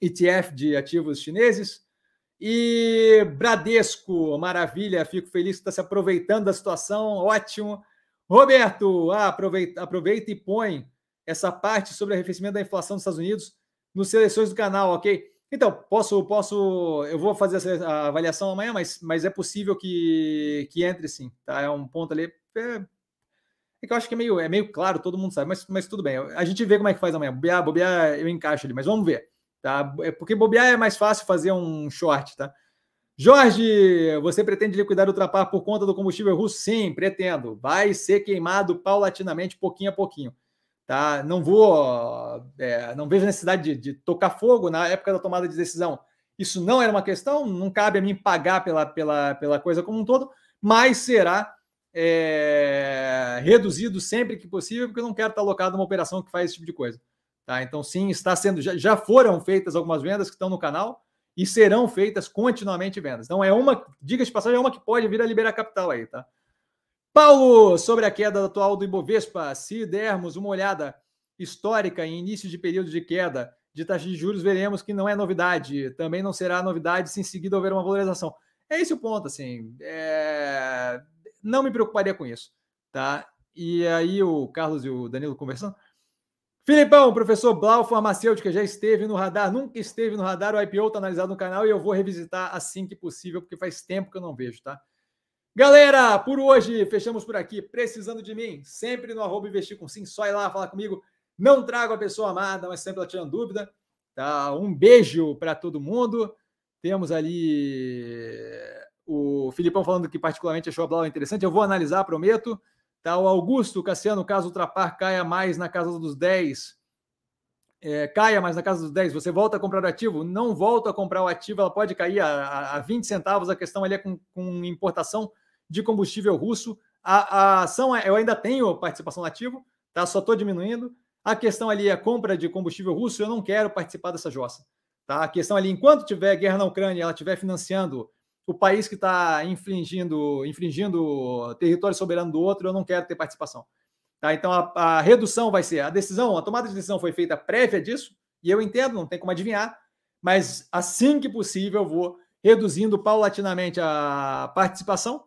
ETF de ativos chineses, e Bradesco, maravilha, fico feliz que está se aproveitando da situação, ótimo. Roberto, ah, aproveita, aproveita e põe essa parte sobre o arrefecimento da inflação dos Estados Unidos nos seleções do canal, ok? Então, posso, posso, eu vou fazer essa avaliação amanhã, mas, mas é possível que, que entre sim, tá? É um ponto ali. É, é que eu acho que é meio, é meio claro, todo mundo sabe, mas, mas tudo bem. A gente vê como é que faz amanhã. Bobear, bobear, eu encaixo ali, mas vamos ver. Tá? É porque bobear é mais fácil fazer um short, tá? Jorge, você pretende liquidar o Trapar por conta do combustível russo? Sim, pretendo. Vai ser queimado paulatinamente, pouquinho a pouquinho. Tá? Não vou, é, não vejo necessidade de, de, tocar fogo na época da tomada de decisão. Isso não era uma questão, não cabe a mim pagar pela, pela, pela coisa como um todo, mas será é, reduzido sempre que possível, porque eu não quero estar alocado numa operação que faz esse tipo de coisa. Tá? Então, sim, está sendo, já, já foram feitas algumas vendas que estão no canal e serão feitas continuamente vendas. Então, é uma, diga de passagem, é uma que pode vir a liberar capital aí, tá? Paulo, sobre a queda atual do Ibovespa, se dermos uma olhada histórica em início de período de queda de taxa de juros, veremos que não é novidade. Também não será novidade se em seguida houver uma valorização. É esse o ponto, assim. É... Não me preocuparia com isso, tá? E aí o Carlos e o Danilo conversando. Filipão, professor Blau, farmacêutica, já esteve no radar, nunca esteve no radar, o IPO está analisado no canal e eu vou revisitar assim que possível, porque faz tempo que eu não vejo, tá? Galera, por hoje, fechamos por aqui. Precisando de mim, sempre no arroba investir com sim, só ir lá falar comigo. Não trago a pessoa amada, mas sempre ela tirando dúvida. Tá? Um beijo para todo mundo. Temos ali o Filipão falando que particularmente achou a Blau interessante. Eu vou analisar, prometo. Tá? O Augusto Cassiano, caso o Trapar caia mais na casa dos 10, é, caia mais na casa dos 10, você volta a comprar o ativo? Não volta a comprar o ativo, ela pode cair a, a 20 centavos. A questão ali é com, com importação de combustível russo. A, a ação, é, eu ainda tenho participação no ativo, tá? Só estou diminuindo. A questão ali é compra de combustível russo, eu não quero participar dessa jossa. Tá? A questão ali, enquanto tiver guerra na Ucrânia, ela estiver financiando o país que está infringindo, infringindo território soberano do outro, eu não quero ter participação. Tá? Então a, a, redução vai ser a decisão, a tomada de decisão foi feita prévia disso, e eu entendo, não tem como adivinhar, mas assim que possível eu vou reduzindo paulatinamente a participação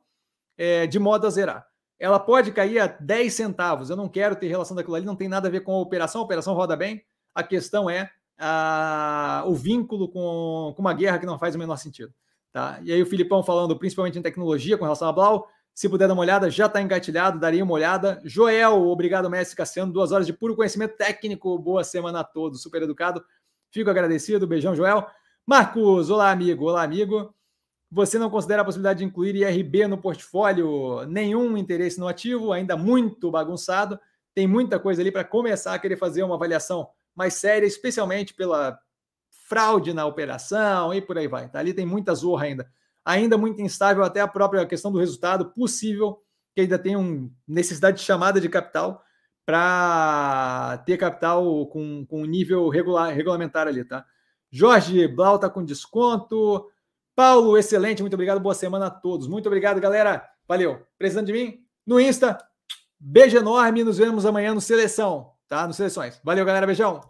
é, de modo a zerar. Ela pode cair a 10 centavos. Eu não quero ter relação daquilo ali, não tem nada a ver com a operação. A operação roda bem. A questão é a, o vínculo com, com uma guerra que não faz o menor sentido. Tá? E aí o Filipão falando principalmente em tecnologia com relação a Blau. Se puder dar uma olhada, já está engatilhado, daria uma olhada. Joel, obrigado, Mestre Cassiano. Duas horas de puro conhecimento técnico. Boa semana a todos, super educado. Fico agradecido. Beijão, Joel. Marcos, olá, amigo. Olá, amigo. Você não considera a possibilidade de incluir IRB no portfólio? Nenhum interesse no ativo, ainda muito bagunçado. Tem muita coisa ali para começar a querer fazer uma avaliação mais séria, especialmente pela fraude na operação e por aí vai. Tá? Ali tem muita zorra ainda. Ainda muito instável até a própria questão do resultado, possível que ainda tenha um, necessidade de chamada de capital para ter capital com, com nível regular, regulamentar ali, tá? Jorge Blau tá com desconto. Paulo, excelente, muito obrigado, boa semana a todos. Muito obrigado, galera. Valeu. Precisando de mim? No Insta. Beijo enorme, nos vemos amanhã no Seleção, tá? No Seleções. Valeu, galera, beijão.